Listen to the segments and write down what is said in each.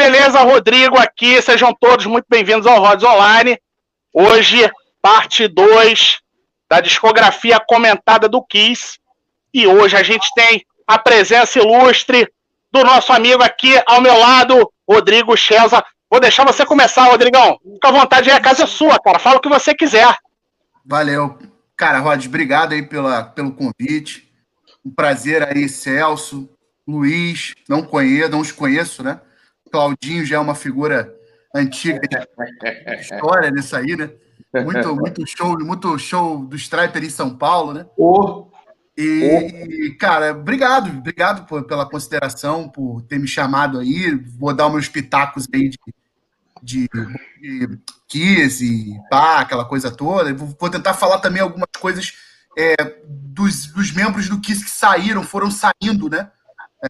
beleza? Rodrigo aqui, sejam todos muito bem-vindos ao Rods Online. Hoje, parte 2 da discografia comentada do Kiss. E hoje a gente tem a presença ilustre do nosso amigo aqui ao meu lado, Rodrigo Chelsea. Vou deixar você começar, Rodrigão. Fica à vontade, a casa é sua, cara. Fala o que você quiser. Valeu. Cara, Rod, obrigado aí pela, pelo convite. Um prazer aí, Celso, Luiz, não conheço, não os conheço, né? Claudinho já é uma figura antiga de história nisso aí, né? Muito, muito show, muito show do Striper em São Paulo, né? Oh. E, oh. cara, obrigado, obrigado por, pela consideração, por ter me chamado aí. Vou dar meus pitacos aí de, de, de Kiss e pá, aquela coisa toda. Vou, tentar falar também algumas coisas é, dos, dos membros do Kiss que saíram, foram saindo, né?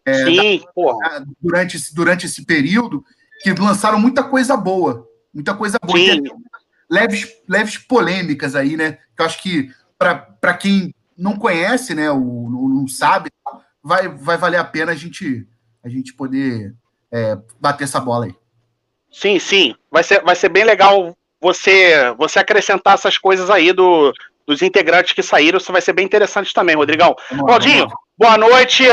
É, Sim, porra. Durante, esse, durante esse período, que lançaram muita coisa boa. Muita coisa boa. Sim. leves, leves polêmicas aí, né? Que eu acho que, para quem não conhece, né, ou não sabe, vai, vai valer a pena a gente, a gente poder é, bater essa bola aí. Sim, sim. Vai ser, vai ser bem legal você, você acrescentar essas coisas aí do, dos integrantes que saíram. Isso vai ser bem interessante também, Rodrigão. Vamos Claudinho, boa noite.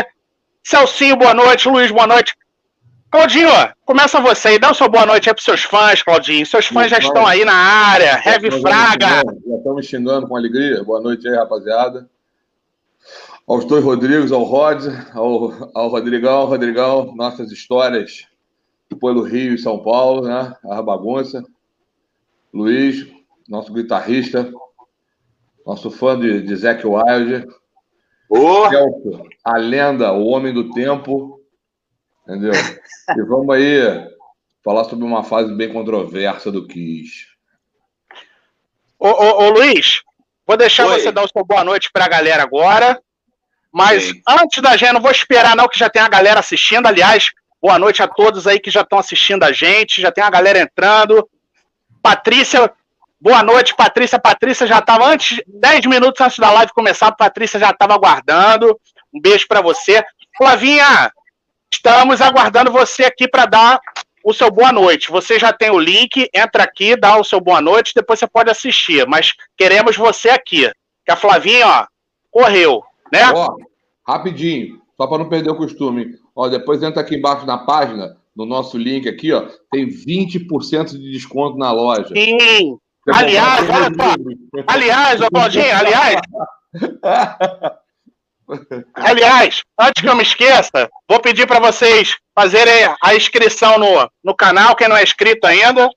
Celcinho, boa noite. Luiz, boa noite. Claudinho, começa você aí, dá seu boa noite aí pros seus fãs, Claudinho. Seus fãs já estão aí na área, Heavy Fraga. Já estão me xingando com alegria. Boa noite aí, rapaziada. Aos dois Rodrigos, ao Rod, ao, ao Rodrigão, Rodrigão, nossas histórias pelo Rio e São Paulo, né? A bagunça. Luiz, nosso guitarrista, nosso fã de, de Zac Wilde. Oh. Celso, a lenda, o homem do tempo. Entendeu? e vamos aí falar sobre uma fase bem controversa do Kiss. Ô, ô, ô Luiz, vou deixar Oi. você dar o seu boa noite para a galera agora. Mas Sim. antes da gente, não vou esperar não que já tem a galera assistindo. Aliás, boa noite a todos aí que já estão assistindo a gente. Já tem a galera entrando. Patrícia, boa noite, Patrícia. Patrícia já estava antes, 10 minutos antes da live começar, Patrícia já estava aguardando. Um beijo para você. Flavinha, estamos aguardando você aqui para dar o seu boa noite. Você já tem o link, entra aqui, dá o seu boa noite, depois você pode assistir. Mas queremos você aqui. Que a Flavinha, ó, correu. Né? Ó, rapidinho, só para não perder o costume. Ó, depois entra aqui embaixo na página, no nosso link aqui, ó, tem 20% de desconto na loja. Sim. Aliás, olha só. Aliás, ô Claudinho, aliás. aliás, antes que eu me esqueça, vou pedir para vocês fazerem a inscrição no, no canal, quem não é inscrito ainda.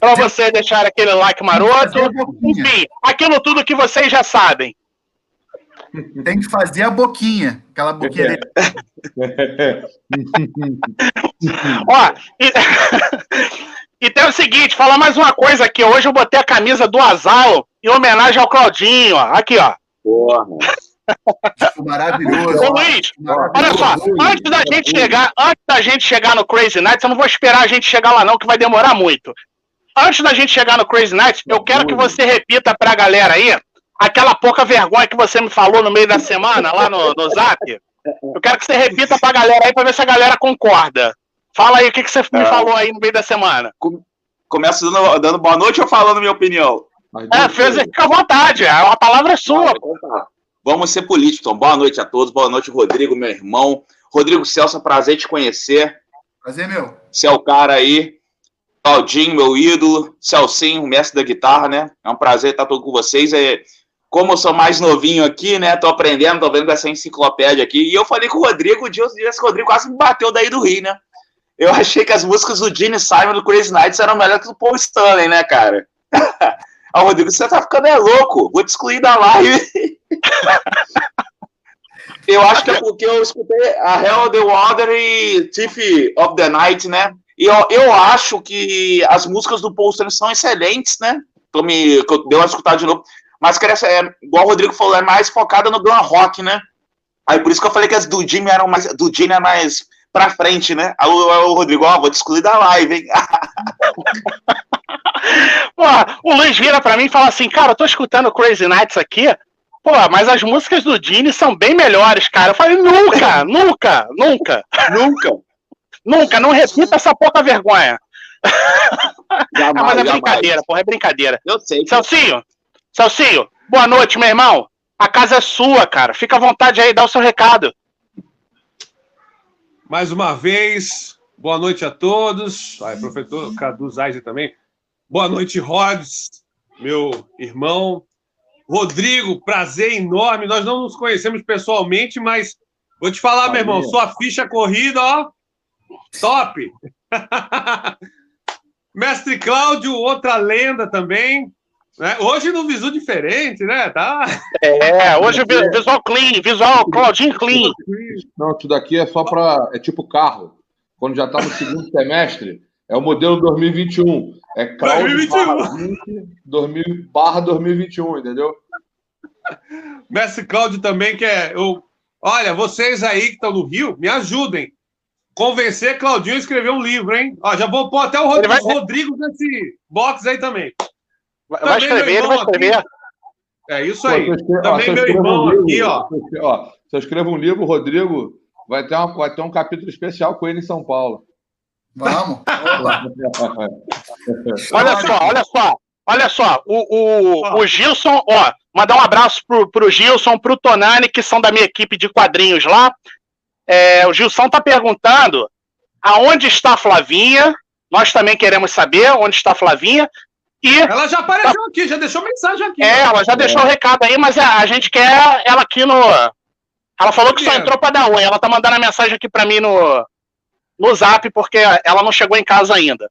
Para você deixar aquele like maroto. Enfim, aquilo tudo que vocês já sabem. Tem que fazer a boquinha, aquela boquinha. Ó, e, e, tem o seguinte, falar mais uma coisa aqui. Hoje eu botei a camisa do Azal em homenagem ao Claudinho, ó. Aqui, ó. Porra. Maravilhoso. Ô, Luiz, olha só, antes da gente chegar, antes da gente chegar no Crazy Nights, eu não vou esperar a gente chegar lá não, que vai demorar muito. Antes da gente chegar no Crazy Nights, eu quero que você repita pra galera aí aquela pouca vergonha que você me falou no meio da semana, lá no, no Zap. Eu quero que você repita pra galera aí pra ver se a galera concorda. Fala aí o que, que você me é. falou aí no meio da semana. Começa dando, dando boa noite ou falando minha opinião? É, fez, fica à vontade, a palavra é sua. Ah, Vamos ser políticos, então. Boa noite a todos, boa noite, Rodrigo, meu irmão. Rodrigo Celso, é um prazer te conhecer. Prazer, meu. Você é o cara aí. Claudinho, meu ídolo. Celcinho, mestre da guitarra, né? É um prazer estar todo com vocês. É, como eu sou mais novinho aqui, né? Tô aprendendo, tô vendo essa enciclopédia aqui. E eu falei com o Rodrigo, o dia que o Rodrigo quase me bateu daí do Rio, né? Eu achei que as músicas do Gene Simon do Crazy Nights eram melhores que o Paul Stanley, né, cara? O Rodrigo, você tá ficando é louco, vou te excluir da live. eu acho que é porque eu escutei a Hell the Water e Thief of the Night, né? E eu, eu acho que as músicas do Paul Stanley são excelentes, né? Tô me, deu uma escutada de novo. Mas que é, igual o Rodrigo falou, é mais focada no glam rock, né? Aí por isso que eu falei que as do Jimmy eram mais. Do Jimmy é mais pra frente, né? Aí o, Rodrigo, ó, vou te excluir da live, hein? Pô, o Luiz vira pra mim e fala assim, cara, eu tô escutando Crazy Nights aqui. Pô, mas as músicas do Gene são bem melhores, cara. Eu falei, nunca, nunca, nunca. Nunca. Nunca, não repita essa pouca vergonha. Jamais, mas é brincadeira, porra, é brincadeira. Eu sei. Celcinho, Celcinho, boa noite, meu irmão. A casa é sua, cara. Fica à vontade aí, dá o seu recado. Mais uma vez, boa noite a todos. Ai, professor Cadu Zaiser também. Boa noite, Rods, meu irmão. Rodrigo, prazer enorme. Nós não nos conhecemos pessoalmente, mas vou te falar, meu irmão, sua ficha corrida, ó, top. Mestre Cláudio, outra lenda também. Né? Hoje no visu diferente, né? Tá... É, hoje visual clean, visual Claudinho clean. Não, isso daqui é só para. É tipo carro. Quando já está no segundo semestre, é o modelo 2021. É Cláudio 2021. barra 2021, entendeu? Mestre Cláudio também, que é. Eu, olha, vocês aí que estão no Rio, me ajudem convencer Claudinho a escrever um livro, hein? Ó, já vou pôr até o Rodrigo, vai... Rodrigo nesse box aí também. Vai, também escrever, ele vai escrever. Aqui. É isso aí. Também ó, meu irmão um aqui, ó. ó. Se eu escrevo um livro, o Rodrigo vai ter, uma, vai ter um capítulo especial com ele em São Paulo. Vamos. olha só, olha só. Olha só, o, o, o Gilson, ó, mandar um abraço pro, pro Gilson, pro Tonani, que são da minha equipe de quadrinhos lá. É, o Gilson está perguntando aonde está a Flavinha. Nós também queremos saber onde está a Flavinha. E ela já apareceu tá... aqui, já deixou mensagem aqui. É, ela já é. deixou o recado aí, mas a, a, gente quer ela aqui no. Ela falou que só entrou para dar oi. Ela tá mandando a mensagem aqui para mim no, no zap, porque ela não chegou em casa ainda.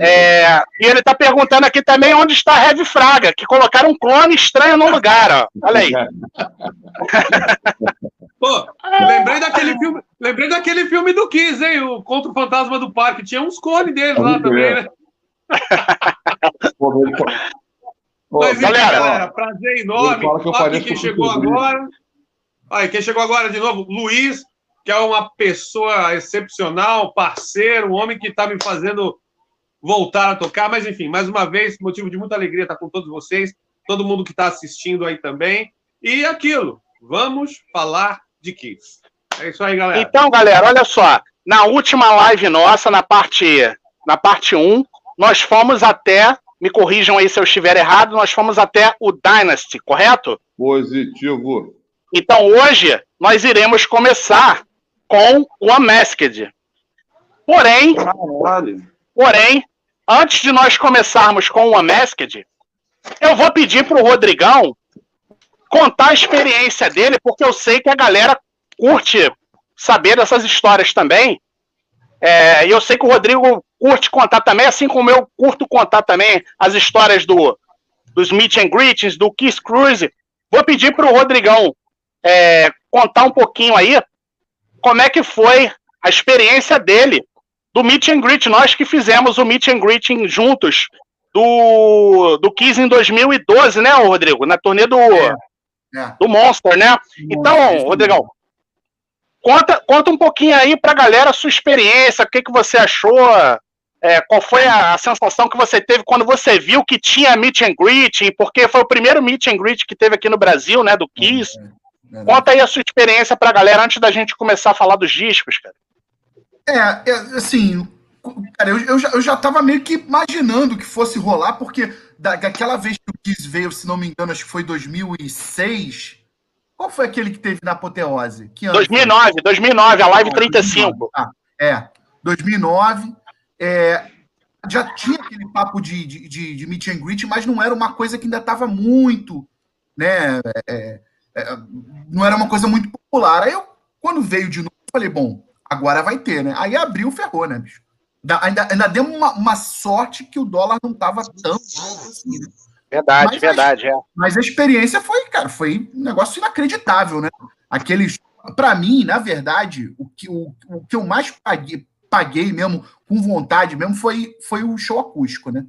É, e ele está perguntando aqui também onde está a Heavy Fraga, que colocaram um clone estranho no lugar, ó. Olha aí. Pô, lembrei daquele filme, lembrei daquele filme do Kiss, hein? O Contra o Fantasma do Parque. Tinha uns clones deles lá também, né? Mas galera, galera, prazer enorme. Aqui quem chegou agora. Aí, quem chegou agora de novo, Luiz, que é uma pessoa excepcional, parceiro, um homem que está me fazendo voltar a tocar. Mas, enfim, mais uma vez, motivo de muita alegria estar com todos vocês, todo mundo que está assistindo aí também. E aquilo, vamos falar de Kiss. É isso aí, galera. Então, galera, olha só. Na última live nossa, na parte, na parte 1, nós fomos até, me corrijam aí se eu estiver errado, nós fomos até o Dynasty, correto? Positivo. Então, hoje, nós iremos começar com o Unmasked. Porém, Caralho. porém, antes de nós começarmos com o Unmasked, eu vou pedir para o Rodrigão contar a experiência dele, porque eu sei que a galera curte saber dessas histórias também. É, e eu sei que o Rodrigo curte contar também, assim como eu curto contar também as histórias do, dos meet and greets, do Kiss Cruise. Vou pedir para o Rodrigão é, contar um pouquinho aí como é que foi a experiência dele do Meet and Greet, nós que fizemos o Meet and Greet juntos do, do Kiss em 2012, né, Rodrigo? Na turnê do, é, é. do Monster, né? Então, Rodrigão, conta, conta um pouquinho aí pra galera a sua experiência, o que, que você achou, é, qual foi a, a, sensação que você teve quando você viu que tinha Meet and Greet, porque foi o primeiro Meet and Greet que teve aqui no Brasil, né, do Kiss. É, é, conta aí a sua experiência pra galera antes da gente começar a falar dos discos, cara. É, é assim, cara, eu, eu, já, eu já tava meio que imaginando que fosse rolar, porque daquela vez que o Kiss veio, se não me engano, acho que foi 2006. Qual foi aquele que teve na apoteose? Que 2009, 2009, a live 35. Ah, é, 2009. É, já tinha aquele papo de, de, de, de meet and greet, mas não era uma coisa que ainda estava muito, né? É, é, não era uma coisa muito popular. Aí eu, quando veio de novo, falei, bom, Agora vai ter, né? Aí abriu, ferrou, né, bicho? Ainda, ainda deu uma, uma sorte que o dólar não estava tão assim. Né? Verdade, mas verdade, a, é. Mas a experiência foi, cara, foi um negócio inacreditável, né? Aqueles. Para mim, na verdade, o que, o, o que eu mais paguei, paguei mesmo, com vontade mesmo, foi, foi o show acústico, né?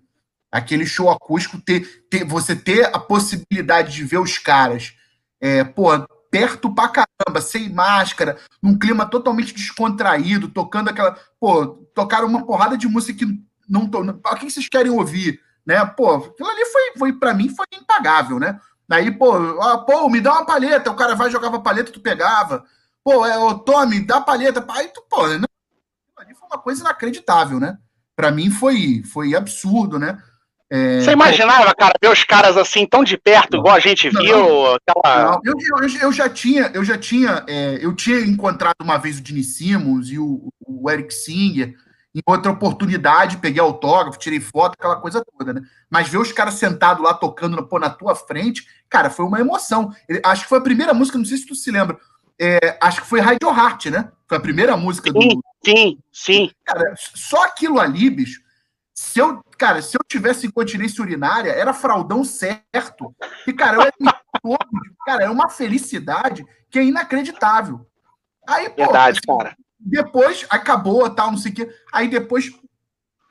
Aquele show acústico, ter, ter, você ter a possibilidade de ver os caras, é, pô, perto pra caramba, sem máscara, num clima totalmente descontraído, tocando aquela. Pô, tocaram uma porrada de música que não tô. O que vocês querem ouvir? Né? Pô, aquilo ali foi, foi para mim, foi impagável, né? Aí, pô, ah, pô, me dá uma palheta, o cara vai jogava palheta, tu pegava. Pô, é, ô, Tommy, dá palheta. Aí tu, pô, não, ali foi uma coisa inacreditável, né? Para mim foi, foi absurdo, né? É... Você imaginava, cara, ver os caras assim tão de perto, não, igual a gente não, viu? Aquela... Não, eu, eu, eu, já tinha, eu já tinha, é, eu tinha encontrado uma vez o Dini Simmons e o, o Eric Singer em outra oportunidade, peguei autógrafo, tirei foto, aquela coisa toda, né? Mas ver os caras sentados lá tocando pô, na tua frente, cara, foi uma emoção. Ele, acho que foi a primeira música, não sei se tu se lembra, é, acho que foi Radio Heart, né? Foi a primeira música sim, do. Sim, sim. Cara, só aquilo ali, bicho. Se eu, cara, se eu tivesse incontinência urinária, era fraldão certo. E, cara, eu, cara, é uma felicidade que é inacreditável. Aí, pô, Verdade, assim, cara. Depois acabou, tal, não sei o quê. Aí depois,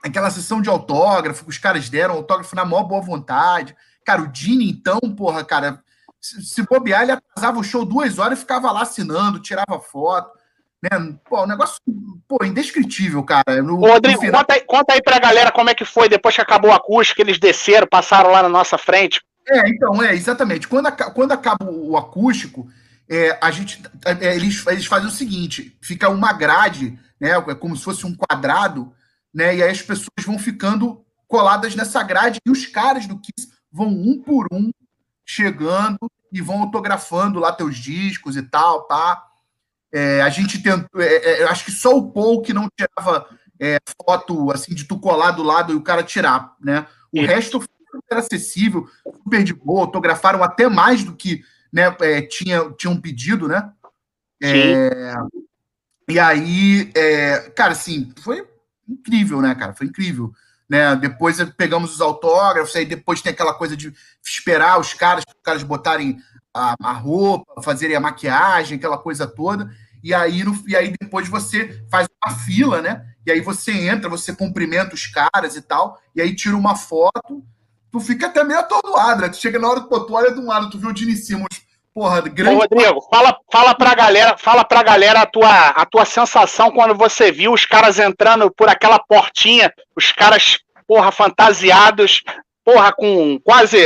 aquela sessão de autógrafo, os caras deram autógrafo na maior boa vontade. Cara, o Dini, então, porra, cara, se bobear, ele atrasava o show duas horas e ficava lá assinando, tirava foto. Né? Pô, um negócio, pô, indescritível, cara. No, Ô, Rodrigo, final... conta, aí, conta aí pra galera como é que foi depois que acabou o acústico, eles desceram, passaram lá na nossa frente. É, então, é, exatamente. Quando, quando acaba o acústico, é, a gente, é, eles, eles fazem o seguinte: fica uma grade, né? É como se fosse um quadrado, né? E aí as pessoas vão ficando coladas nessa grade e os caras do Kiss vão um por um chegando e vão autografando lá teus discos e tal, tá? É, a gente tentou. É, é, acho que só o Paul que não tirava é, foto assim de tu colar do lado e o cara tirar, né? O resto foi super acessível, super de boa, autografaram até mais do que né, é, tinha, tinha um pedido, né? É, e aí, cara, assim, foi incrível, né, cara? Foi incrível. Né? Depois pegamos os autógrafos, aí depois tem aquela coisa de esperar os caras, os caras botarem a, a roupa, fazerem a maquiagem, aquela coisa toda. E aí, no, e aí depois você faz uma fila, né? E aí você entra, você cumprimenta os caras e tal, e aí tira uma foto, tu fica até meio atordoado, né? Tu chega na hora que tu olha de um lado, tu vê o Dini Simmons Porra, grande. Ô, Rodrigo, fala, fala pra galera, fala pra galera a tua, a tua sensação quando você viu os caras entrando por aquela portinha, os caras, porra, fantasiados, porra, com quase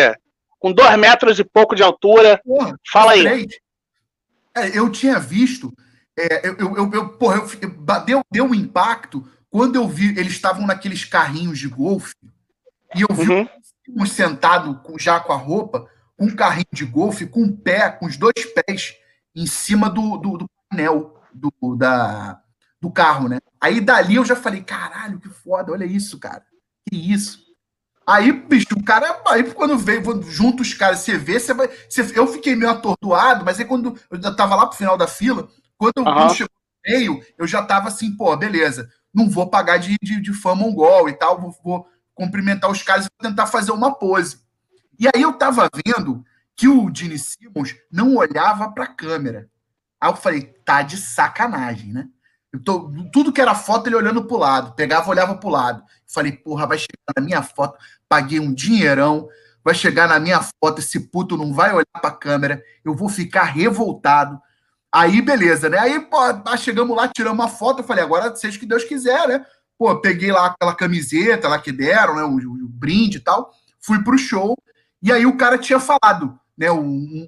com dois metros e pouco de altura. Porra, fala aí. É, eu tinha visto, é, eu, eu, eu, porra, eu, deu, deu um impacto quando eu vi, eles estavam naqueles carrinhos de golfe, e eu vi uhum. um sentado já com a roupa com um carrinho de golfe com um pé, com os dois pés em cima do, do, do painel do, da, do carro, né? Aí dali eu já falei, caralho, que foda, olha isso, cara. Que isso. Aí, bicho, o cara, aí quando veio junto os caras, você vê, você vai. Você, eu fiquei meio atordoado, mas aí quando eu tava lá pro final da fila, quando, uhum. quando chegou no meio, eu já tava assim, pô, beleza, não vou pagar de, de, de fã mongol e tal, vou, vou cumprimentar os caras e vou tentar fazer uma pose. E aí eu tava vendo que o Gene Simmons não olhava para a câmera. Aí eu falei, tá de sacanagem, né? Eu tô, tudo que era foto, ele olhando pro lado. Pegava, olhava pro lado. Falei, porra, vai chegar na minha foto, paguei um dinheirão, vai chegar na minha foto, esse puto não vai olhar pra câmera, eu vou ficar revoltado. Aí, beleza, né? Aí, pô, chegamos lá, tiramos uma foto, eu falei, agora seja o que Deus quiser, né? Pô, peguei lá aquela camiseta lá que deram, né? O, o, o brinde e tal, fui pro show, e aí o cara tinha falado, né? Um,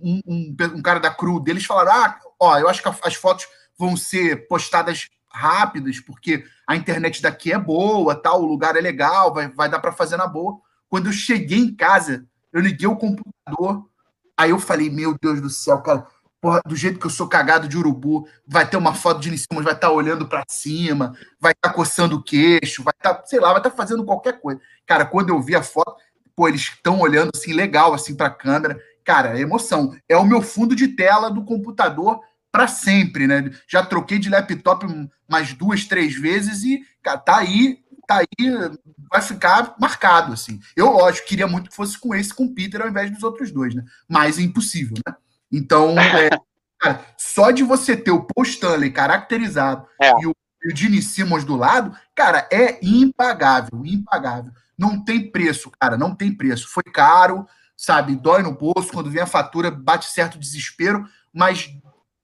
um, um, um cara da crew deles falaram: ah, ó, eu acho que as fotos vão ser postadas rápidas, porque a internet daqui é boa, tal, o lugar é legal, vai, vai dar para fazer na boa. Quando eu cheguei em casa, eu liguei o computador, aí eu falei, meu Deus do céu, cara, porra, do jeito que eu sou cagado de urubu, vai ter uma foto de Nicimas, vai estar tá olhando para cima, vai estar tá coçando o queixo, vai estar, tá, sei lá, vai estar tá fazendo qualquer coisa. Cara, quando eu vi a foto, pô, eles estão olhando assim, legal, assim, para a câmera. Cara, é emoção. É o meu fundo de tela do computador para sempre, né? Já troquei de laptop mais duas, três vezes e cara, tá aí, tá aí, vai ficar marcado, assim. Eu, lógico, queria muito que fosse com esse, com o Peter, ao invés dos outros dois, né? Mas é impossível, né? Então, é, cara, só de você ter o Paul Stanley caracterizado é. e o, o Gene Simmons do lado, cara, é impagável, impagável. Não tem preço, cara, não tem preço. Foi caro, sabe? Dói no bolso, quando vem a fatura, bate certo desespero, mas,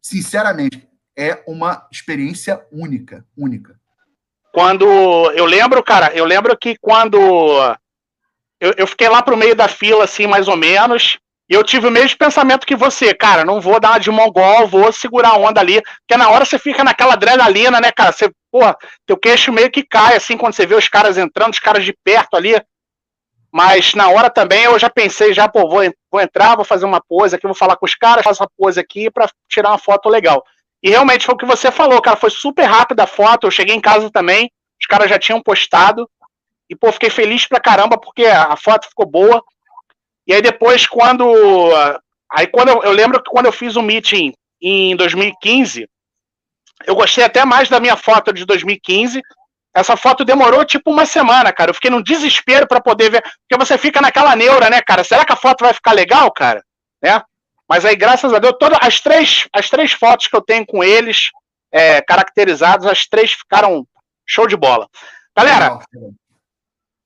sinceramente, é uma experiência única, única. Quando eu lembro, cara, eu lembro que quando eu, eu fiquei lá pro meio da fila, assim, mais ou menos, E eu tive o mesmo pensamento que você, cara, não vou dar de mongol, vou segurar a onda ali, porque na hora você fica naquela adrenalina, né, cara? Você, porra, teu queixo meio que cai, assim, quando você vê os caras entrando, os caras de perto ali. Mas na hora também eu já pensei, já, pô, vou, vou entrar, vou fazer uma pose aqui, vou falar com os caras, faço uma pose aqui para tirar uma foto legal. E realmente foi o que você falou, cara, foi super rápida a foto, eu cheguei em casa também, os caras já tinham postado, e, pô, fiquei feliz pra caramba, porque a foto ficou boa. E aí depois, quando. Aí quando eu, eu lembro que quando eu fiz um meeting em 2015, eu gostei até mais da minha foto de 2015, essa foto demorou tipo uma semana, cara. Eu fiquei num desespero para poder ver. Porque você fica naquela neura, né, cara? Será que a foto vai ficar legal, cara? Né? Mas aí, graças a Deus, todas as três, as três fotos que eu tenho com eles, é, caracterizados, as três ficaram show de bola. Galera,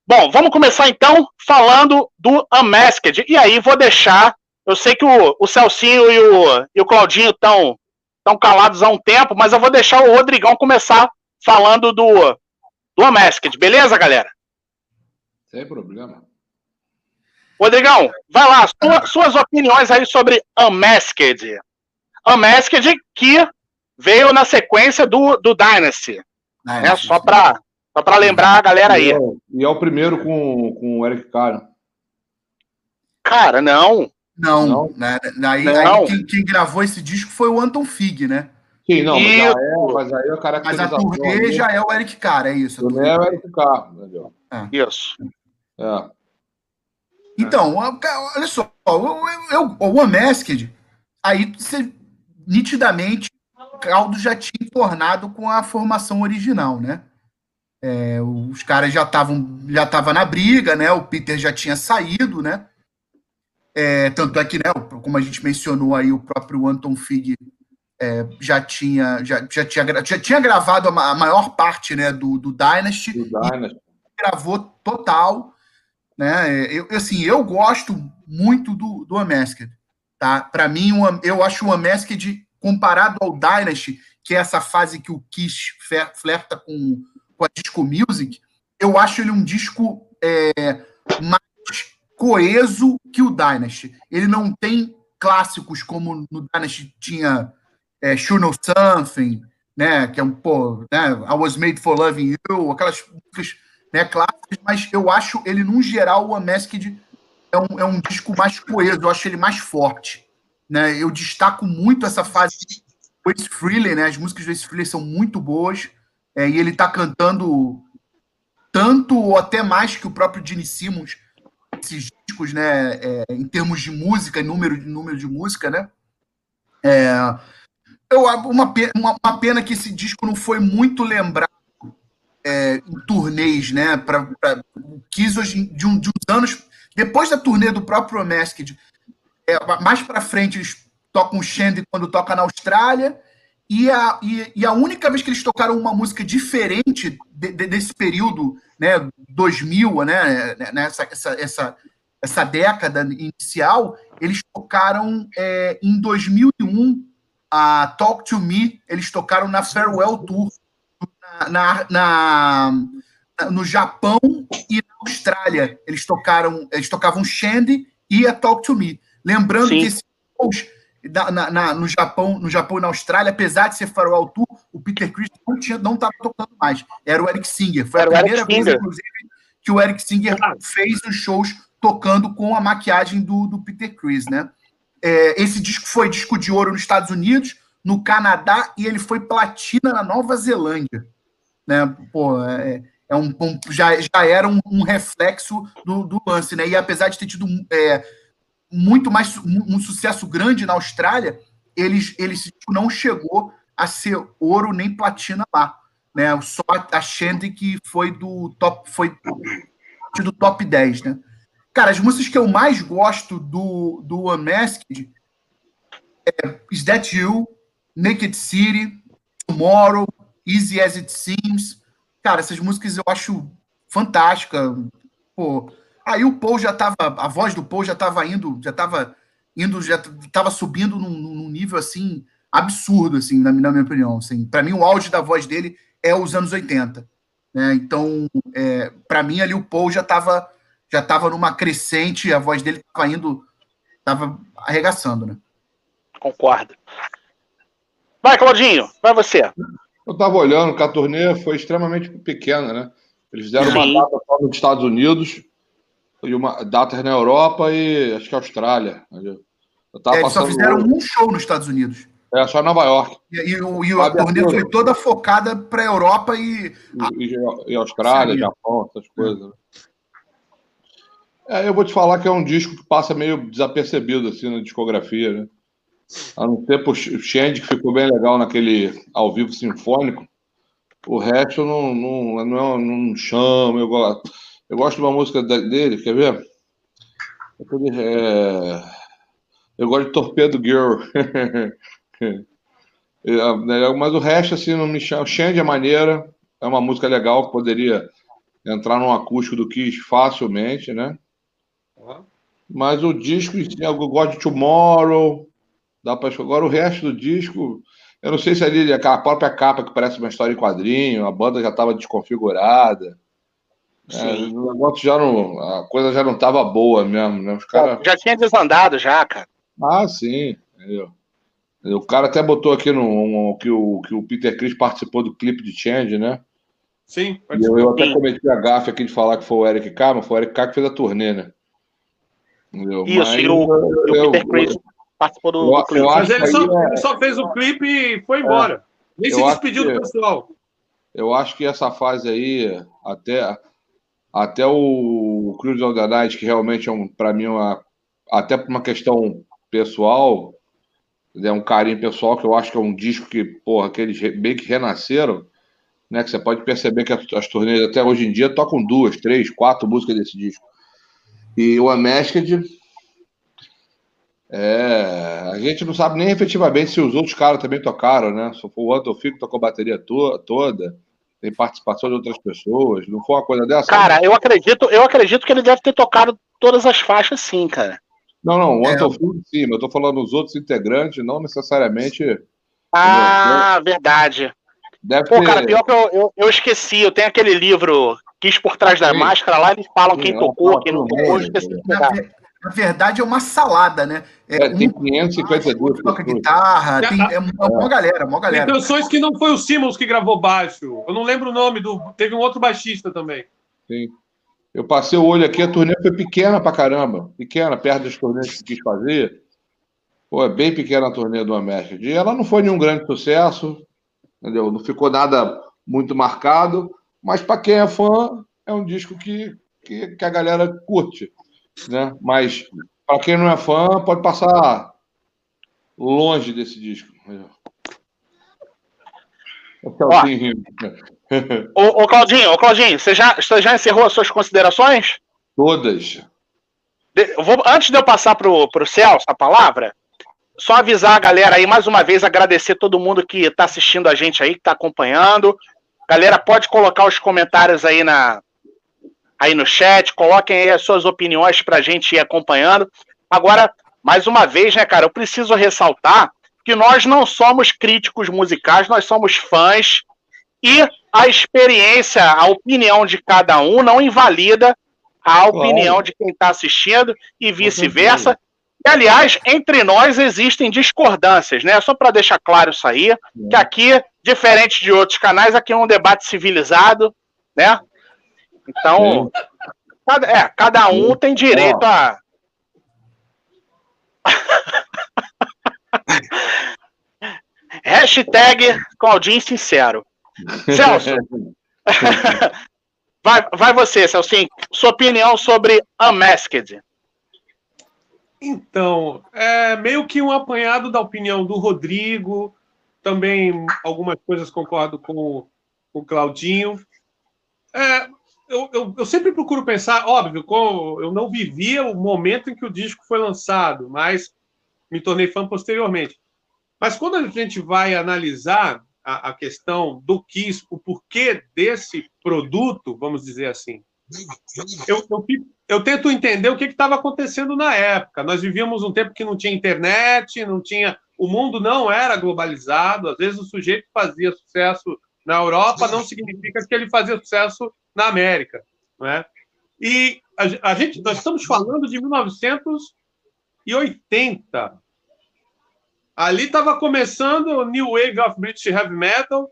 bom, vamos começar então falando do Unmasked. E aí vou deixar. Eu sei que o, o Celcinho e o, e o Claudinho estão tão calados há um tempo, mas eu vou deixar o Rodrigão começar falando do, do Unmasked, beleza, galera? Sem problema. Rodrigão, vai lá, sua, suas opiniões aí sobre Unmasked. Unmasked que veio na sequência do, do Dynasty. Dynasty né? Só para só pra lembrar a galera aí. E é, o primeiro com, com o Eric Cara. Cara, não. Não, não. Né? Aí, não. aí quem, quem, gravou esse disco foi o Anton Fig, né? Sim, não, mas, é, mas aí a Mas a turnê já é o Eric Carr, é isso. A turnê é o Eric melhor. É. Isso. É. Então, olha só, eu, eu, o Unmasked, aí você, nitidamente, o caldo já tinha tornado com a formação original, né? É, os caras já estavam já tava na briga, né? O Peter já tinha saído, né? É, tanto é que, né, como a gente mencionou aí, o próprio Anton Fig é, já, tinha, já, já, tinha, já tinha gravado a maior parte né, do, do Dynasty. Do Dynasty. Gravou total. Né? Eu, assim, eu gosto muito do, do Unmasked. Tá? Para mim, eu acho o Unmasked, comparado ao Dynasty, que é essa fase que o Kiss flerta com, com a disco music, eu acho ele um disco é, mais coeso que o Dynasty. Ele não tem clássicos como no Dynasty tinha é, Sure Know Something, né? Que é um, pô, né? I Was Made for Loving You, aquelas músicas né, clássicas, mas eu acho ele, num geral, o Unmasked é um, é um disco mais coeso, eu acho ele mais forte. Né? Eu destaco muito essa fase do Ace Frehley, né? As músicas do Ace Frehley são muito boas, é, e ele está cantando tanto ou até mais que o próprio Gene Simmons, esses discos, né? É, em termos de música, número, número de música, né? É, eu, uma, uma, uma, pena que esse disco não foi muito lembrado é, em turnês, né? Para quis hoje de, um, de uns anos depois da turnê do próprio Masked, é, mais para frente eles tocam o Shandy quando toca na Austrália e a, e, e, a única vez que eles tocaram uma música diferente de, de, desse período, né, 2000, né, nessa essa, essa, essa década inicial, eles tocaram é, em 2001 a Talk to Me, eles tocaram na Farewell Tour na, na, na, no Japão e na Austrália. Eles tocaram, eles tocavam Shandy e a Talk to Me. Lembrando Sim. que esses shows na, na, no Japão, no Japão e na Austrália, apesar de ser Farewell Tour, o Peter Chris não tinha, não estava tocando mais. Era o Eric Singer. Foi Era a primeira vez, inclusive, que o Eric Singer ah. fez os shows tocando com a maquiagem do, do Peter Chris, né? É, esse disco foi disco de ouro nos Estados Unidos, no Canadá e ele foi platina na Nova Zelândia. Né? Pô, é, é um, um, já, já era um, um reflexo do, do, lance, né? E apesar de ter tido é, muito mais um, sucesso grande na Austrália, eles, eles não chegou a ser ouro nem platina lá. Né? Só a Shandy que foi do top, foi do top 10, né? Cara, as músicas que eu mais gosto do, do Unmasked é Is That You, Naked City, Tomorrow, Easy As It Seems. Cara, essas músicas eu acho fantástica. Pô, aí o Paul já tava, a voz do Paul já tava indo, já tava indo, já tava subindo num, num nível assim absurdo, assim, na, na minha opinião. Assim. Para mim, o auge da voz dele é os anos 80. Né? Então, é, para mim ali o Paul já tava já estava numa crescente, a voz dele estava indo tava arregaçando, né? Concordo. Vai, Claudinho, vai você. Eu estava olhando que a turnê foi extremamente pequena, né? Eles fizeram Sim. uma data só nos Estados Unidos e uma data na Europa e acho que Austrália. Eu tava é, eles só fizeram um show nos Estados Unidos. É, só Nova York. E, e, e a turnê foi toda focada para a Europa e... E, e Austrália, Japão, essas coisas. Né? É, eu vou te falar que é um disco que passa meio desapercebido assim na discografia, né? A não ser o Shandy, que ficou bem legal naquele ao vivo sinfônico. O resto não, não, não, não chama. Eu gosto, eu gosto de uma música dele, quer ver? É, eu gosto de Torpedo Girl. É, né, mas o resto, assim, não me chama. Shandy é maneira, é uma música legal que poderia entrar num acústico do Kiss facilmente, né? Mas o disco, eu gosto de Tomorrow, Dá para Agora o resto do disco, eu não sei se ali aquela própria capa que parece uma história em quadrinho, a banda já estava desconfigurada. É, o negócio já não. A coisa já não estava boa mesmo, né? Os cara... Já tinha desandado, já, cara. Ah, sim. O cara até botou aqui no um, que, o, que o Peter Chris participou do clipe de Change, né? Sim, eu, eu, até cometi a gafe aqui de falar que foi o Eric K, mas foi o Eric K que fez a turnê, né? Entendeu? Isso, mas, e o, eu, o Peter Chris participou do, eu, do clipe. Mas ele só, é... ele só, fez o clipe e foi é. embora. É, Nem se despediu que, do pessoal. Eu acho que essa fase aí, até, até o Cruz the Night, que realmente é um, para mim, uma, até por uma questão pessoal, é um carinho pessoal, que eu acho que é um disco que, porra, que eles bem que renasceram, né? Que você pode perceber que as, turnês até hoje em dia tocam duas, três, quatro músicas desse disco. E o Unmasked é, a gente não sabe nem efetivamente se os outros caras também tocaram, né? Só foi o Anton Fico tocou a bateria to toda, tem participação de outras pessoas, não foi uma coisa dessa? Cara, eu acredito, eu acredito que ele deve ter tocado todas as faixas sim, cara. Não, não, o é. Anton Fico sim, mas eu tô falando dos outros integrantes, não necessariamente. Ah, entendeu? verdade. Deve Pô, ter... cara, pior que eu, eu, eu, esqueci, eu tenho aquele livro Quis por trás da sim. máscara lá, eles falam sim, quem tocou, quem não tocou, eu esqueci de pegar na verdade, é uma salada, né? É, é tem 552 toca guitarra, tem, é uma, é uma galera, uma galera. Tem canções que não foi o Simmons que gravou baixo. Eu não lembro o nome do. Teve um outro baixista também. Sim. Eu passei o olho aqui, a turnê foi pequena pra caramba. Pequena, perto das turnês que quis fazer. Pô, é bem pequena a turnê do América. E ela não foi nenhum grande sucesso, entendeu? Não ficou nada muito marcado, mas para quem é fã, é um disco que, que, que a galera curte né? Mas para quem não é fã, pode passar longe desse disco. ô, ô, Claudinho, ô, Claudinho, você já, você já encerrou as suas considerações? Todas. vou, antes de eu passar para o Celso a palavra, só avisar a galera aí, mais uma vez, agradecer todo mundo que está assistindo a gente aí, que está acompanhando. Galera, pode colocar os comentários aí na, aí no chat, coloquem aí as suas opiniões para a gente ir acompanhando. Agora, mais uma vez, né, cara, eu preciso ressaltar que nós não somos críticos musicais, nós somos fãs e a experiência, a opinião de cada um não invalida a opinião claro. de quem está assistindo e vice-versa. E, aliás, entre nós existem discordâncias, né? Só para deixar claro isso aí, é. que aqui, diferente de outros canais, aqui é um debate civilizado, né? Então, cada, é, cada um tem direito a. Hashtag Claudinho Sincero. Celso. vai, vai você, Celso. Sua opinião sobre Unmasked. Então, é meio que um apanhado da opinião do Rodrigo. Também algumas coisas concordo com o Claudinho. É, eu, eu, eu, sempre procuro pensar, óbvio, com, eu não vivia o momento em que o disco foi lançado, mas me tornei fã posteriormente. Mas quando a gente vai analisar a, a questão do Kiss, o porquê desse produto, vamos dizer assim, eu, eu, eu tento entender o que estava acontecendo na época. Nós vivíamos um tempo que não tinha internet, não tinha. O mundo não era globalizado. Às vezes o sujeito fazia sucesso na Europa não significa que ele fazia sucesso na América, não é? E a, a, gente, nós estamos falando de 1900 1980. Ali estava começando o New Wave of British Heavy Metal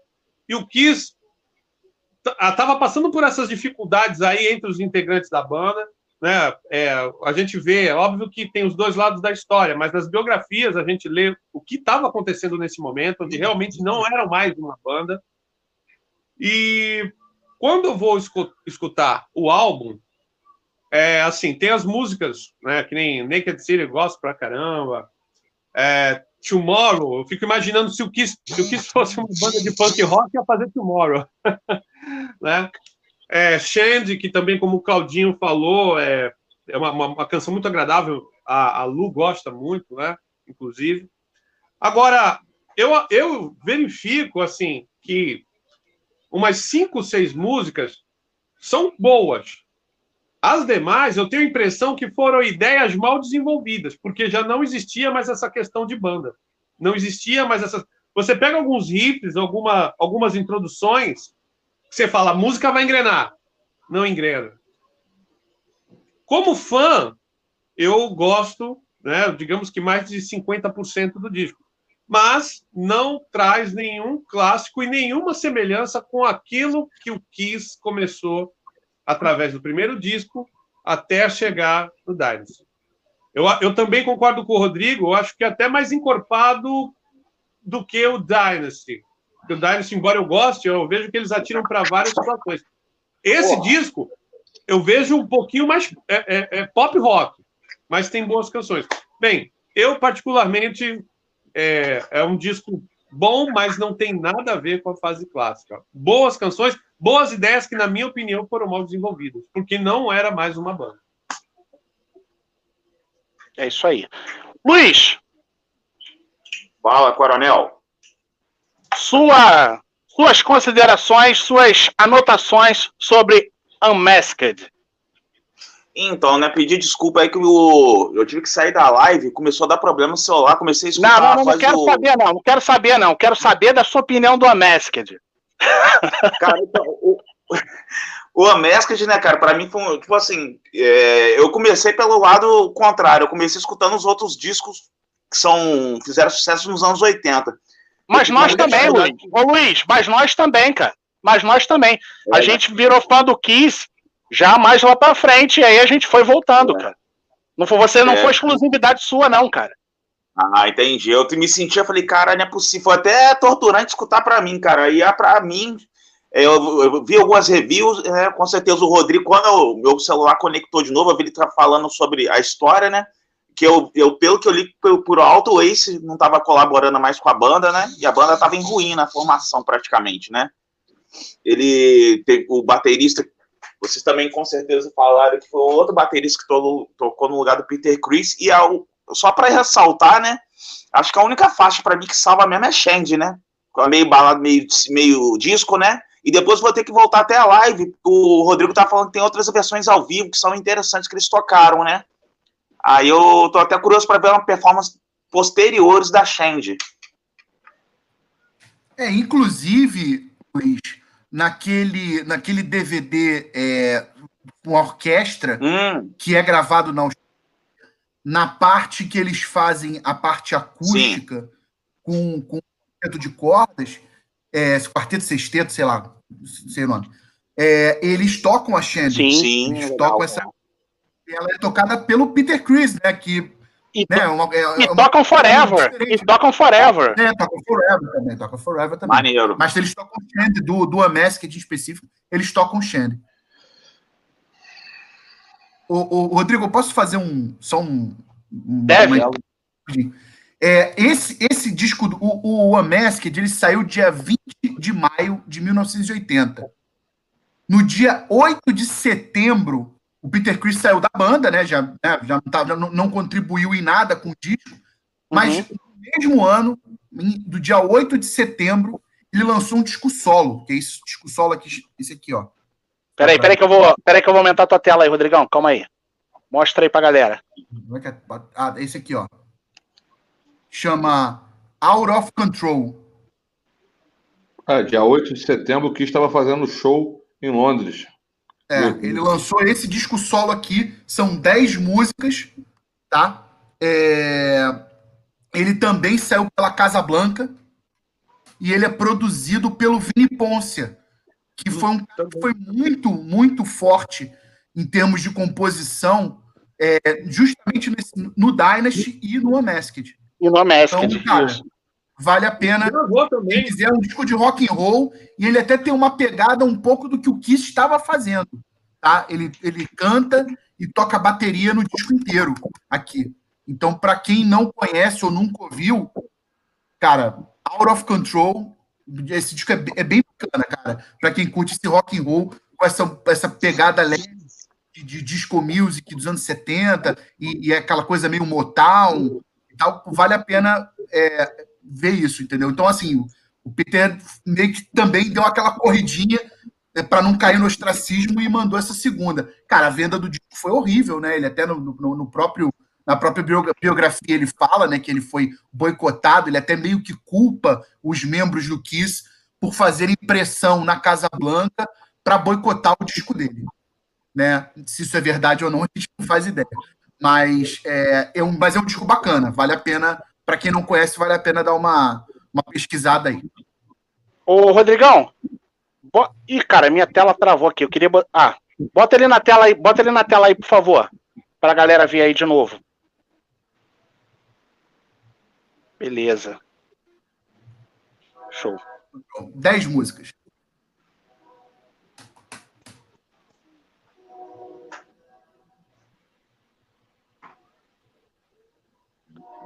e o Kiss estava passando por essas dificuldades aí entre os integrantes da banda. Né? É, a gente vê, é óbvio que tem os dois lados da história, mas nas biografias a gente lê o que estava acontecendo nesse momento, onde realmente não eram mais uma banda. E quando eu vou escutar o álbum, é, assim, tem as músicas, né, que nem Naked City, eu gosto pra caramba. É, Tomorrow, eu fico imaginando se o Kiss, se o Kiss fosse uma banda de punk rock, ia fazer Tomorrow. né? É, Shandy, que também, como o Claudinho falou, é, é uma, uma, uma canção muito agradável. A, a, Lu gosta muito, né? Inclusive. Agora, eu, eu verifico, assim, que umas cinco, seis músicas são boas. As demais, eu tenho a impressão que foram ideias mal desenvolvidas, porque já não existia mais essa questão de banda. Não existia mais essa. Você pega alguns riffs, alguma, algumas introduções, que você fala, música vai engrenar. Não engrena. Como fã, eu gosto, né, digamos que mais de 50% do disco. Mas não traz nenhum clássico e nenhuma semelhança com aquilo que o Kiss começou através do primeiro disco até chegar no Dynasty. Eu, eu também concordo com o Rodrigo, eu acho que é até mais encorpado do que o Dynasty. Porque o Dynasty, embora eu goste, eu vejo que eles atiram para várias situações. Esse Porra. disco, eu vejo um pouquinho mais é, é, é, pop rock, mas tem boas canções. Bem, eu particularmente é, é um disco bom, mas não tem nada a ver com a fase clássica. Boas canções, boas ideias que, na minha opinião, foram mal desenvolvidas, porque não era mais uma banda. É isso aí. Luiz! Fala, Coronel. Sua, suas considerações, suas anotações sobre Unmasked. Então, né, pedir desculpa aí que eu, eu tive que sair da live, começou a dar problema no celular, comecei a escutar... Não, não, não, não quero o... saber não, não quero saber não, quero saber da sua opinião do Unmasked. Cara, então, o, o Unmasked, né, cara, pra mim foi, tipo assim, é, eu comecei pelo lado contrário, eu comecei escutando os outros discos que são, fizeram sucesso nos anos 80. Mas nós também, Luiz. Ô, Luiz, mas nós também, cara. Mas nós também. É, a gente virou fã do Kiss já mais lá pra frente, e aí a gente foi voltando, é. cara. Não foi, você não é. foi exclusividade sua, não, cara. Ah, entendi. Eu me sentia, falei, cara, não é possível. Foi até torturante escutar para mim, cara. E é para mim, é, eu, eu, vi algumas reviews, é, com certeza o Rodrigo, quando o meu celular conectou de novo, eu vi ele falando sobre a história, né? Que eu, eu pelo que eu li por, por alto, o Ace não estava colaborando mais com a banda, né? E a banda estava em ruim na formação, praticamente, né? Ele, o baterista, vocês também com certeza falaram que foi outro baterista que tocou no lugar do Peter Chris, e só para ressaltar, né? Acho que a única faixa para mim que salva mesmo é Shand, né? Meio balado, meio, meio disco, né? E depois vou ter que voltar até a live. O Rodrigo tá falando que tem outras versões ao vivo que são interessantes que eles tocaram, né? Aí eu tô até curioso para ver uma performance posteriores da Shand. É, inclusive, Luiz, naquele, naquele DVD é, com orquestra hum. que é gravado na na parte que eles fazem a parte acústica Sim. com, com quarteto de cordas, é, quarteto sexteto, sei lá, sei o nome, é, eles tocam a Shandy. Sim, sim. Eles legal, tocam essa. Ela é tocada pelo Peter Chris, né? Que e, né, uma, é, e uma, tocam Forever. E tocam Forever. É, tocam Forever também. Tocam Forever também. Maneiro. Mas eles tocam Shandy, do, do Amasked em específico, eles tocam Shandy. O, o, Rodrigo, eu posso fazer um. Só um. um Deve. Uma, é, esse, esse disco, o, o Unmasked, ele saiu dia 20 de maio de 1980. No dia 8 de setembro, o Peter Chris saiu da banda, né? Já, né, já, não, tá, já não, não, contribuiu em nada com o disco. Mas uhum. no mesmo ano, do dia 8 de setembro, ele lançou um disco solo, que é esse disco solo aqui, esse aqui, ó. Peraí, peraí que eu vou, peraí que eu vou aumentar a tua tela aí, Rodrigão. Calma aí. Mostra aí pra galera. É ah, esse aqui, ó. Chama Out of Control. Ah, dia 8 de setembro, que estava fazendo show em Londres. É, ele lançou esse disco solo aqui, são 10 músicas, tá? É, ele também saiu pela Casa Blanca e ele é produzido pelo Vini Poncia, que foi, um, foi muito, muito forte em termos de composição, é, justamente nesse, no Dynasty e no Unmasked. E no Unmasked, então, cara, vale a pena. Se quiser um disco de rock and roll e ele até tem uma pegada um pouco do que o Kiss estava fazendo, tá? Ele, ele canta e toca bateria no disco inteiro aqui. Então, para quem não conhece ou nunca ouviu, cara, Out of Control, esse disco é, é bem bacana, cara. Para quem curte esse rock and roll com essa, essa pegada leve de, de disco music dos anos 70 e, e aquela coisa meio Motown e tal, vale a pena é, ver isso, entendeu? Então, assim, o Peter meio que também deu aquela corridinha é, para não cair no ostracismo e mandou essa segunda. Cara, a venda do disco foi horrível, né? Ele até no, no, no próprio na própria biografia ele fala, né, que ele foi boicotado, ele até meio que culpa os membros do Kiss por fazerem pressão na Casa Blanca para boicotar o disco dele, né? Se isso é verdade ou não, a gente não faz ideia. Mas é, é um, mas é um disco bacana, vale a pena para quem não conhece, vale a pena dar uma, uma pesquisada aí. Ô, Rodrigão, bo... Ih, cara, minha tela travou aqui. Eu queria. Ah, bota ele na tela aí, bota ele na tela aí, por favor. Pra galera ver aí de novo. Beleza. Show. Dez músicas.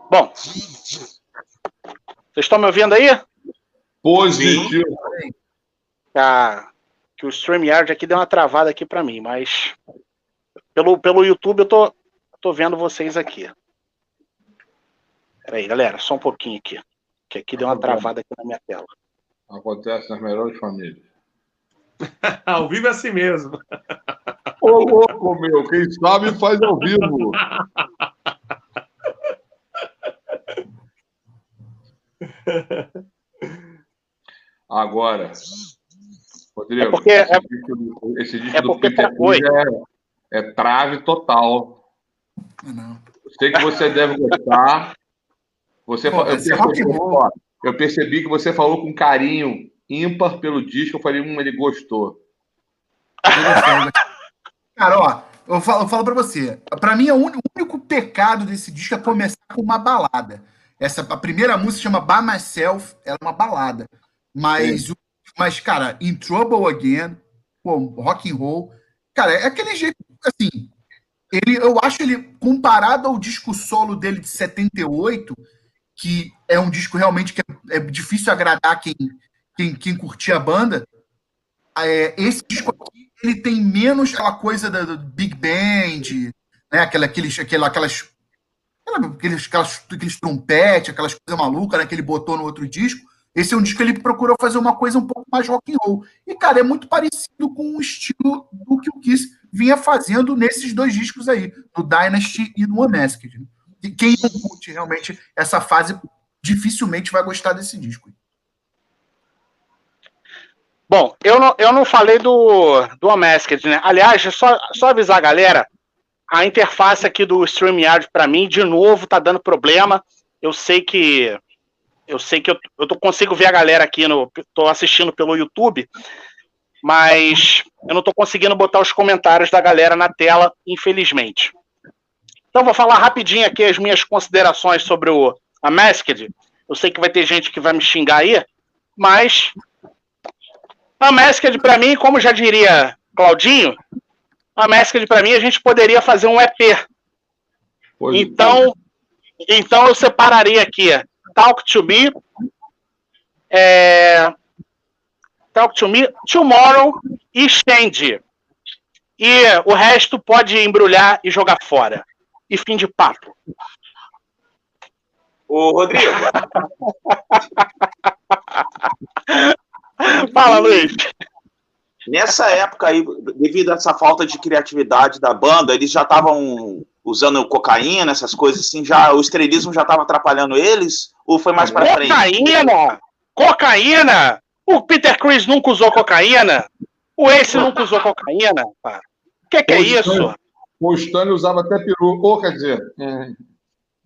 Bom, estão me ouvindo aí? Positivo. Ah, que o StreamYard aqui deu uma travada aqui para mim, mas pelo, pelo YouTube eu tô, tô vendo vocês aqui. Peraí, galera, só um pouquinho aqui. Que aqui deu uma travada aqui na minha tela. Acontece nas melhores famílias. ao vivo é assim mesmo. Ô, louco, meu, quem sabe faz ao vivo. Agora, Rodrigo, é porque, esse, é, disco, esse disco é do Peter é, é, trave total. Não. Sei que você deve gostar. Você, Pô, eu, percebi, ó, eu percebi que você falou com carinho ímpar pelo disco. Eu falei, hum, ele gostou. Cara, ó, eu falo, eu falo pra você. Pra mim, é o único pecado desse disco é começar com uma balada. Essa, a primeira música chama By Myself, ela é uma balada. Mas, o, mas cara, In Trouble Again, pô, rock and roll, cara, é aquele jeito, assim, ele, eu acho ele, comparado ao disco solo dele de 78, que é um disco realmente que é, é difícil agradar quem, quem, quem curtia a banda, é, esse disco aqui, ele tem menos aquela coisa da, da Big Band, né, aquela, aqueles, aquela, aquelas aqueles, aquelas, aqueles trompetes, aquelas coisas malucas né, que ele botou no outro disco. Esse é um disco que ele procurou fazer uma coisa um pouco mais rock and roll. E, cara, é muito parecido com o estilo do que o Kiss vinha fazendo nesses dois discos aí, no Dynasty e no Unmasked. E quem não curte realmente essa fase dificilmente vai gostar desse disco. Bom, eu não, eu não falei do, do Unmasked, né? Aliás, só, só avisar a galera, a interface aqui do StreamYard para mim, de novo, tá dando problema. Eu sei que eu sei que eu, eu tô, consigo ver a galera aqui no. tô assistindo pelo YouTube, mas eu não tô conseguindo botar os comentários da galera na tela, infelizmente. Então vou falar rapidinho aqui as minhas considerações sobre o a Masked. Eu sei que vai ter gente que vai me xingar aí, mas a Masked para mim, como já diria Claudinho, a Masked para mim a gente poderia fazer um EP. Pois então, é. então eu separaria aqui Talk to Me, é, Talk to Me, Tomorrow e Stand. E o resto pode embrulhar e jogar fora. E fim de papo. Ô, Rodrigo. Fala, Luiz. Nessa época aí, devido a essa falta de criatividade da banda, eles já estavam usando cocaína, essas coisas assim, já o estrelismo já estava atrapalhando eles? Ou foi mais para frente? Cocaína? Cocaína? O Peter Chris nunca usou cocaína? O Ace nunca usou cocaína? O que, que é isso? O Stanley usava até peru, ou quer dizer.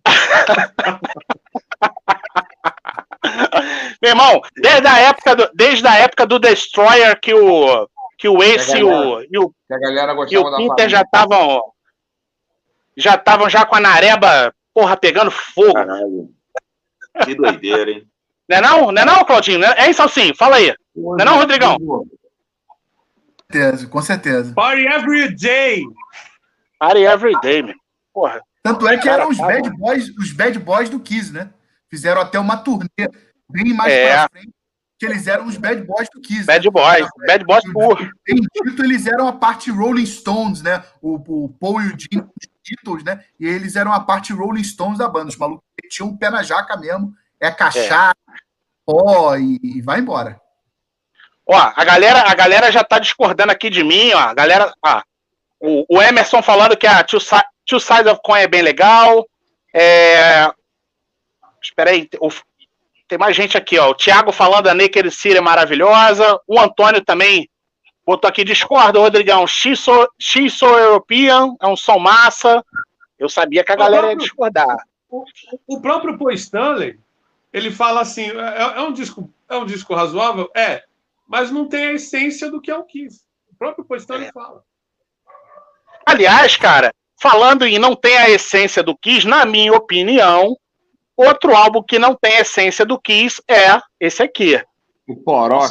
Meu irmão, desde a época do, desde a época do Destroyer que o que o Ace e o e o, e o Peter já estavam já estavam já com a nareba, porra, pegando fogo. Caralho. Que doideira, hein? Não é não? Não é não, Claudinho? É isso assim, fala aí. Não é não, Rodrigão? Com certeza, com certeza. Party every day. Party every day, meu. Porra. Tanto é que eram os bad boys, os bad boys do Kiss, né? Fizeram até uma turnê bem mais é. pra frente, que eles eram os bad boys do Kiss. Bad né? boys, bad boys puro. Em título, eles eram a parte Rolling Stones, né? O, o Paul e o Jim, os Beatles, né? E eles eram a parte Rolling Stones da banda. Os malucos tinham um pé na jaca mesmo. É cachaça, é. pó e, e vai embora. Ó, a galera, a galera já tá discordando aqui de mim, ó. A galera, ó, o, o Emerson falando que a Two, Two Sides of Coin é bem legal. É... Espera aí, o, tem mais gente aqui, ó. O Thiago falando a Naked City é maravilhosa. O Antônio também botou aqui, discorda, Rodrigão. X so, European é um som massa. Eu sabia que a galera próprio, ia discordar. O, o, próprio Paul Stanley, ele fala assim, é, é, um disco, é um disco razoável? É, mas não tem a essência do que é o Kiss. O próprio Paul Stanley é. fala. Aliás, cara, falando em não tem a essência do Kiss, na minha opinião, Outro álbum que não tem essência do Kiss é esse aqui. O Poró.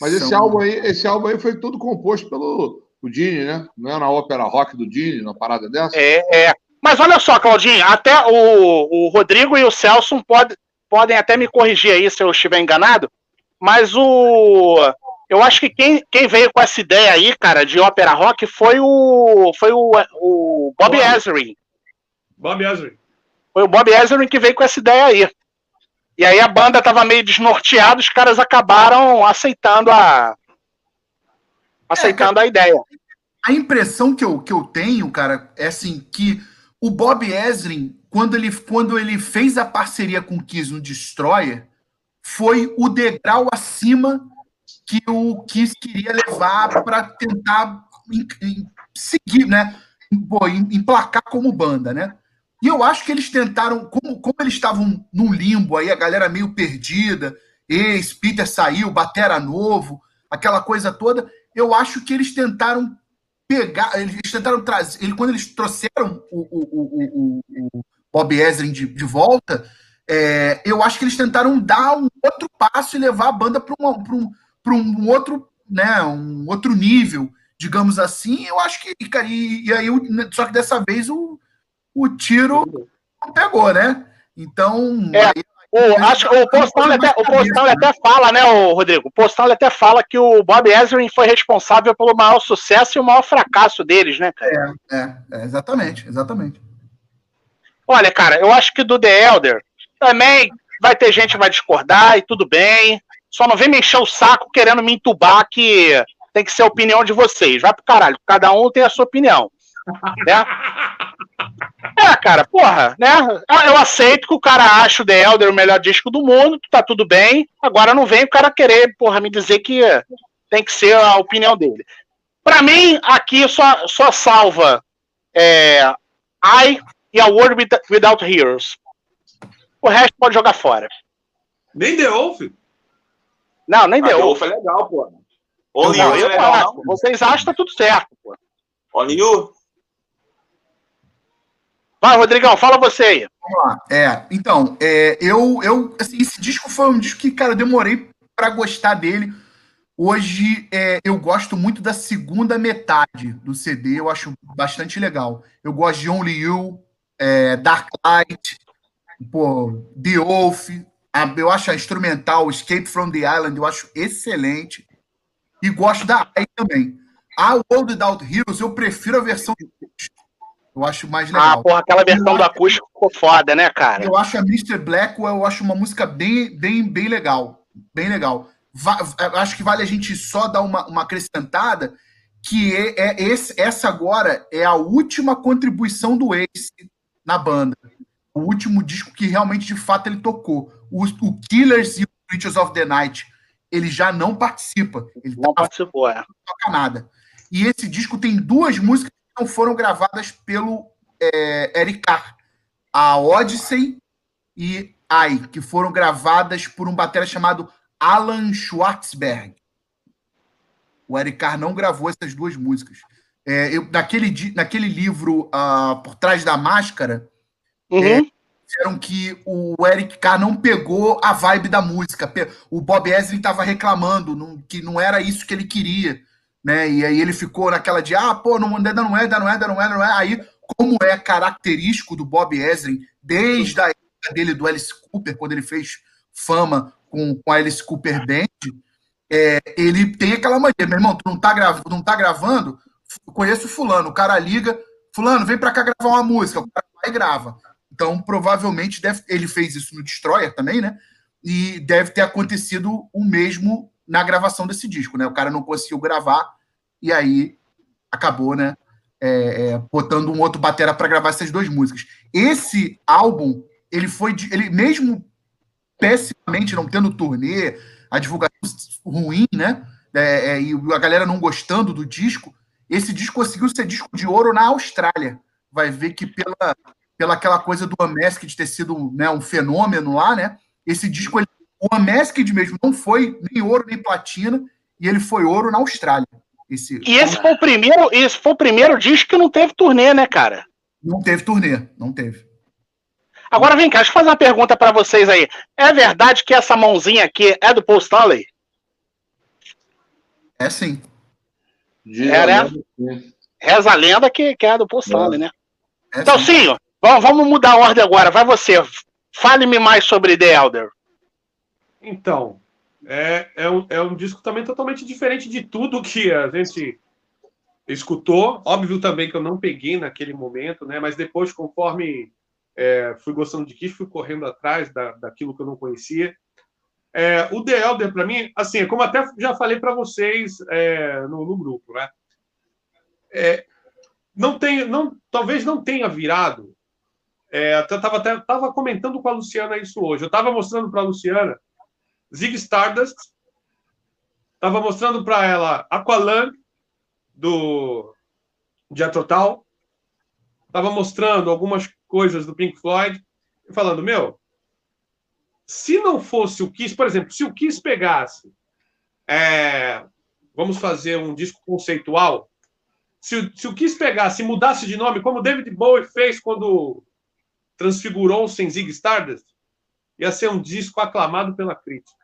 Mas esse álbum aí, esse álbum aí foi tudo composto pelo o Dini, né? Não é na ópera rock do Dini, na parada dessa? É, é. Mas olha só, Claudinho, até o, o Rodrigo e o Celso pode, podem até me corrigir aí se eu estiver enganado, mas o. Eu acho que quem, quem veio com essa ideia aí, cara, de ópera rock foi o. Foi o, o Bob Ezrin. Bob Ezrin. Foi o Bob Ezrin que veio com essa ideia aí. E aí a banda tava meio desnorteada, os caras acabaram aceitando a aceitando é, a ideia. A impressão que eu, que eu tenho, cara, é assim que o Bob Ezrin, quando ele, quando ele fez a parceria com o Kiss no Destroyer, foi o degrau acima que o Kiss queria levar para tentar em, em, seguir, né? Pô, emplacar como banda, né? E eu acho que eles tentaram, como, como eles estavam num limbo aí, a galera meio perdida, ex, Peter saiu, Batera novo, aquela coisa toda, eu acho que eles tentaram pegar, eles tentaram trazer, ele, quando eles trouxeram o, o, o, o Bob Ezrin de, de volta, é, eu acho que eles tentaram dar um outro passo e levar a banda para um, um, um outro, né, um outro nível, digamos assim. Eu acho que, e, e aí, só que dessa vez o o tiro não pegou, né? Então. É. Aí, o, acho, o Postal até, o Postal até fala, né, o Rodrigo? O Postal até fala que o Bob Ezrin foi responsável pelo maior sucesso e o maior fracasso deles, né, cara? É, é, é, exatamente, exatamente. Olha, cara, eu acho que do The Elder também vai ter gente que vai discordar e tudo bem. Só não vem me encher o saco querendo me entubar que tem que ser a opinião de vocês. Vai pro caralho, cada um tem a sua opinião. Né? É, cara, porra, né? Eu aceito que o cara acha o The Elder o melhor disco do mundo, tá tudo bem. Agora não vem o cara querer, porra, me dizer que tem que ser a opinião dele. Para mim, aqui só, só salva é, I e a World Without Heroes. O resto pode jogar fora. Nem The Wolf? Não, nem The Wolf. é legal, pô. Only não, eu é legal, Vocês acham que tá tudo certo, pô. Only You? Vai, Rodrigão, fala você aí. Vamos lá. É, então, é, eu, eu assim, esse disco foi um disco que, cara, eu demorei para gostar dele. Hoje é, eu gosto muito da segunda metade do CD, eu acho bastante legal. Eu gosto de Only You, é, Dark Light, pô, The Wolf, a, eu acho a instrumental Escape from the Island, eu acho excelente. E gosto da AI também. A World Without Heroes, eu prefiro a versão eu acho mais ah, legal. Ah, porra, aquela versão do acústico ficou foda, né, cara? Eu acho a Mr. Blackwell, eu acho uma música bem, bem, bem legal. Bem legal. Va acho que vale a gente só dar uma, uma acrescentada, que é, é esse, essa agora é a última contribuição do Ace na banda. O último disco que realmente, de fato, ele tocou. O, o Killers e o Creatures of the Night, ele já não participa. Ele não tá, participou, é. Não toca nada. E esse disco tem duas músicas não foram gravadas pelo é, Eric Carr, a Odyssey e Ai, que foram gravadas por um batera chamado Alan Schwartzberg. O Eric Carr não gravou essas duas músicas. É, eu, naquele, naquele livro uh, Por Trás da Máscara, uhum. é, disseram que o Eric Carr não pegou a vibe da música. O Bob Ezrin estava reclamando não, que não era isso que ele queria. Né? E aí ele ficou naquela de, ah, pô, não, ainda não é, ainda não é, ainda não é, não é. Aí, como é característico do Bob Ezrin, desde a época dele do Alice Cooper, quando ele fez fama com, com a Alice Cooper Band, é, ele tem aquela mania, meu irmão, tu não tá, grav não tá gravando? Conheço fulano, o cara liga, fulano, vem pra cá gravar uma música, o cara vai e grava. Então, provavelmente, deve, ele fez isso no Destroyer também, né? E deve ter acontecido o mesmo na gravação desse disco, né? O cara não conseguiu gravar e aí acabou, né? É, é, botando um outro batera para gravar essas duas músicas. Esse álbum, ele foi, ele mesmo pessimamente não tendo turnê, a divulgação ruim, né? É, é, e a galera não gostando do disco, esse disco conseguiu ser disco de ouro na Austrália. Vai ver que pela, pela aquela coisa do Unmasked ter sido né, um fenômeno lá, né? Esse disco, ele, o Unmasked mesmo não foi nem ouro nem platina, e ele foi ouro na Austrália. Esse, e esse foi o primeiro, esse foi o primeiro disco que não teve turnê, né, cara? Não teve turnê, não teve. Agora vem cá, deixa eu fazer uma pergunta para vocês aí. É verdade que essa mãozinha aqui é do Paul Stanley? É sim. É, né? Reza a lenda que, que é do Paul Stanley, é. né? É então, sim, sim Vamos, vamos mudar a ordem agora. Vai você. Fale-me mais sobre The Elder. Então, é, é, um, é um disco também totalmente diferente de tudo que a gente escutou. Óbvio também que eu não peguei naquele momento, né? Mas depois, conforme é, fui gostando de Kiss, fui correndo atrás da, daquilo que eu não conhecia. É, o The Elder, para mim, assim, é como até já falei para vocês é, no, no, grupo, né? É, não tem, não, talvez não tenha virado é, eu estava até tava comentando com a Luciana isso hoje. Eu estava mostrando para a Luciana Zig Stardust, estava mostrando para ela Aqualung do Dia Total, estava mostrando algumas coisas do Pink Floyd, e falando: Meu, se não fosse o Kiss, por exemplo, se o Kiss pegasse, é, vamos fazer um disco conceitual. Se, se o Kiss pegasse e mudasse de nome, como David Bowie fez quando transfigurou-se em Zig Stardust, ia ser um disco aclamado pela crítica.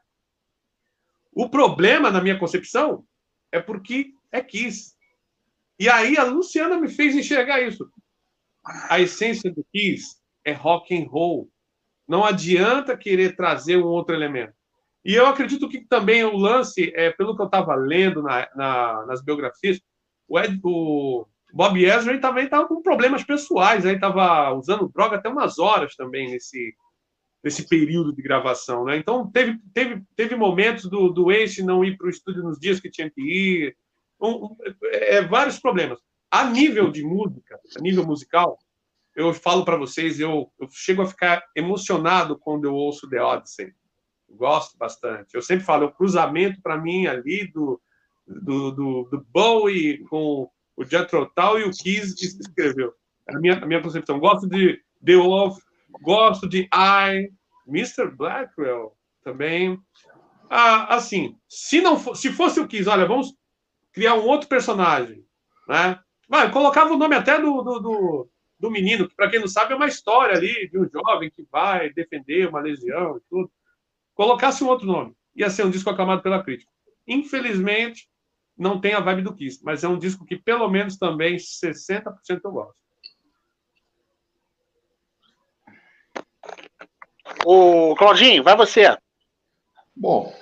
O problema, na minha concepção, é porque é Kiss. E aí a Luciana me fez enxergar isso. A essência do Kiss é rock and roll. Não adianta querer trazer um outro elemento. E eu acredito que também o lance, é, pelo que eu estava lendo na, na, nas biografias, o, Ed, o Bob Ezra também estava com problemas pessoais, aí estava usando droga até umas horas também nesse, nesse período de gravação, né? Então teve, teve, teve momentos do, do Ace não ir para o estúdio nos dias que tinha que ir, um, um, é, vários problemas. A nível de música, a nível musical, eu falo para vocês, eu, eu chego a ficar emocionado quando eu ouço The Odyssey. gosto bastante. Eu sempre falo, o cruzamento para mim ali do, do, do, do Bowie com o Jethro Tull e o Kiss escreveu. É a minha, a minha concepção. Gosto de The Wolf, gosto de I, Mr. Blackwell também. Ah, assim, se não for, se fosse o Kiss, olha, vamos criar um outro personagem, né? Vai, colocava o nome até do, do, do, do menino, que para quem não sabe é uma história ali de um jovem que vai defender uma legião e tudo. Colocasse um outro nome, ia ser um disco aclamado pela crítica. Infelizmente, não tem a vibe do Kiss, mas é um disco que pelo menos também 60% eu gosto. O Claudinho, vai você. Bom,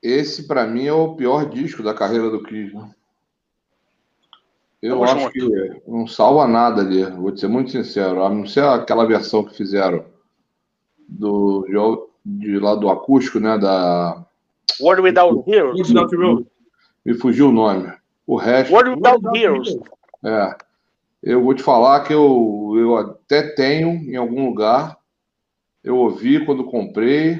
esse para mim é o pior disco da carreira do Kiss. Né? Eu Vamos acho que não salva nada ali, vou ser muito sincero. A não ser aquela versão que fizeram do de lá do acústico, né, da World Without Heroes. Me fugiu o nome. O resto. World Without Heroes. É. Eu vou te falar que eu, eu até tenho em algum lugar. Eu ouvi quando comprei.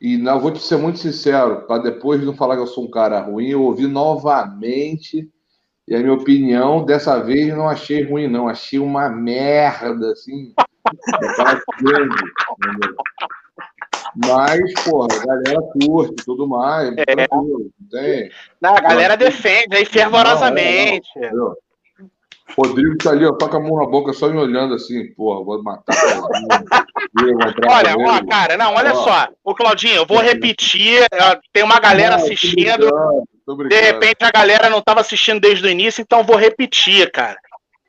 E não, vou te ser muito sincero, para depois não falar que eu sou um cara ruim, eu ouvi novamente E a minha opinião, dessa vez, não achei ruim, não. Achei uma merda, assim. Mas, porra, a galera curte e tudo mais. É. Tranquilo, não tem. Não, a galera defende aí fervorosamente. Não, não, não, Rodrigo tá ali, ó, toca a mão na boca, só me olhando assim, porra, vou matar. olha, ó, cara, não, olha ó. só. Ô, Claudinho, eu vou repetir. Tem uma galera não, assistindo. De repente a galera não estava assistindo desde o início, então vou repetir, cara.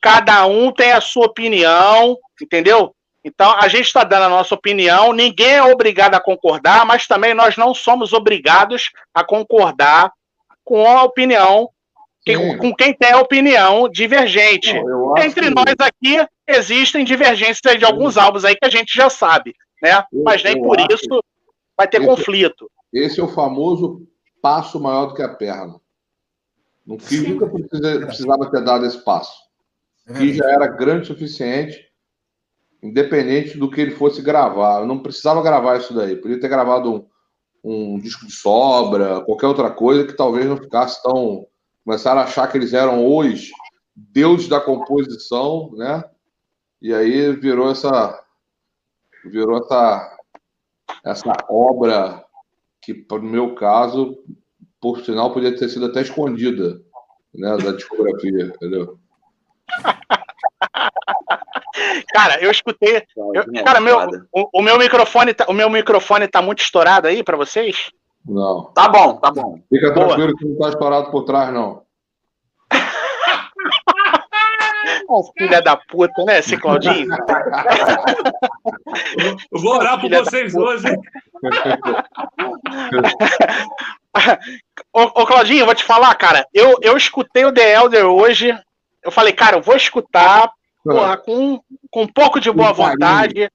Cada um tem a sua opinião, entendeu? Então a gente está dando a nossa opinião. Ninguém é obrigado a concordar, mas também nós não somos obrigados a concordar com a opinião que, com quem tem a opinião divergente. Não, Entre que... nós aqui existem divergências de alguns álbuns aí que a gente já sabe, né? Eu, Mas nem por isso vai ter esse, conflito. Esse é o famoso passo maior do que a perna. No Kiss nunca precisa, precisava ter dado esse passo. O Kiss já era grande o suficiente, independente do que ele fosse gravar. Eu não precisava gravar isso daí. Podia ter gravado um, um disco de sobra, qualquer outra coisa que talvez não ficasse tão começaram a achar que eles eram os deuses da composição, né? E aí virou essa virou essa essa obra que no meu caso, por sinal, podia ter sido até escondida, né, da discografia, entendeu? Cara, eu escutei. Eu, cara, meu, o, o, meu microfone tá, o meu microfone tá muito estourado aí para vocês? Não. Tá bom, tá bom. Fica Boa. tranquilo que não tá estourado por trás, não. Oh, filha da puta, né, esse Claudinho? Eu vou orar por vocês hoje. ô, ô, Claudinho, vou te falar, cara. Eu, eu escutei o The Elder hoje. Eu falei, cara, eu vou escutar porra, com, com um pouco de boa vontade,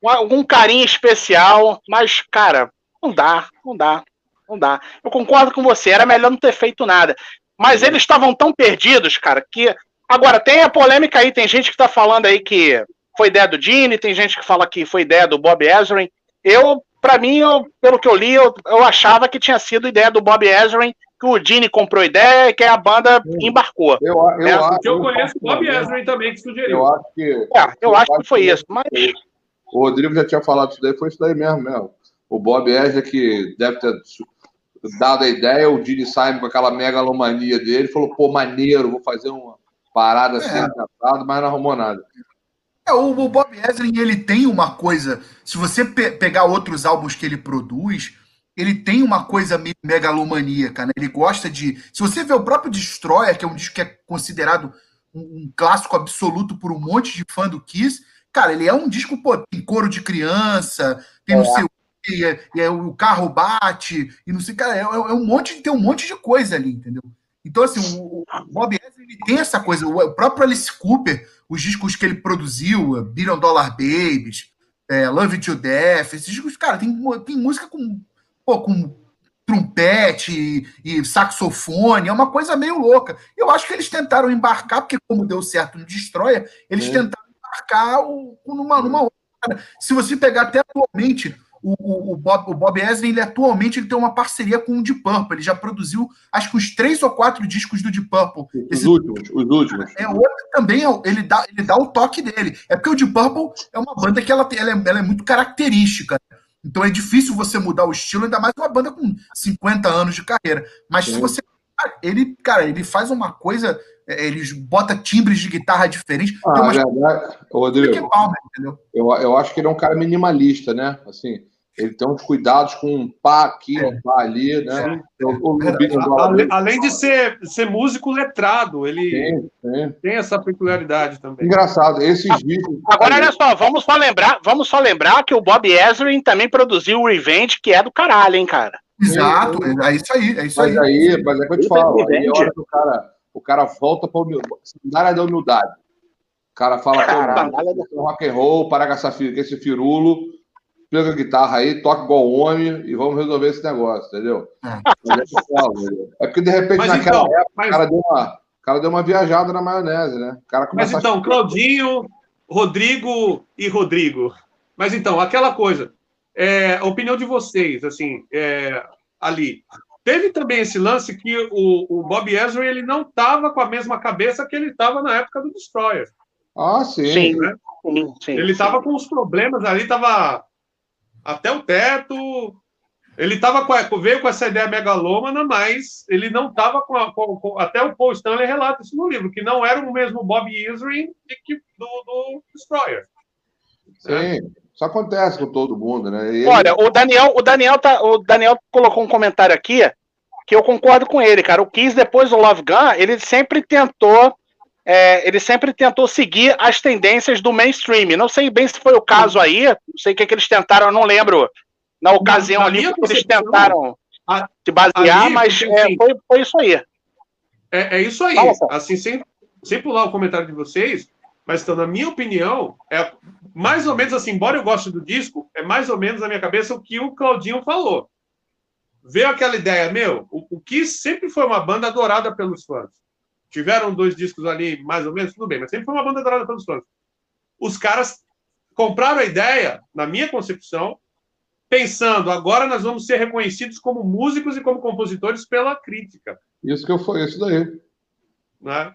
com algum carinho especial, mas, cara, não dá, não dá, não dá. Eu concordo com você, era melhor não ter feito nada. Mas eles estavam tão perdidos, cara, que. Agora, tem a polêmica aí, tem gente que tá falando aí que foi ideia do Dini, tem gente que fala que foi ideia do Bob Ezrin. Eu, para mim, eu, pelo que eu li, eu, eu, achava que tinha sido ideia do Bob Ezrin, que o Dini comprou ideia e que a banda embarcou. Eu, eu, né? acho, eu conheço o Bob Ezrin também, que sugeriu. Eu acho que. É, eu, acho que foi isso, mas. O Rodrigo já tinha falado isso daí, foi isso daí mesmo, mesmo. O Bob Ezra que deve ter dado a ideia, o Dini Simon com aquela megalomania dele, falou, pô, maneiro, vou fazer uma parada assim, é. mas não arrumou nada. É, o, o Bob Ezrin, ele tem uma coisa, se você pe pegar outros álbuns que ele produz, ele tem uma coisa meio megalomaníaca, né? Ele gosta de... Se você vê o próprio Destroyer, que é um disco que é considerado um, um clássico absoluto por um monte de fã do Kiss, cara, ele é um disco, pô, tem coro de criança, tem é. não sei o e, é, e é, o carro bate, e não sei, cara, é, é, um monte, tem um monte de coisa ali, entendeu? Então, assim, o, o Bob Ezra, ele tem essa coisa, o próprio Alice Cooper, os discos que ele produziu, Billion Dollar Babies, é, Love to Death, esses discos, cara, tem, tem música com, pô, com trompete e, e, saxofone, é uma coisa meio louca. Eu acho que eles tentaram embarcar, porque como deu certo no Destroyer, eles é. tentaram embarcar o, numa, numa outra. Se você pegar até atualmente o, o, Bob, o Bob Ezrin, ele atualmente ele tem uma parceria com o Deep Purple. Ele já produziu, acho que os três ou quatro discos do Deep Purple. Os Esse, últimos, os últimos. É outro também, é ele dá, ele dá o toque dele. É porque o Deep Purple é uma banda que ela, ela, é, ela é muito característica. Então é difícil você mudar o estilo, ainda mais uma banda com 50 anos de carreira. Mas Sim. se você. Ele, cara, ele faz uma coisa. É, ele bota timbres de guitarra diferentes. Ah, tem umas... verdade, Rodrigo, Palmer, eu, eu acho que ele é um cara minimalista, né? Assim, ele tem uns cuidados com um pá aqui, um pá ali, né? além, além de ser, ser músico letrado, ele tem, tem. tem essa peculiaridade também. Engraçado, esses vídeos. Agora, olha só, vamos só lembrar, vamos só lembrar que o Bob Ezrin também produziu o Revenge, que é do caralho, hein, cara? Exato, é isso aí, é isso mas aí. aí. Mas é que eu te falo, aí é hora que o cara, o cara volta para a área da humildade. O cara fala, pô, rock and roll, para com esse firulo pega a guitarra aí, toca igual homem e vamos resolver esse negócio, entendeu? É, é porque de repente mas naquela então, época mas... o, cara deu uma, o cara deu uma viajada na maionese, né? O cara mas então, a... Claudinho, Rodrigo e Rodrigo. Mas então, aquela coisa, é, a opinião de vocês, assim, é, ali, teve também esse lance que o, o Bob Ezra ele não estava com a mesma cabeça que ele estava na época do Destroyer. Ah, sim. Sim, né? sim, sim Ele estava com os problemas ali, estava até o teto. Ele tava com, veio com essa ideia megalômana, mas ele não estava com, com, com, Até o Paul Stanley relata isso no livro, que não era o mesmo Bob Ezrin do, do Destroyer. Sim. É. Isso acontece com todo mundo, né? Ele... Olha, o Daniel, o Daniel tá, o Daniel colocou um comentário aqui que eu concordo com ele, cara. O Kiss depois do Love Gun, ele sempre tentou, é, ele sempre tentou seguir as tendências do mainstream. Não sei bem se foi o caso aí, não sei o que, que eles tentaram, eu não lembro na ocasião na ali que eles tentaram a, se basear, ali, mas é, foi, foi isso aí. É, é isso aí. assim, sem, sem pular o comentário de vocês, mas então, na minha opinião, é mais ou menos assim, embora eu goste do disco, é mais ou menos na minha cabeça o que o Claudinho falou. Veio aquela ideia, meu, o, o Kiss sempre foi uma banda adorada pelos fãs. Tiveram dois discos ali, mais ou menos, tudo bem, mas sempre foi uma banda adorada pelos fãs. Os caras compraram a ideia, na minha concepção, pensando, agora nós vamos ser reconhecidos como músicos e como compositores pela crítica. Isso que eu foi, isso daí. Né?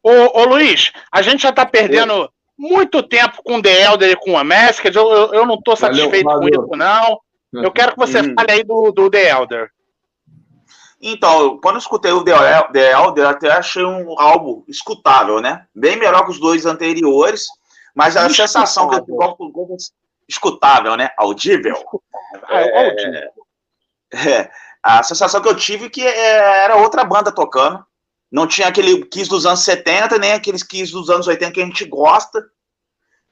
Ô, ô Luiz, a gente já está perdendo muito tempo com o The Elder e com a Masked. Eu, eu, eu não estou satisfeito valeu, valeu. com isso, não. Eu quero que você hum. fale aí do, do The Elder. Então, quando eu escutei o The, Elder, até achei um álbum escutável, né? Bem melhor que os dois anteriores, mas a sensação que eu tive. Escutável, né? Audível. É, é, a sensação que eu tive é que é, era outra banda tocando. Não tinha aquele Kiss dos anos 70, nem aqueles Kiss dos anos 80 que a gente gosta.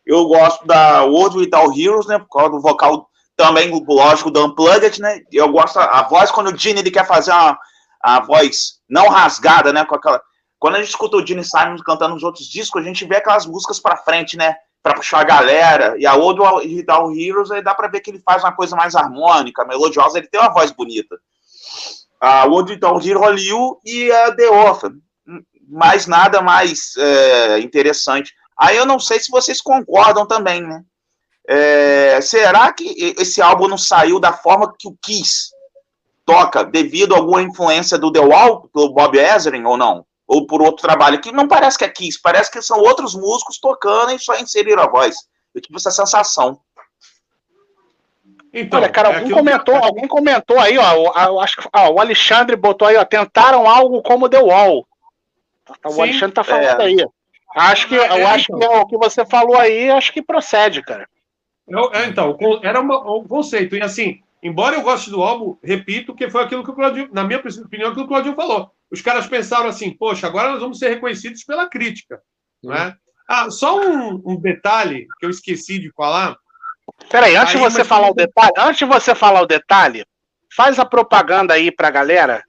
Eu gosto da World Without Heroes, né? Por causa do vocal também, lógico, do Unplugged, né? Eu gosto a voz quando o Gene ele quer fazer uma, a voz não rasgada, né? Com aquela. Quando a gente escuta o Gene Simon cantando nos outros discos, a gente vê aquelas músicas para frente, né? Para puxar a galera. E a World Without Heroes, aí dá para ver que ele faz uma coisa mais harmônica, melodiosa. Ele tem uma voz bonita a World então, Zero Liu e a The Orphan. Mais nada mais é, interessante. Aí eu não sei se vocês concordam também, né? É, será que esse álbum não saiu da forma que o Kiss toca, devido a alguma influência do The Wall, pelo Bob Ezrin, ou não? Ou por outro trabalho? Que não parece que é Kiss, parece que são outros músicos tocando e só inseriram a voz. Eu tive essa sensação. Então, Olha, cara, é alguém comentou, que... alguém comentou aí, ó, acho que o Alexandre botou aí, ó, tentaram algo como The Wall. O Sim, Alexandre tá falando é. aí. Acho que, é, eu acho então. que é o que você falou aí, acho que procede, cara. Eu, é, então, era uma, um conceito. E assim, embora eu goste do álbum, repito que foi aquilo que o Claudio, na minha opinião, que o Claudio falou. Os caras pensaram assim, poxa, agora nós vamos ser reconhecidos pela crítica. Né? Ah, só um, um detalhe que eu esqueci de falar Peraí, antes de você falar o detalhe, antes de você falar o detalhe, faz a propaganda aí pra galera.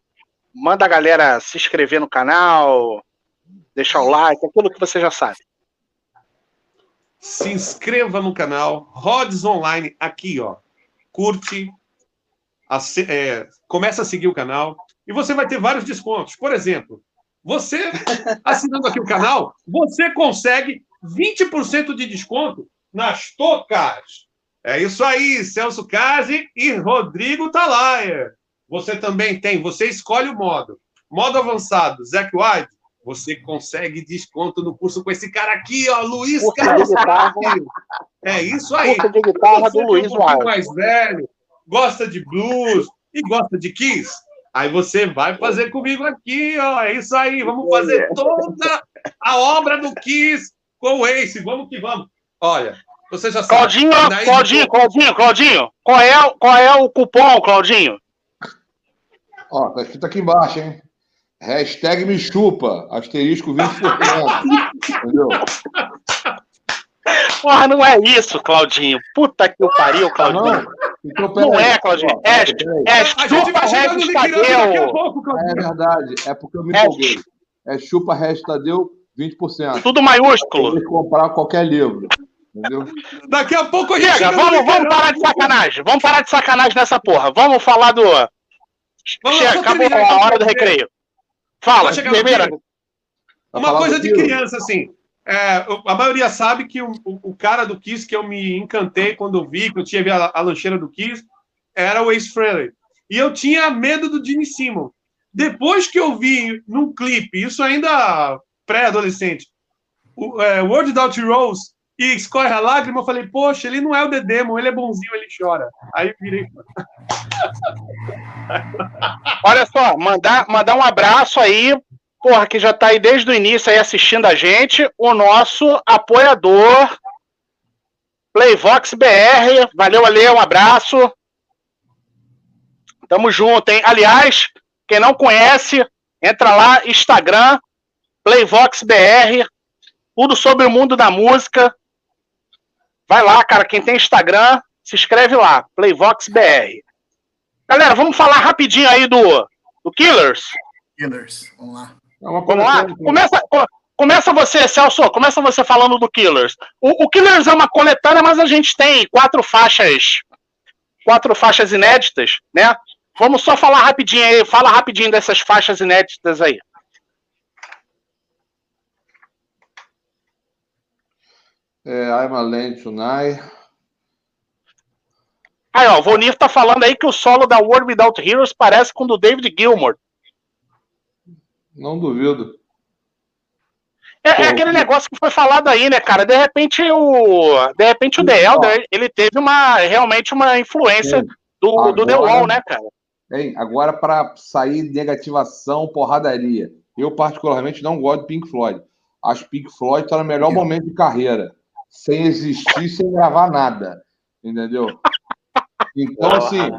Manda a galera se inscrever no canal, deixar o like, aquilo que você já sabe. Se inscreva no canal Rods Online aqui, ó. Curte, é, começa a seguir o canal e você vai ter vários descontos. Por exemplo, você assinando aqui o canal, você consegue 20% de desconto nas tocas é isso aí, Celso Casi e Rodrigo Talayer. Você também tem, você escolhe o modo. Modo avançado, Zac White, você consegue desconto no curso com esse cara aqui, ó, Luiz Carlos É isso aí. Curso de guitarra você do Luiz é um pouquinho mais velho, gosta de blues e gosta de Kiss. Aí você vai fazer comigo aqui, ó. É isso aí. Vamos fazer toda a obra do Kiss com o Ace. Vamos que vamos. Olha, você já sabe. Claudinho, Claudinho, Claudinho, Claudinho, qual é, qual é o cupom, Claudinho? Ó, tá escrito aqui embaixo, hein? Hashtag me chupa, asterisco 20%. entendeu? Porra, não é isso, Claudinho. Puta que o pariu, Claudinho. não, então, não é, Claudinho. Ó, é, é, chupa Regis Tadeu. É verdade, é porque eu me é, empolguei. É chupa Regis Tadeu 20%. Tudo maiúsculo. comprar qualquer livro. Entendeu? Daqui a pouco a gente. Chega, vamos, vamos parar de sacanagem. Vamos parar de sacanagem nessa porra. Vamos falar do. Vamos Chega, acabou a hora do recreio. Fala, primeira. Uma coisa de criança, assim. É, a maioria sabe que o, o, cara do Kiss que eu me encantei quando eu vi, que eu tinha a, a lancheira do Kiss, era o Ace Frehley. E eu tinha medo do Gene Simon. Depois que eu vi num clipe, isso ainda pré-adolescente, o é, World Without Rose, e escorre a lágrima, eu falei, poxa, ele não é o The Demon, ele é bonzinho, ele chora. Aí virei. Olha só, mandar, mandar um abraço aí, porra, que já tá aí desde o início aí assistindo a gente, o nosso apoiador, Playvox BR. Valeu, Ale, um abraço. Tamo junto, hein? Aliás, quem não conhece, entra lá, Instagram, Playvox BR, tudo sobre o mundo da música. Vai lá, cara, quem tem Instagram, se inscreve lá, Playvox BR. Galera, vamos falar rapidinho aí do, do Killers. Killers, vamos lá. É vamos lá? Começa, começa você, Celso, começa você falando do Killers. O, o Killers é uma coletânea, mas a gente tem quatro faixas, quatro faixas inéditas, né? Vamos só falar rapidinho aí, fala rapidinho dessas faixas inéditas aí. I'm a Land Tonight. Aí, ó, o Vonir tá falando aí que o solo da World Without Heroes parece com o do David Gilmour. Não duvido. É, é, aquele negócio que foi falado aí, né, cara? De repente o, de repente o The Elder, ele teve uma realmente uma influência do, agora, do The Wall, né, cara? Hein, agora para sair negativação, porradaria. Eu particularmente não gosto de Pink Floyd. Acho que Pink Floyd está no melhor momento de carreira sem existir, sem gravar nada. Entendeu? Então, assim,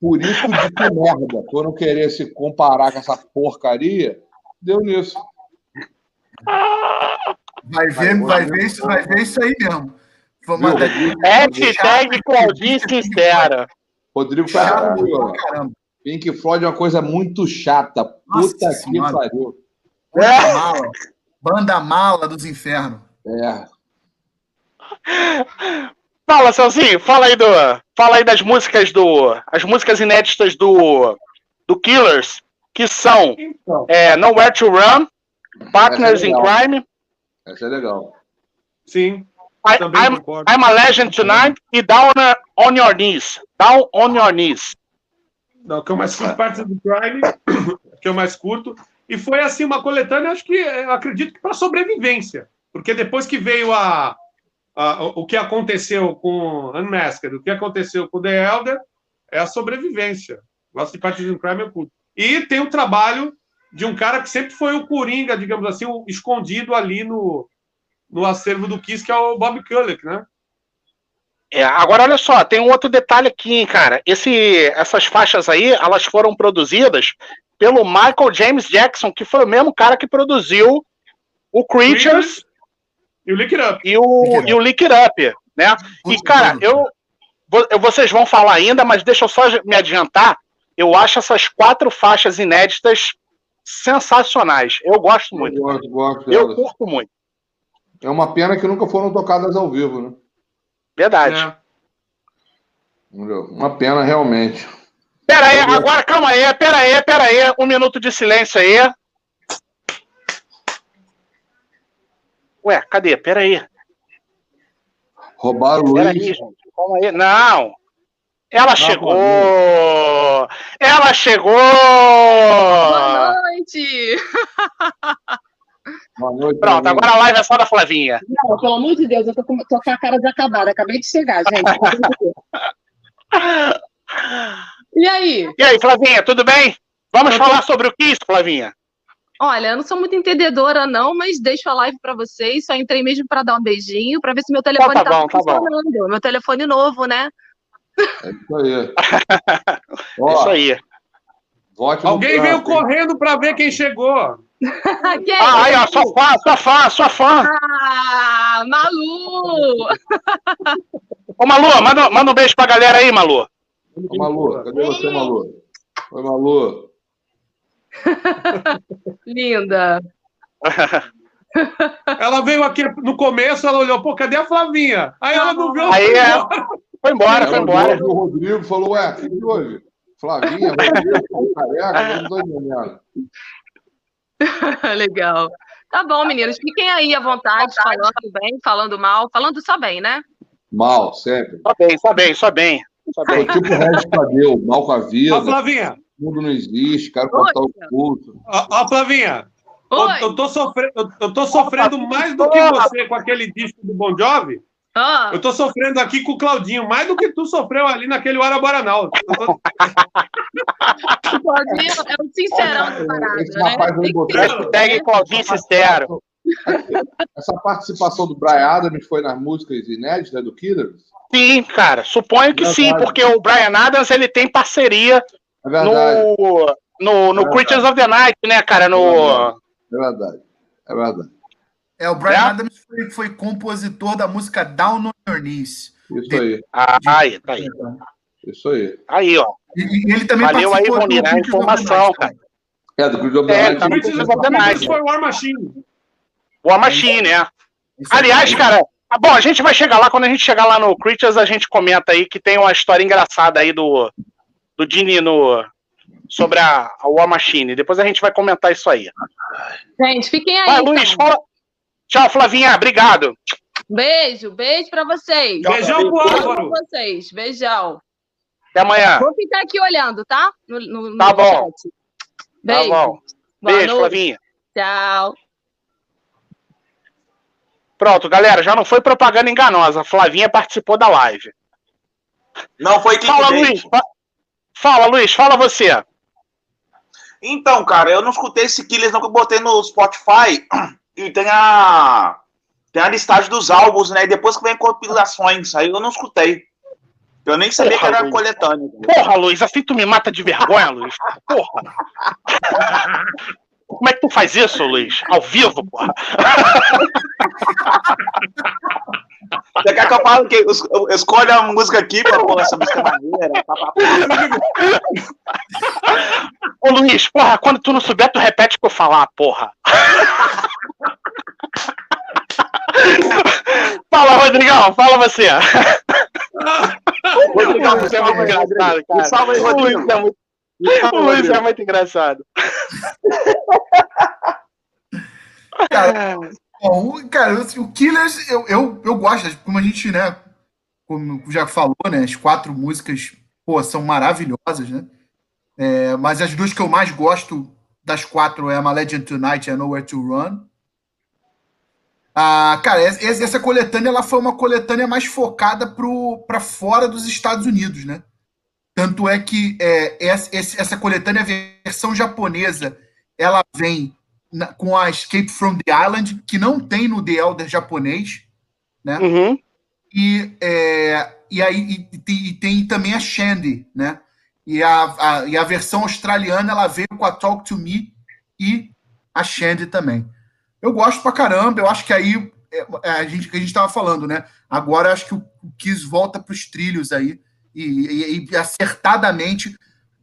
por isso que de merda, por não querer se comparar com essa porcaria, deu nisso. Vai ver, vai ver, isso, vai ver isso aí mesmo. Hashtag Claudinho Sincera. Rodrigo tá Pink Floyd é uma coisa muito chata. Puta Nossa que pariu. Banda mala. Banda mala dos infernos. É. Fala, Celzinho, fala aí do, fala aí das músicas do, as músicas inéditas do, do Killers, que são então. é, Nowhere to Run, Partners é in Crime. Essa é legal. Sim. I, I'm, I'm, a Legend Tonight e Down on Your Knees. Down on Your Knees. Não, que é o mais curto, Partners in Crime, que é o mais curto. E foi assim uma coletânea, acho que acredito que para sobrevivência. Porque depois que veio a, uh, o que aconteceu com Unmasked, o que aconteceu com The Elder, é a sobrevivência. Lost de Partizan Crime é culto. E tem o trabalho de um cara que sempre foi o Coringa, digamos assim, o escondido ali no, no acervo do Kiss, que é o Bob Kulick, né? É, agora, olha só, tem um outro detalhe aqui, hein, cara. Esse, essas faixas aí, elas foram produzidas pelo Michael James Jackson, que foi o mesmo cara que produziu o Creatures e o Lick It Up. E o, Lick e o Lick It Up, né? E, cara, eu, eu, vocês vão falar ainda, mas deixa eu só me adiantar. Eu acho essas quatro faixas inéditas sensacionais. Eu gosto muito. Eu, gosto, gosto eu curto muito. É uma pena que nunca foram tocadas ao vivo, né? Verdade. É. Uma pena, realmente. Pera aí, agora calma aí, pera aí, pera aí. Um minuto de silêncio aí. Ué, cadê? Pera aí. Roubaram o Luiz. Aí, gente. Calma aí. Não. Ela ah, chegou! Ela chegou! Boa noite! Boa noite Pronto, agora a live é só da Flavinha. Não, pelo amor de Deus, eu tô com, tô com a cara desacabada. Acabei de chegar, gente. e aí? E aí, Flavinha, tudo bem? Vamos falar sobre o Kiss, Flavinha? Olha, eu não sou muito entendedora, não, mas deixo a live para vocês. Só entrei mesmo para dar um beijinho, para ver se meu telefone então, tá, tá funcionando. Tá meu telefone novo, né? É isso aí. Ó, isso aí. Alguém veio correndo para ver quem chegou. quem? Ah, aí, ó, sua fã, sua fã, sua fã. Ah, Malu! Ô, Malu, manda, manda um beijo pra galera aí, Malu. Ô, Malu, cadê você, Malu? Oi, Malu. Linda. Ela veio aqui no começo, ela olhou, pô, cadê a Flavinha? Aí ela não viu. Aí é... foi embora, foi embora. O Rodrigo falou, ué, o que hoje? Flavinha, Rodrigo, careca, não tô entendendo. Legal. Tá bom, meninos. Fiquem aí à vontade, falando bem, falando mal, falando só bem, né? Mal, sempre. Só bem, só bem, só bem. Sou tipo o Regis Tadeu, mal com a vida. Ó, Flavinha. O mundo não existe, quero cortar o culto. Ó, ó Flavinha. Oi. Eu, tô sofrendo, eu tô sofrendo mais do que você com aquele disco do Bon Jovi. Ah. Eu tô sofrendo aqui com o Claudinho, mais do que tu sofreu ali naquele Hora Boranal. Tô... o Claudinho é o sincerão do parada, né? Hashtag Claudinho sincero. Essa participação do Brian Adams foi nas músicas inéditas do Killers? Sim, cara. Suponho que sim, porque o Brian Adams ele tem parceria é no, no, no é Creatures of the Night, né, cara? No... É verdade. É verdade. É, o Brian é? Adams foi, foi, compositor da música Down on Your Knees. Isso aí. Ah, aí, tá aí. Isso aí. Aí, ó. E, ele também Valeu aí, Ronir, a informação, cara. É, do Creed of the Night. É, of the Night. Foi War Machine. War Machine, é. Aliás, cara, ah, bom, a gente vai chegar lá, quando a gente chegar lá no Creatures, a gente comenta aí que tem uma história engraçada aí do, do Dini no, sobre a, a War Machine. Depois a gente vai comentar isso aí. Gente, fiquem aí. Vai, então. Luiz, fala, Tchau, Flavinha. Obrigado. Beijo, beijo para vocês. Beijão pro Álvaro. Pra vocês. Beijão. Até amanhã. Vou ficar aqui olhando, tá? No, no, tá no bom. Chat. Beijo. Tá bom. Beijo, Flavinha. Tchau. Pronto, galera, já não foi propaganda enganosa. A Flavinha participou da live. Não foi quem Fala, Luiz. Fala, Luiz. Fala você. Então, cara, eu não escutei esse Killers não que eu botei no Spotify e tem a tem a listagem dos álbuns, né? E depois que vem compilações, aí eu não escutei. Eu nem sabia porra, que era Luiz. coletânea. Porra, Luiz, assim tu me mata de vergonha, Luiz. Porra. Como é que tu faz isso, Luiz? Ao vivo, porra. Você quer que eu fale que escolhe a música aqui pra pôr essa música maneira? Ô Luiz, porra, quando tu não souber, tu repete pra eu falar, porra. fala, Rodrigão, fala você. Rodrigão, você é muito engraçado, cara. Salva aí, Rodrigo. O é muito, o Luiz é muito engraçado. Cara, bom, cara, o Killers, eu, eu, eu gosto, como a gente, né, como já falou, né, as quatro músicas, pô, são maravilhosas, né? É, mas as duas que eu mais gosto das quatro é a Legend Tonight e a Nowhere to Run. Ah, cara, essa coletânea ela foi uma coletânea mais focada para fora dos Estados Unidos, né? Tanto é que é, essa, essa coletânea, a versão japonesa, ela vem na, com a Escape from the Island, que não tem no The Elder japonês, né? Uhum. E, é, e aí e, e, tem também a Shandy, né? E a, a, e a versão australiana ela veio com a Talk to Me e a Shandy também. Eu gosto pra caramba, eu acho que aí é, é a gente que a gente estava falando, né? Agora acho que o, Kiss volta para os trilhos aí e, e, e, acertadamente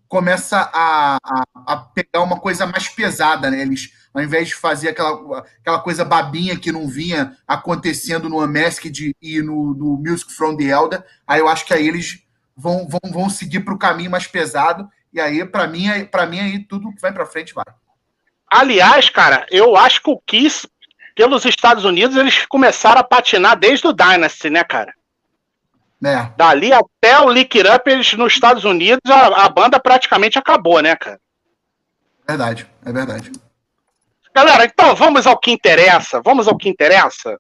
começa a, a, a, pegar uma coisa mais pesada, né? Eles, ao invés de fazer aquela, aquela coisa babinha que não vinha acontecendo no Unmasked e no, no Music from the Elder, aí eu acho que aí eles vão, vão, vão seguir para o caminho mais pesado e aí, para mim, para mim aí tudo que vai para frente vai. Aliás, cara, eu acho que o Kiss, pelos Estados Unidos, eles começaram a patinar desde o Dynasty, né, cara? É. Dali até o Lick Up, eles, nos Estados Unidos, a, a, banda praticamente acabou, né, cara? Verdade, é verdade. Galera, então vamos ao que interessa. Vamos ao que interessa.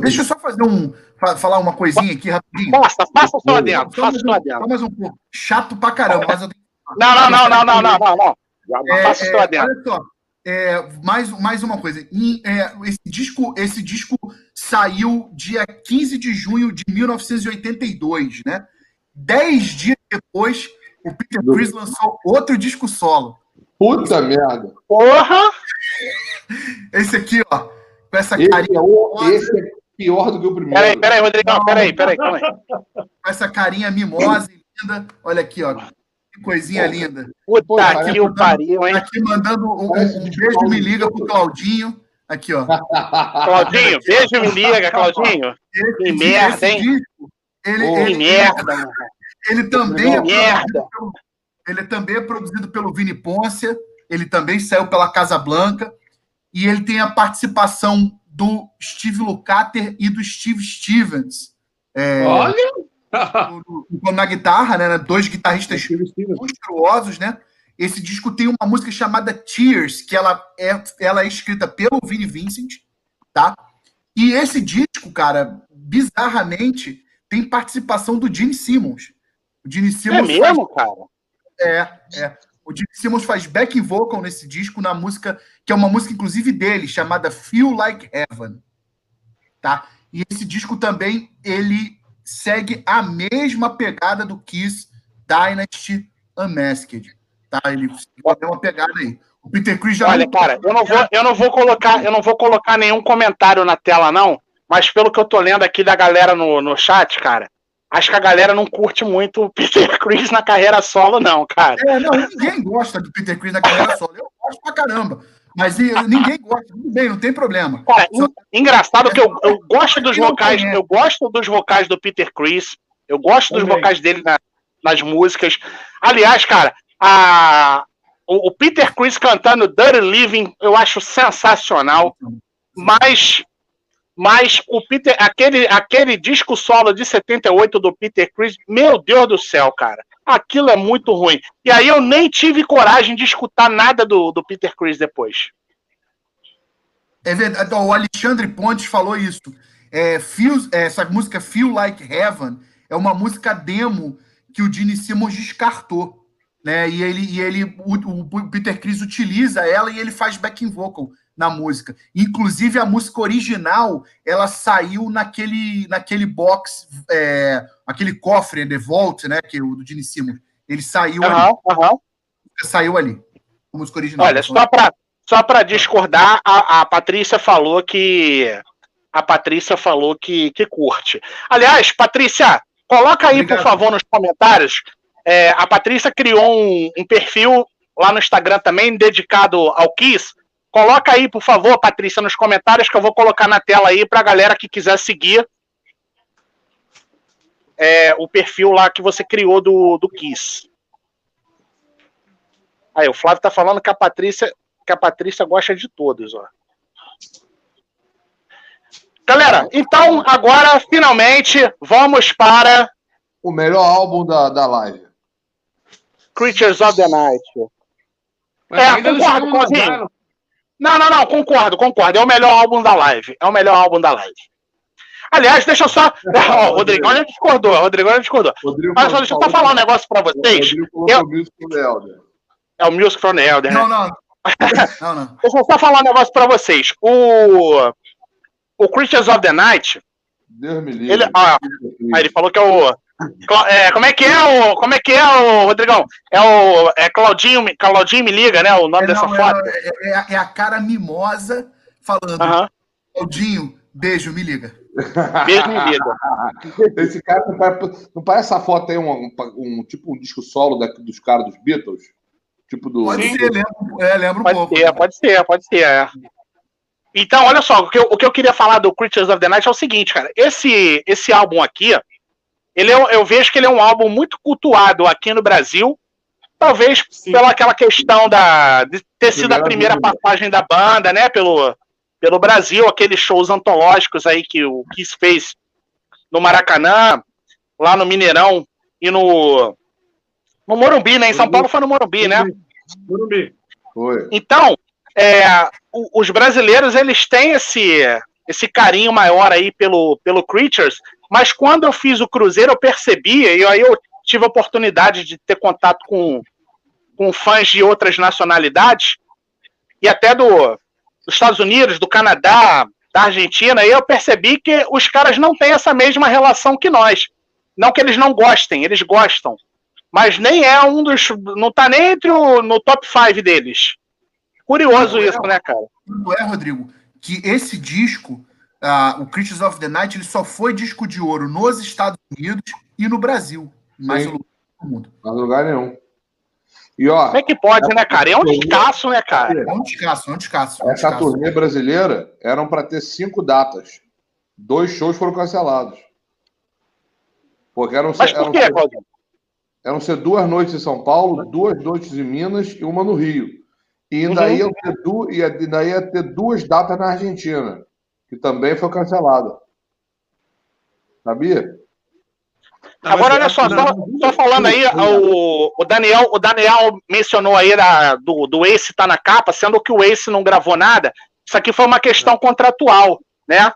Deixa eu só fazer um. Falar uma coisinha aqui rapidinho. Passa, passa só adentro. Passa só adentro. mais um pouco. Chato pra caramba, mas eu tenho... Não, não, não, não, não, não, não, não. É, passa é, só adentro. Olha só. É, mais, mais uma coisa. é, esse, disco, esse disco saiu dia 15 de junho de 1982, né? Dez dias depois, o Peter Chris lançou outro disco solo. Puta merda! Porra! Esse aqui, ó. Com essa esse carinha. É o, esse é pior do que o primeiro. Peraí, peraí, Rodrigão, peraí, peraí, calma aí. Com essa carinha mimosa e linda. Olha aqui, ó. Que coisinha Pô, linda. Puta Pô, que o pariu, hein? Aqui mandando um, um, um beijo, me liga pro Claudinho. Aqui, ó. Claudinho, beijo, me liga, Claudinho. Esse, que merda, hein? Disco, ele, oh, ele, merda, ele, ele também é merda. Pelo, ele também é produzido pelo Vini Pôncia. Ele também saiu pela Casa Blanca. E ele tem a participação do Steve Lukather e do Steve Stevens. É, Olha! na guitarra, né? Dois guitarristas monstruosos, né? Esse disco tem uma música chamada Tears, que ela é, ela é escrita pelo Vinnie Vincent, tá? E esse disco, cara, bizarramente, tem participação do Gene Simmons. O Gene Simmons é mesmo, faz... cara? É, é. O Gene Simmons faz back vocal nesse disco, na música, que é uma música, inclusive, dele, chamada Feel Like Heaven. Tá? E esse disco também, ele segue a mesma pegada do Kiss Dynasty Unmasked. Tá? Ele tem uma pegada aí. O Peter Chris já Olha, cara, eu não vou, eu não vou colocar, eu não vou colocar nenhum comentário na tela não, mas pelo que eu tô lendo aqui da galera no, no chat, cara, acho que a galera não curte muito o Peter Chris na carreira solo não, cara. É, não, ninguém gosta do Peter Chris na carreira solo. Eu gosto pra caramba. Mas ninguém gosta, tudo bem, não tem problema. Cara, Só... engraçado que eu, eu gosto dos vocais, eu gosto dos vocais do Peter Chris, eu gosto dos vocais dele na, nas músicas. Aliás, cara, a, o, o, Peter Chris cantando Dirty Living eu acho sensacional, mas mas o Peter, aquele, aquele disco solo de 78 do Peter Chris, meu Deus do céu, cara. Aquilo é muito ruim. E aí eu nem tive coragem de escutar nada do, do Peter Chris depois. É verdade. O Alexandre Pontes falou isso. É, é, essa música Feel Like Heaven é uma música demo que o Gene Simmons descartou né? E ele, e ele o, o, Peter Chris utiliza ela e ele faz backing vocal na música. Inclusive a música original, ela saiu naquele naquele box, é, aquele cofre The Vault, né? Que é o do Gene Simmons. Ele saiu uhum, ali. Uhum. Saiu ali. A música original. Olha, só para só para discordar, a, a Patrícia falou que a Patrícia falou que, que curte. Aliás, Patrícia, coloca aí, Obrigado. por favor, nos comentários é, a Patrícia criou um, um, perfil lá no Instagram também, dedicado ao Kiss. Coloca aí, por favor, Patrícia, nos comentários que eu vou colocar na tela aí para a galera que quiser seguir é, o perfil lá que você criou do, do Kiss. Aí, o Flávio tá falando que a Patrícia, que a Patrícia gosta de todos, ó. Galera, então agora finalmente vamos para o melhor álbum da, da live. Creatures of the Night. Mas é, concordo, Cozinho. Não, não, não, concordo, concordo. É o melhor álbum da live. É o melhor álbum da live. Aliás, deixa eu só. o Rodrigo já discordou. O Rodrigo já discordou. Rodrigo Mas só deixa eu só falar um negócio pra vocês. Eu... É o Music from the Elder. Né? Não, não. não, não. Deixa eu só falar um negócio pra vocês. O. O Creatures of the Night. Deus me livre. Ele, ah, ele falou que é o é, como é que é o. Como é que é o, Rodrigão? É o. É Claudinho, Claudinho me liga, né? O nome é, dessa não, foto. É, é, é, a cara mimosa falando. Uh -huh. Claudinho, beijo, me liga. Beijo, me liga. Esse cara não parece, não parece essa foto aí um, um, um tipo um disco solo da, dos caras dos Beatles? Tipo do. Pode ser, lembro, é, lembro pode um pouco. Ser, pode ser, pode ser, é. Então, olha só, o que, eu, o que eu queria falar do Creatures of the Night é o seguinte, cara. Esse, esse álbum aqui, ele é, eu vejo que ele é um álbum muito cultuado aqui no Brasil, talvez Sim. pela aquela questão da, de ter sido a primeira passagem da banda, né, pelo, pelo Brasil, aqueles shows antológicos aí que o Kiss fez no Maracanã, lá no Mineirão e no, no Morumbi, né? Em São Paulo foi no Morumbi, né? Morumbi. Foi. Então, é, os brasileiros eles têm esse esse carinho maior aí pelo, pelo Creatures, mas quando eu fiz o Cruzeiro, eu percebi, e aí eu tive a oportunidade de ter contato com, com fãs de outras nacionalidades, e até do, dos Estados Unidos, do Canadá, da Argentina, e eu percebi que os caras não têm essa mesma relação que nós. Não que eles não gostem, eles gostam. Mas nem é um dos. Não tá nem entre o, no top 5 deles. Curioso não, isso, é, né, cara? Não é, Rodrigo? Que esse disco uh, o Creatures of the Night ele só foi disco de ouro nos Estados Unidos e no Brasil. Mais lugar no mundo. Mais lugar nenhum. E, ó, Como é que pode, né, cara? É um descasso, né, cara? É um descasso, é um descasso. É um Essa turnê brasileira eram para ter cinco datas. Dois shows foram cancelados. Porque eram, Mas por eram, quê, ser, eram ser duas noites em São Paulo, duas noites em Minas e uma no Rio. E ainda, uhum. ia, ter du, ia, ainda ia ter duas datas na Argentina que também foi cancelada. Sabia? Agora, olha só, só, só, falando aí, o, o, Daniel, o Daniel mencionou aí da, do, do Ace tá na capa, sendo que o Ace não gravou nada. Isso aqui foi uma questão contratual, né?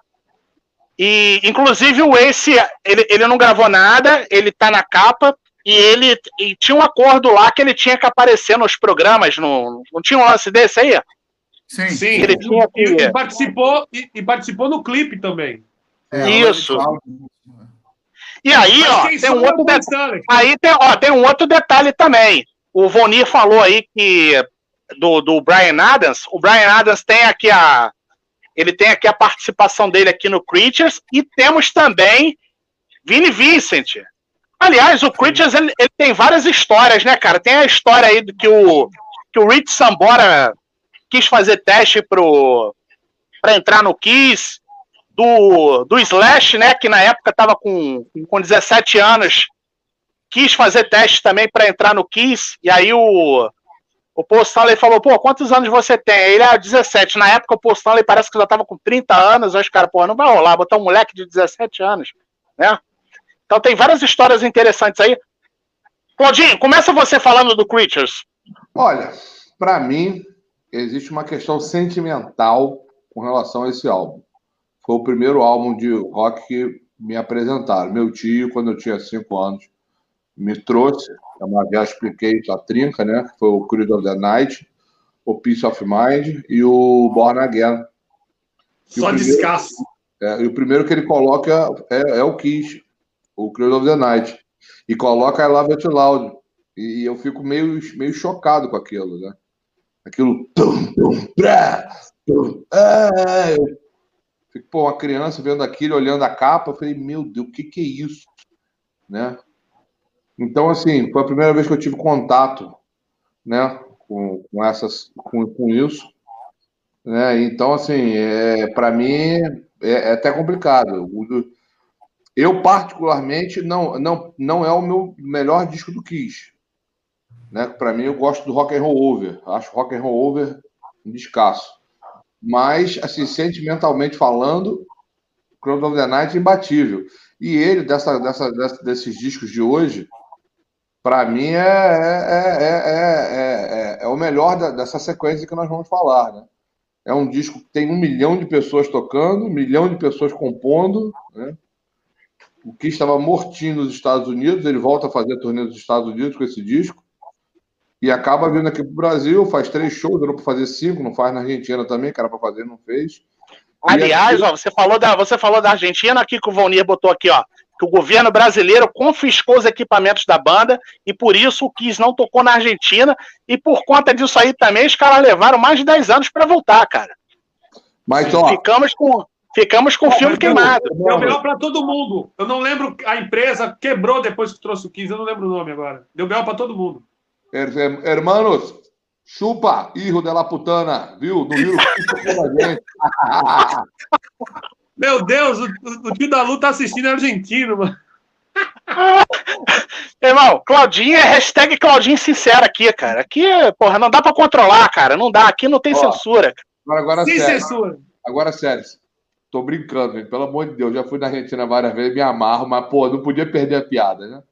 E, inclusive, o Ace, ele, ele não gravou nada, ele tá na capa, e ele e tinha um acordo lá que ele tinha que aparecer nos programas, no, não tinha um lance desse aí? Sim, Sim. Ele tinha que... e, participou, e, e participou no clipe também. É, Isso. E aí, ó, tem um outro detalhe. Aí tem, ó, tem um outro detalhe também. O Vonir falou aí que do, do Brian Adams, o Brian Adams tem aqui a ele tem aqui a participação dele aqui no Creatures e temos também Vini Vincent. Aliás, o Creatures ele, ele, tem várias histórias, né, cara? Tem a história aí do que o que o Rich Sambora quis fazer teste pro para entrar no Kiss do, do Slash, né, que na época estava com, com 17 anos, quis fazer teste também para entrar no Kiss, e aí o, o Paul falou, pô, quantos anos você tem? Ele, ah, 17. Na época o Stanley parece que já estava com 30 anos, os caras, pô, não vai rolar, botar um moleque de 17 anos, né? Então tem várias histórias interessantes aí. Claudinho, começa você falando do Creatures. Olha, para mim, existe uma questão sentimental com relação a esse álbum foi o primeiro álbum de rock que me apresentaram. Meu tio, quando eu tinha cinco anos, me trouxe. É uma já expliquei a trinca, né? Foi o Creed of the Night, o Peace of Mind e o Born Again. E Só descasso. É, e o primeiro que ele coloca é, é, o Kiss, o Creed of the Night. E coloca I Love It Loud. E eu fico meio, meio chocado com aquilo, né? Aquilo. Tum, tum, tum, é, Fico, pô, uma criança vendo aquilo, olhando a capa, eu falei, meu Deus, o que, que é isso? Né? Então, assim, foi a primeira vez que eu tive contato né, com, com, essas, com, com isso. Né? Então, assim, é, para mim é, é, até complicado. Eu, particularmente, não, não, não é o meu melhor disco do Kiss. Né? Para mim, eu gosto do Rock and Roll Over. Acho Rock and Roll Over um descasso. Mas, assim, sentimentalmente falando, Crown of the Night é imbatível. E ele, dessa, dessa, dessa desses discos de hoje, para mim é, é, é, é, o melhor da, dessa sequência que nós vamos falar. Né? É um disco que tem um milhão de pessoas tocando, um milhão de pessoas compondo. Né? O que estava mortinho nos Estados Unidos, ele volta a fazer turnê nos Estados Unidos com esse disco e acaba vindo aqui para o Brasil, faz três shows, era para fazer cinco, não faz na Argentina também, que era para fazer, não fez. Aliás, ó, você, falou da, você falou da Argentina, aqui que o Vonir botou aqui, ó, que o governo brasileiro confiscou os equipamentos da banda e por isso o Kiss não tocou na Argentina e por conta disso aí também os caras levaram mais de 10 anos para voltar, cara. Mas, ó, ficamos com ficamos com o filme queimado. Deu melhor para todo mundo. Eu não lembro, a empresa quebrou depois que trouxe o Kiss, eu não lembro o nome agora. Deu melhor para todo mundo. Hermanos, chupa, hijo de la putana, viu? No Rio Meu Deus, o, o tio da Lu tá assistindo argentino, mano. Irmão, Claudinho é hashtag Claudinho sincero aqui, cara. Aqui, porra, não dá pra controlar, cara. Não dá. Aqui não tem Ó, censura. Agora, agora Sem sério. censura. Agora, sério. Tô brincando, gente. Pelo amor de Deus. Já fui na Argentina várias vezes, me amarro, mas, pô, não podia perder a piada, né?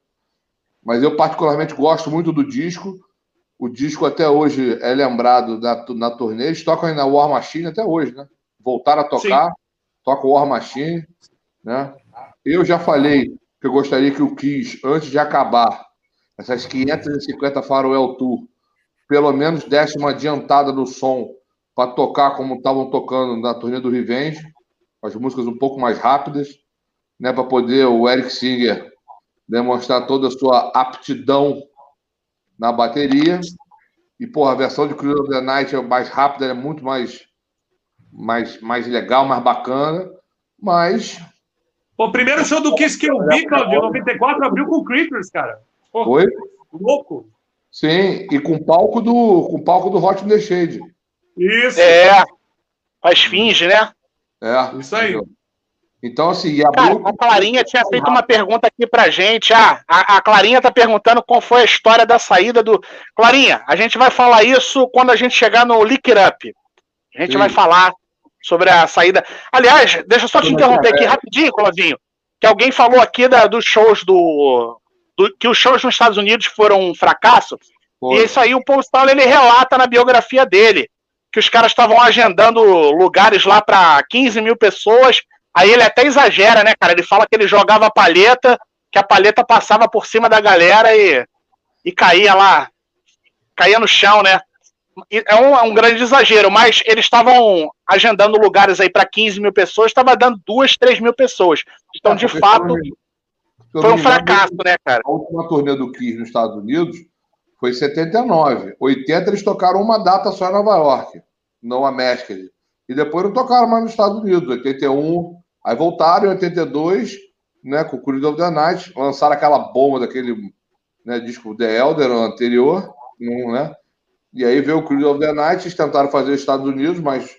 Mas eu, particularmente, gosto muito do disco. O disco até hoje é lembrado na, na turnê. Eles tocam aí na War Machine até hoje, né? Voltaram a tocar, Sim. toca War Machine, né? Eu já falei que eu gostaria que o Kiss, antes de acabar essas 550 Farewell Tour, pelo menos desse uma adiantada no som para tocar como estavam tocando na turnê do Revenge, as músicas um pouco mais rápidas, né, para poder o Eric Singer demonstrar toda a sua aptidão na bateria. E, pô, a versão de Cruise of the Night é mais rápida, é muito mais, mais, mais legal, mais bacana. Mas. O primeiro show do Kiss que eu vi, Claudio, em 94, abriu com o Creepers, cara. Pô, Foi? Louco. Sim, e com o palco do, com palco do Hot in the Shade. Isso. É. A esfinge, né? É. Isso aí. Entendeu? Então, assim, a, Cara, a Clarinha tinha feito uma pergunta aqui pra gente. Ah, a, a Clarinha tá perguntando qual foi a história da saída do. Clarinha, a gente vai falar isso quando a gente chegar no Lick It Up. A gente Sim. vai falar sobre a saída. Aliás, deixa eu só te interromper aqui rapidinho, Claudinho. que alguém falou aqui da, dos shows do, do, que os shows nos Estados Unidos foram um fracasso. Pô. E isso aí o Paul Stanley ele relata na biografia dele que os caras estavam agendando lugares lá para 15 mil pessoas. Aí ele até exagera, né, cara? Ele fala que ele jogava palheta, que a palheta passava por cima da galera e, e caía lá, caía no chão, né? É um, é um grande exagero, mas eles estavam agendando lugares aí para 15 mil pessoas, estava dando 2, 3 mil pessoas. Então, de fato, foi um fracasso, né, cara? A última turnê do Kiss nos Estados Unidos foi em 79. 80 eles tocaram uma data só em Nova York, não a México. E depois não tocaram mais nos Estados Unidos. 81, aí voltaram em 82, né, com o Creed of the Night, lançaram aquela bomba daquele né, disco The Elder anterior, né? E aí veio o Creed of the Night, eles tentaram fazer os Estados Unidos, mas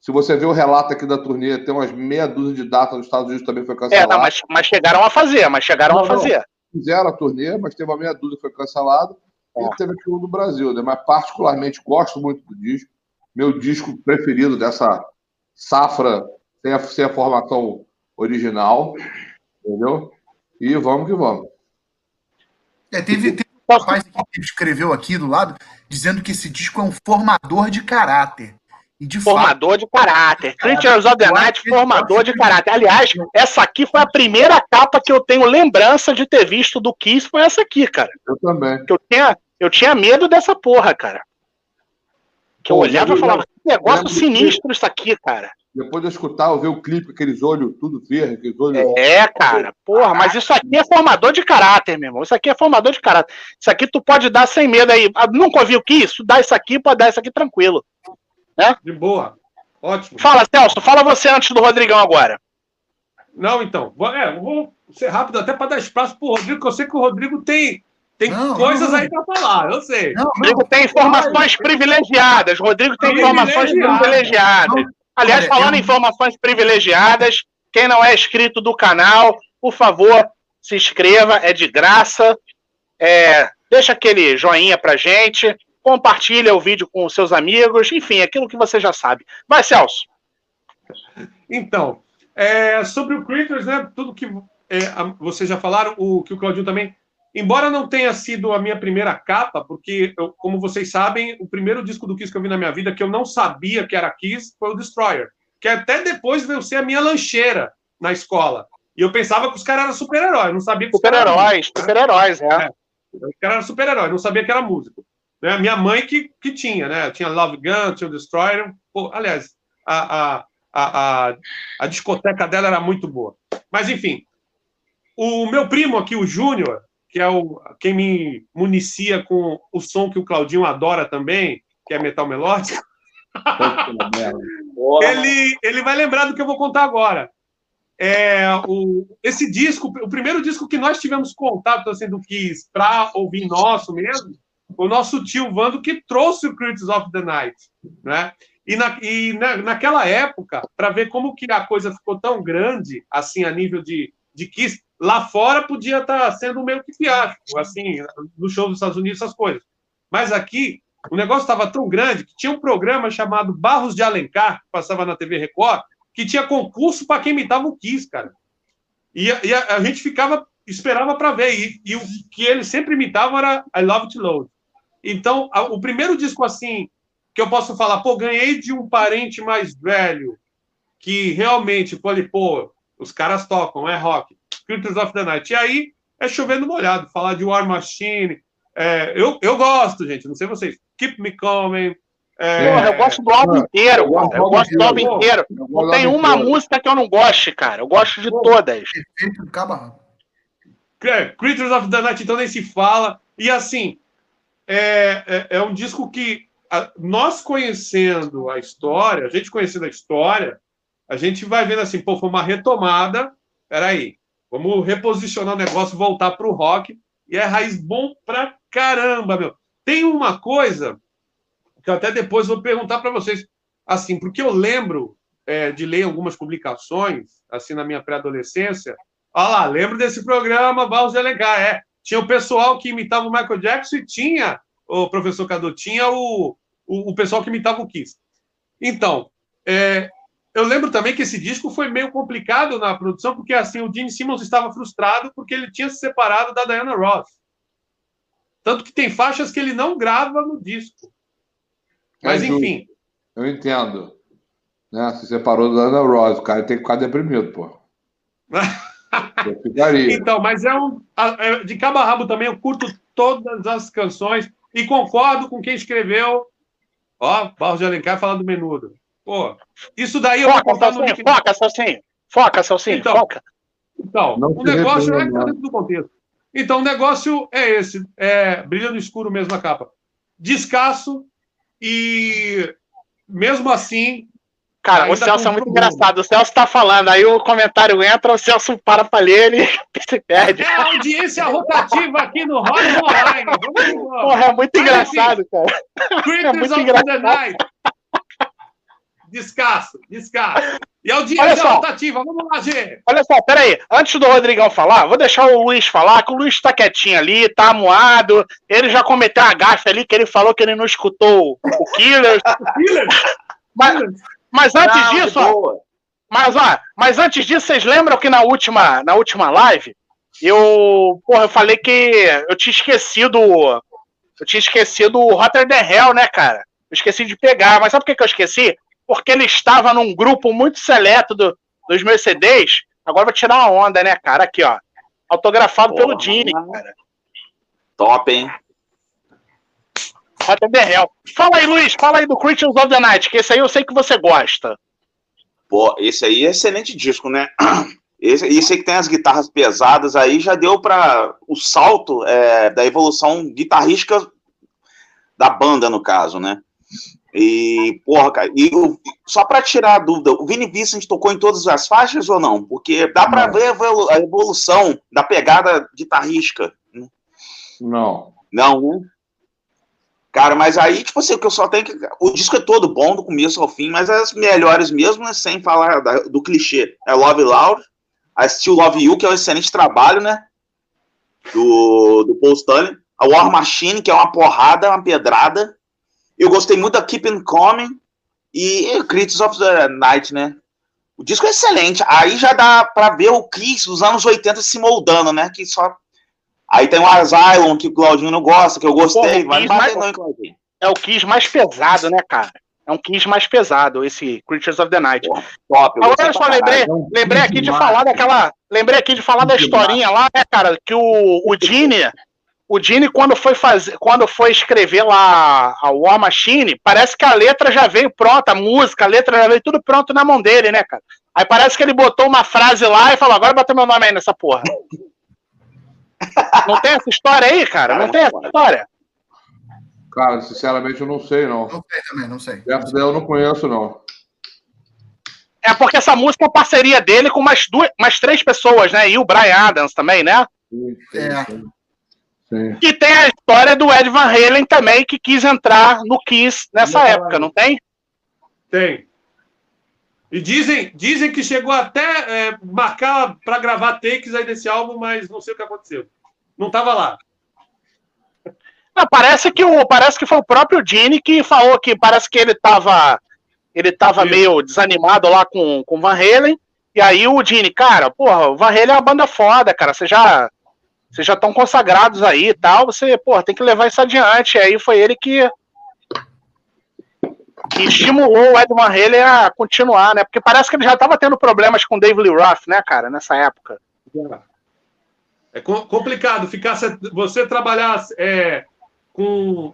se você vê o relato aqui da turnê, tem umas meia dúzia de datas nos Estados Unidos também foi cancelado. É, não, mas, mas, chegaram a fazer, mas chegaram não, a fazer. Não, fizeram a turnê, mas teve uma meia dúzia que foi cancelado. E teve aqui um do Brasil, né? Mas particularmente gosto muito do disco. Meu disco preferido dessa safra sem a, sem a formação original. Entendeu? E vamos que vamos. É, teve, teve um rapaz que escreveu aqui do lado dizendo que esse disco é um formador de caráter. De formador fato, de caráter. Creatures of the Night, formador de caráter. Aliás, essa aqui foi a primeira capa que eu tenho lembrança de ter visto do Kiss, foi essa aqui, cara. Eu também. Que eu tinha, eu tinha medo dessa porra, cara. Que eu Pô, olhava e falava, que negócio sinistro isso aqui, cara. Depois de escutar, eu ver o clipe, aqueles olhos tudo verde, aqueles olhos. É, cara, porra, mas isso aqui é formador de caráter, meu irmão. Isso aqui é formador de caráter. Isso aqui tu pode dar sem medo aí. Ah, nunca ouviu que isso? Dá isso aqui, pode dar isso aqui tranquilo. Né? De boa. Ótimo. Fala, Celso, fala você antes do Rodrigão agora. Não, então. É, vou ser rápido até para dar espaço pro Rodrigo, que eu sei que o Rodrigo tem tem não, coisas não, aí para falar, eu sei. Não, Rodrigo tem informações privilegiadas. Rodrigo tem informações privilegiadas. Aliás, falando em informações privilegiadas, quem não é inscrito do canal, por favor, se inscreva, é de graça. É, deixa aquele joinha pra gente, compartilha o vídeo com seus amigos, enfim, aquilo que você já sabe. Vai, Celso. Então, é, sobre o Critters, né, tudo que é, vocês já falaram, o que o Claudinho também Embora não tenha sido a minha primeira capa, porque, eu, como vocês sabem, o primeiro disco do Kiss que eu vi na minha vida, que eu não sabia que era Kiss, foi o Destroyer. Que até depois veio ser a minha lancheira na escola. E eu pensava que os caras eram super-heróis, não sabia que Super-heróis, super-heróis, é. é. Os caras eram super-heróis, não sabia que era músico. Né? Minha mãe que, que tinha, né? Tinha Love Gun, tinha o Destroyer. Pô, aliás, a, a, a, a, a discoteca dela era muito boa. Mas, enfim, o meu primo aqui, o Júnior, que é o, quem me municia com o som que o Claudinho adora também, que é metal melódico. ele, ele vai lembrar do que eu vou contar agora. É, o, esse disco, o primeiro disco que nós tivemos contato assim, do Kiss para ouvir nosso mesmo, o nosso tio Vando que trouxe o Critics of the Night, né? E, na, e na, naquela época, para ver como que a coisa ficou tão grande, assim, a nível de, de Kiss, Lá fora podia estar sendo meio que fiasco, assim, no show dos Estados Unidos, essas coisas. Mas aqui, o negócio estava tão grande que tinha um programa chamado Barros de Alencar, que passava na TV Record, que tinha concurso para quem imitava o Kiss, cara. E, e a, a, gente ficava, esperava para ver. E, e, o que ele sempre imitava era I Love to Load. Então, a, o primeiro disco assim, que eu posso falar, pô, ganhei de um parente mais velho, que realmente, pô, os caras tocam, é rock. Creatures of the Night. E aí é chovendo molhado, falar de War Machine. É, eu, eu gosto, gente, não sei vocês. Keep Me Coming. É... Porra, eu gosto do álbum inteiro, cara. Eu gosto do álbum inteiro. Não tem uma música que eu não goste, cara. Eu gosto de todas. É, Creatures of the Night, então nem se fala. E assim, é, é, é um disco que a, nós conhecendo a história, a gente conhecendo a história, a gente vai vendo assim, pô, foi uma retomada. Peraí, Vamos reposicionar o negócio, voltar para o rock. E é raiz bom pra caramba, meu. Tem uma coisa que eu até depois vou perguntar para vocês, assim, porque eu lembro é, de ler algumas publicações, assim, na minha pré-adolescência. Olha lá, lembro desse programa, de Alencar, é. Tinha o pessoal que imitava o Michael Jackson e tinha, o professor Cadu, tinha o, o, o pessoal que imitava o Kiss. Então, é, eu lembro também que esse disco foi meio complicado na produção, porque assim o Gene Simmons estava frustrado porque ele tinha se separado da Diana Ross. Tanto que tem faixas que ele não grava no disco. Mas, enfim. Eu entendo. Né? Se separou da Diana Ross, o cara tem que ficar deprimido, pô. eu ficaria. Então, mas é um. É, de cabo a rabo também, eu curto todas as canções e concordo com quem escreveu. Ó, Barros de Alencar falando do menudo. Pô, isso daí eu foca, vou contar no Foca, Celcinho. Foca, Celcinho. Então, foca. Então, Não o negócio é dentro do contexto. Então, o negócio é esse. É, brilha no escuro mesmo a capa. Descasso e, mesmo assim... Cara, o Celso é muito engraçado. O Celso tá falando, aí o comentário entra, o Celso para pra ler, ele se perde. É a audiência rotativa aqui no Rock Online. Porra, é muito engraçado, cara. Creatures é muito engraçado. Descasso, descasso. E audiência só, rotativa, vamos lá, Gê. Olha só, peraí. Antes do Rodrigão falar, vou deixar o Luiz falar, que o Luiz tá quietinho ali, tá amuado. Ele já cometeu uma gafe ali, que ele falou que ele não escutou o Killers. mas, mas antes não, disso, ó, mas, ó, mas antes disso, vocês lembram que na última, na última live, eu, porra, eu falei que eu tinha esquecido. Eu tinha esquecido o Rotterdam Hell, né, cara? Eu esqueci de pegar, mas sabe por que, que eu esqueci? Porque ele estava num grupo muito seleto do, dos meus CDs. Agora vou tirar uma onda, né, cara? Aqui, ó. Autografado Porra, pelo Dini, cara. Top, hein? Até Hell. Fala aí, Luiz. Fala aí do Creatures of the Night, que esse aí eu sei que você gosta. Pô, esse aí é excelente disco, né? Esse, esse aí que tem as guitarras pesadas aí já deu para o salto é, da evolução guitarrística da banda, no caso, né? E, porra, cara, e só para tirar a dúvida, o Vini Vincent tocou em todas as faixas ou não? Porque dá para ver a evolução da pegada guitarrística. Né? Não. Não, né? Cara, mas aí, tipo assim, o que eu só tenho que. O disco é todo bom, do começo ao fim, mas as melhores mesmo, né, sem falar da, do clichê. É Love Loud, a Still Love You, que é um excelente trabalho, né? Do, do Paul Stanley. A War Machine, que é uma porrada, uma pedrada. Eu gostei muito da Keep Coming e Critics of the Night, né? O disco é excelente. Aí já dá para ver o Kiss dos anos 80 se moldando, né? Que só. Aí tem o Asylum, que o Claudinho não gosta, que eu gostei. Pô, mas mais... não, Claudinho. É o Kiss mais pesado, né, cara? É um Kiss mais pesado, esse Creatures of the Night. Pô, top, Agora eu só lembrei, lembrei aqui de falar daquela. Lembrei aqui de falar da historinha lá, né, cara? Que o, o Gene o Dini, quando foi fazer, quando foi escrever lá a War Machine, parece que a letra já veio pronta, a música, a letra já veio tudo pronto na mão dele, né, cara? Aí parece que ele botou uma frase lá e falou: agora bota meu nome aí nessa porra. não tem essa história aí, cara? Não tem essa história? Cara, sinceramente eu não sei, não. Não sei também, não sei. Essa daí eu não conheço, não. É porque essa música é parceria dele com mais duas, mais três pessoas, né? E o Brian Adams também, né? Sim, sim, é. E tem a história do Ed Van Halen também, que quis entrar no Kiss nessa não, época, não tem? Tem. E dizem, dizem que chegou até é, marcar para gravar takes aí desse álbum, mas não sei o que aconteceu. Não estava lá. Não, parece que o parece que foi o próprio Gene que falou que parece que ele estava ele tava meio desanimado lá com com Van Halen. E aí o Gene, cara, porra, o Van Halen é uma banda foda, cara. Você já vocês já estão consagrados aí e tal, você, pô, tem que levar isso adiante. E aí foi ele que, que estimulou o Ed Van Halen a continuar, né? Porque parece que ele já estava tendo problemas com Dave Lee Roth, né, cara, nessa época. É complicado ficar você trabalhar é, com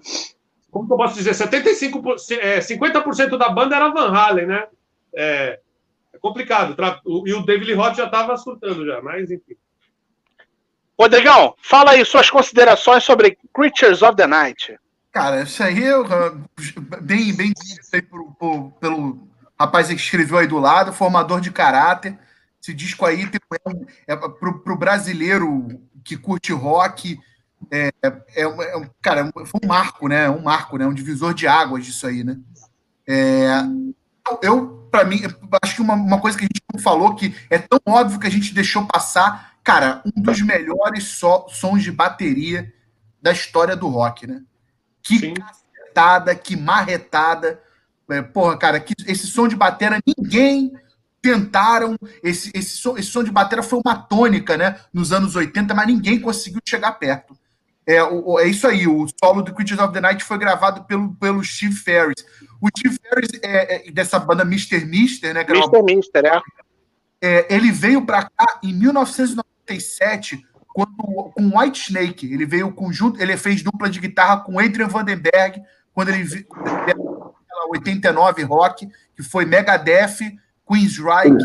como que eu posso dizer 75 é, 50% da banda era Van Halen, né? É, é complicado. E o David Lee Roth já estava surtando já, mas enfim. Rodrigão, fala aí suas considerações sobre Creatures of the Night. Cara, isso aí eu, bem, bem aí pro, pro, pelo rapaz que escreveu aí do lado, formador de caráter. Esse disco aí é, é pro, pro brasileiro que curte rock, é, é, é, cara, foi um marco, né? Um marco, né? Um divisor de águas disso aí, né? É, eu, para mim, acho que uma, uma coisa que a gente não falou que é tão óbvio que a gente deixou passar cara, um dos melhores so, sons de bateria da história do rock, né? Que Sim. cacetada, que marretada. É, porra, cara, que esse som de batera ninguém tentaram. Esse, esse, som, esse som de batera foi uma tônica, né? Nos anos 80, mas ninguém conseguiu chegar perto. É, o, é isso aí, o solo do Creatures of the Night foi gravado pelo, pelo Steve Ferris. O Steve Ferris é, é dessa banda Mr. Mister, né? Mr. Mister, é. É. Ele veio para cá em 1997 quando, com White Snake. Ele veio conjunto, ele fez dupla de guitarra com Adrian Vandenberg, quando ele veio 89 rock, que foi Megadeth, Queen's. White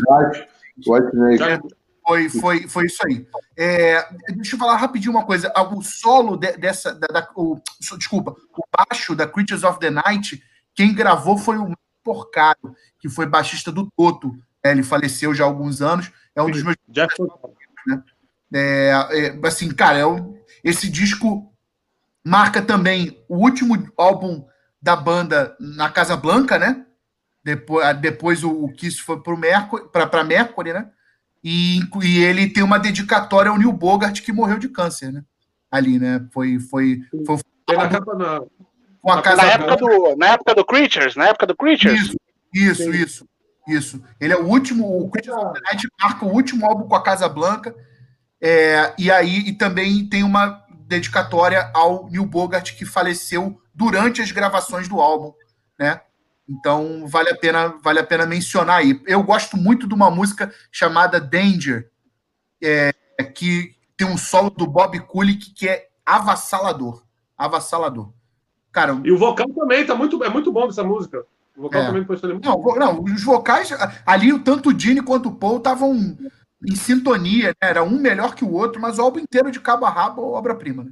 Snake. Foi, foi, foi isso aí. É, deixa eu falar rapidinho uma coisa. O solo de, dessa. Da, da, o, desculpa, o baixo da Creatures of the Night, quem gravou foi o Porcado, que foi baixista do Toto. É, ele faleceu já há alguns anos. É um dos meus. Né? É, é, assim, cara, é esse disco marca também o último álbum da banda na Casa Blanca, né? Depois, depois o, o Kiss foi para Mercury, Mercury, né? E, e, ele tem uma dedicatória ao Neil Bogart, que morreu de câncer, né? Ali, né? Foi. foi, foi, foi na, casa na, época do, na época do Creatures, na época do Creatures. Isso, isso, isso. Isso. Ele é o último. O Creatures of the Night marca o último álbum com a Casa Blanca. É, e aí e também tem uma dedicatória ao Neil Bogart, que faleceu durante as gravações do álbum, né? Então vale a pena vale a pena mencionar aí. Eu gosto muito de uma música chamada Danger, é, que tem um solo do Bob Kulick que é avassalador, avassalador. Cara, e o vocal também tá muito é muito bom dessa música. O vocal é. também muito não, não, os vocais ali tanto o Gene quanto o Paul estavam em sintonia, né? era um melhor que o outro, mas o álbum inteiro de cabo a rabo obra-prima. Né?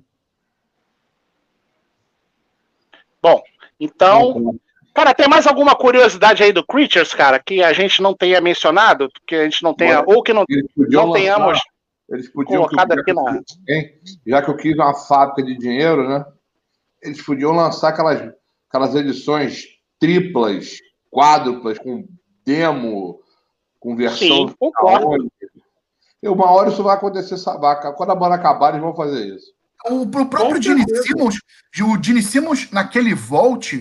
Bom, então Cara, tem mais alguma curiosidade aí do Creatures, cara, que a gente não tenha mencionado, que a gente não tenha, ou que não, não tenhamos eles podiam, colocado aqui na. Já que eu quis uma fábrica de dinheiro, né? Eles podiam lançar aquelas, aquelas edições triplas, quádruplas, com demo, com versão. Sim, concordo. E uma hora isso vai acontecer, sabaca. Quando a banda acabar, eles vão fazer isso. O, o próprio Gene Simmons, o Gene Simmons, naquele Volt,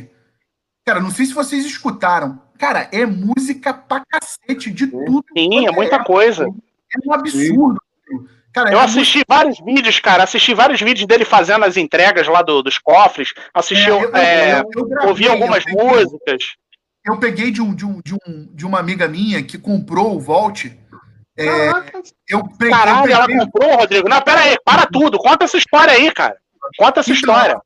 Cara, não sei se vocês escutaram. Cara, é música pra cacete de tudo. Sim, é muita é. coisa. É um absurdo. Cara, eu é assisti muito... vários vídeos, cara. Assisti vários vídeos dele fazendo as entregas lá do, dos cofres. Assisti, é, eu, é, eu, eu, ouvi algumas peguei, músicas. Eu peguei de, um, de, um, de, um, de uma amiga minha que comprou o Volt. É, eu peguei, Caralho, ela comprou, Rodrigo. Não, pera aí, para tudo. Conta essa história aí, cara. Conta essa então, história.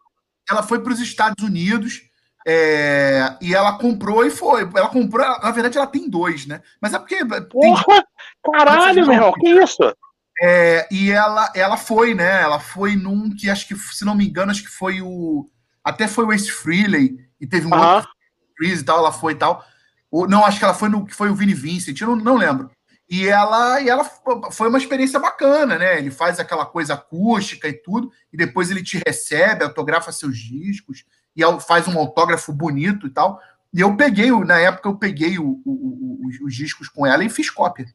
Ela foi para os Estados Unidos é, e ela comprou e foi. Ela comprou, na verdade, ela tem dois, né? Mas é porque. Porra! Tem... Caralho, meu irmão, que isso? É, e ela, ela foi, né? Ela foi num que acho que, se não me engano, acho que foi o. Até foi o Ace Frehley, e teve um uh -huh. outro Freeze e tal, ela foi e tal. Ou, não, acho que ela foi no que foi o Vini Vincent, eu não, não lembro. E ela, e ela foi uma experiência bacana, né? Ele faz aquela coisa acústica e tudo, e depois ele te recebe, autografa seus discos e faz um autógrafo bonito e tal. E eu peguei, na época, eu peguei o, o, o, os, discos com ela e fiz cópia.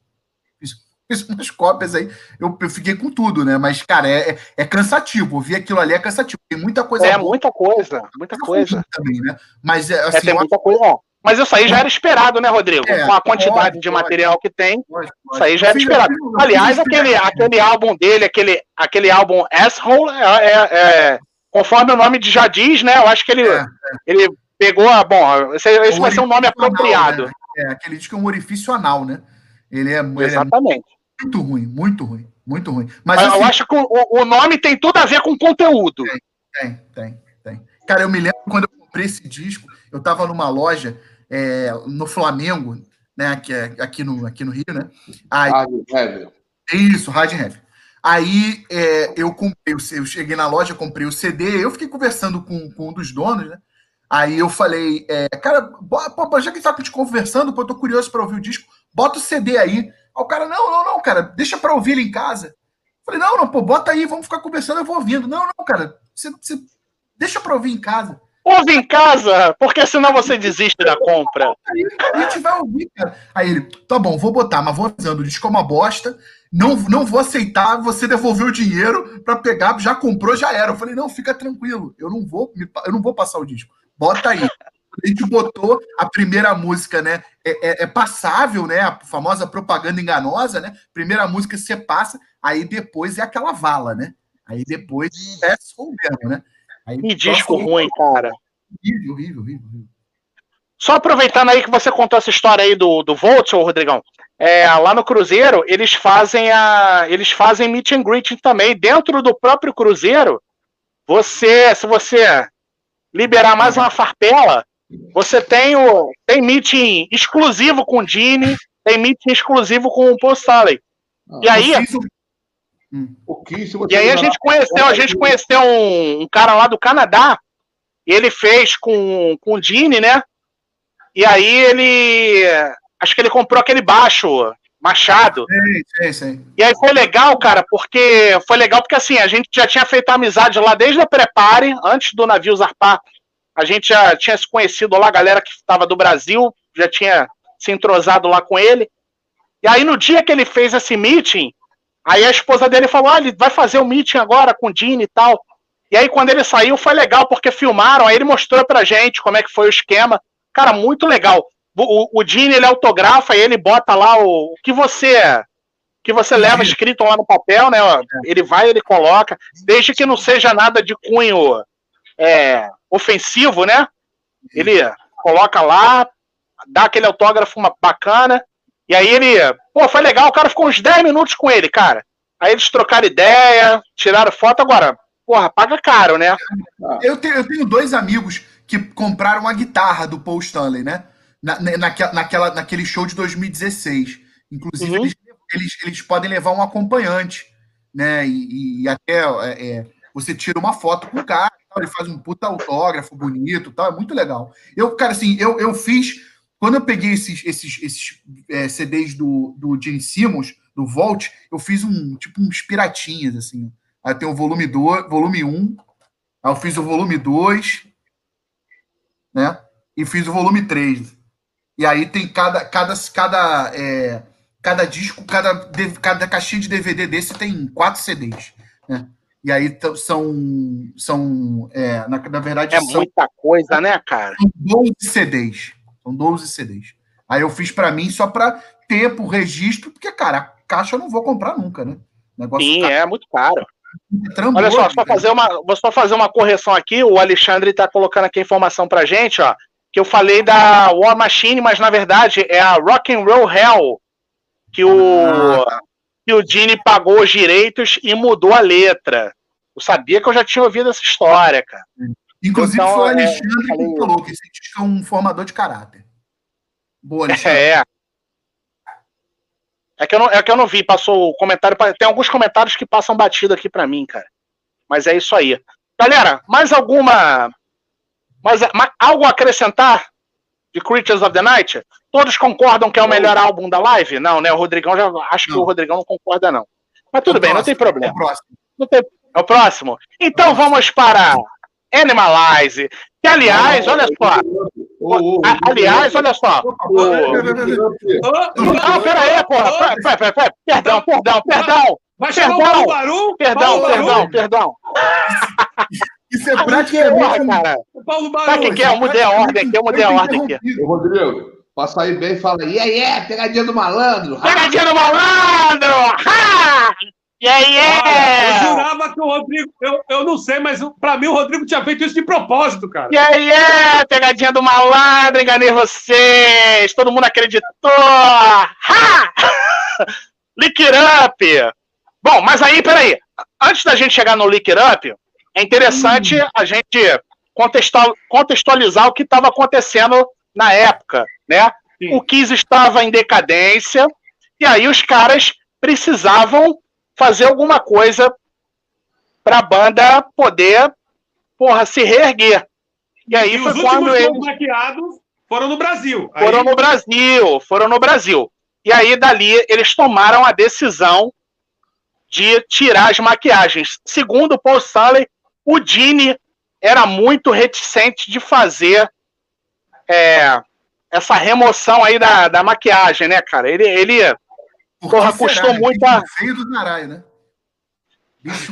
Fiz, umas cópias aí. Eu, eu, fiquei com tudo, né? Mas, cara, é, é, é cansativo. Ouvir aquilo ali é cansativo. Tem muita coisa. É, boa. muita coisa. Muita coisa. Também, né? Mas, é, assim, é, tem muita coisa. Mas isso aí já era esperado, né, Rodrigo? É, Com a quantidade pode, de material pode, que tem, pode, isso aí já era esperado. Aliás, aquele, aquele álbum dele, aquele, aquele álbum Asshole, é, é, é conforme o nome já diz, né? Eu acho que ele, é, é. ele pegou a. Bom, esse, esse vai ser um nome apropriado. Anal, né? É, aquele diz que é um orifício anal, né? Ele é, Exatamente. Ele é muito ruim, muito ruim, muito ruim. Mas assim, eu acho que o, o, nome tem tudo a ver com conteúdo. Tem, tem, tem, tem. Cara, eu me lembro quando eu comprei esse disco, eu estava numa loja é, no Flamengo, né? Aqui, aqui, no, aqui no Rio, né? Aí, Rádio Heavy. Isso, Rádio Heavy. Aí é, eu comprei, eu cheguei na loja, comprei o CD, eu fiquei conversando com, com um dos donos, né? Aí eu falei, é, cara, pô, já que tá te conversando, pô, eu tô curioso para ouvir o disco, bota o CD aí. Aí o cara, não, não, não, cara, deixa para ouvir ele em casa. Eu falei, não, não, pô, bota aí, vamos ficar conversando, eu vou ouvindo. Não, não, cara, você, você deixa para ouvir em casa. Ouve em casa, porque senão você desiste da compra. Aí, a gente vai ouvir, cara. Aí ele, tá bom, vou botar, mas vou avisando, o disco é uma bosta não, não vou aceitar você devolver o dinheiro para pegar, já comprou, já era. Eu falei, não, fica tranquilo, eu não vou, eu não vou passar o disco. Bota aí. a gente botou a primeira música, né? É, é, é, passável, né? A famosa propaganda enganosa, né? Primeira música você passa, aí depois é aquela vala, né? Aí depois é mesmo, né? Aí, que disco ruim, cara. Horrível, horrível, horrível, horrível. Só aproveitando aí que você contou essa história aí do, do Volt, ô Rodrigão. É, lá no Cruzeiro, eles fazem a. Eles fazem meet and greet também. Dentro do próprio Cruzeiro, você, se você liberar mais uma farpela, você tem o. Tem meeting exclusivo com o Dini, tem meeting exclusivo com o Paul Stanley. E aí. Hum. E aí a gente conheceu, a gente conheceu um, um cara lá do Canadá, e ele fez com, com o Dini, né? E aí ele. Acho que ele comprou aquele baixo, Machado. Sim, sim, sim. E aí foi legal, cara, porque. Foi legal porque assim, a gente já tinha feito amizade lá desde a Prepare, antes do navio zarpar. A gente já tinha se conhecido lá, a galera que estava do Brasil, já tinha se entrosado lá com ele. E aí, no dia que ele fez esse meeting, aí a esposa dele falou: ah, ele vai fazer o meeting agora com o Dini e tal. E aí, quando ele saiu, foi legal, porque filmaram, aí ele mostrou pra gente como é que foi o esquema. Cara, muito legal. O, o Gene, ele autografa e ele bota lá o, o que você que você leva escrito lá no papel, né? Ele vai, ele coloca, desde que não seja nada de cunho é, ofensivo, né? Ele coloca lá, dá aquele autógrafo bacana, e aí ele, pô, foi legal, o cara ficou uns 10 minutos com ele, cara. Aí eles trocaram ideia, tiraram foto, agora, porra, paga caro, né? Eu tenho, eu tenho dois amigos que compraram a guitarra do Paul Stanley, né? Na, naquela, naquela, naquele show de 2016. Inclusive, uhum. eles, eles, eles, podem levar um acompanhante, né? E, e até é, é, você tira uma foto com o cara, ele faz um puta autógrafo bonito tal, é muito legal. Eu, cara, assim, eu, eu fiz. Quando eu peguei esses, esses, esses é, CDs do, do Gene Simmons, do Volt, eu fiz um tipo uns piratinhas, assim. Aí tem o volume 2, volume 1, um, aí eu fiz o volume 2, né? E fiz o volume 3. E aí tem cada, cada, cada, é, cada disco, cada, cada caixinha de DVD desse tem quatro CDs, né? E aí são, são é, na, na verdade... É são, muita coisa, né, cara? São 12 CDs. São 12 CDs. Aí eu fiz para mim só para ter o registro, porque, cara, a caixa eu não vou comprar nunca, né? Negócio Sim, é muito caro. Olha só, só fazer uma, vou só fazer uma correção aqui. O Alexandre está colocando aqui a informação para gente, ó, que eu falei da War Machine, mas na verdade é a Rock and Roll Hell que o ah. que o Gene pagou os direitos e mudou a letra. Eu sabia que eu já tinha ouvido essa história, cara. Inclusive então, foi o é, Alexandre é, que falou que esse disco é um formador de caráter. Boa, Alexandre. É. É que eu não, é que eu não vi, passou o comentário. Tem alguns comentários que passam batido aqui para mim, cara. Mas é isso aí. Galera, mais alguma. Mais, mais, algo a acrescentar de Creatures of the Night? Todos concordam que é o melhor álbum da live? Não, né? O Rodrigão já. Acho não. que o Rodrigão não concorda, não. Mas tudo é bem, próximo, não tem problema. É o próximo. Não tem, é o próximo? Então vamos para Animalize. Que, aliás, olha só. Aliás, olha só. Não, pera aí, porra. Perdão, perdão, perdão. Vai perdão? Perdão, perdão, perdão. Isso é praticamente... cara. Sabe o que é? Eu mudei a ordem aqui, eu mudei a ordem aqui. Ô, Rodrigo, pra sair bem, fala, e aí, é, pegadinha do malandro. Pegadinha do malandro! Ha! E aí, é! Eu jurava que o Rodrigo. Eu, eu não sei, mas pra mim o Rodrigo tinha feito isso de propósito, cara. E aí, é! Pegadinha do malandro, enganei vocês! Todo mundo acreditou! Ha! Lick It Up! Bom, mas aí, peraí. Antes da gente chegar no Lick It Up, é interessante hum. a gente contextualizar o que estava acontecendo na época, né? Sim. O Kiss estava em decadência, e aí os caras precisavam fazer alguma coisa para a banda poder, porra, se reerguer. E aí e foi quando eles foram no Brasil. Foram aí... no Brasil, foram no Brasil. E aí dali eles tomaram a decisão de tirar as maquiagens. Segundo Paul Stanley, o Dini era muito reticente de fazer é, essa remoção aí da, da maquiagem, né, cara? Ele, ele Porra, custou muito a. do caralho, né?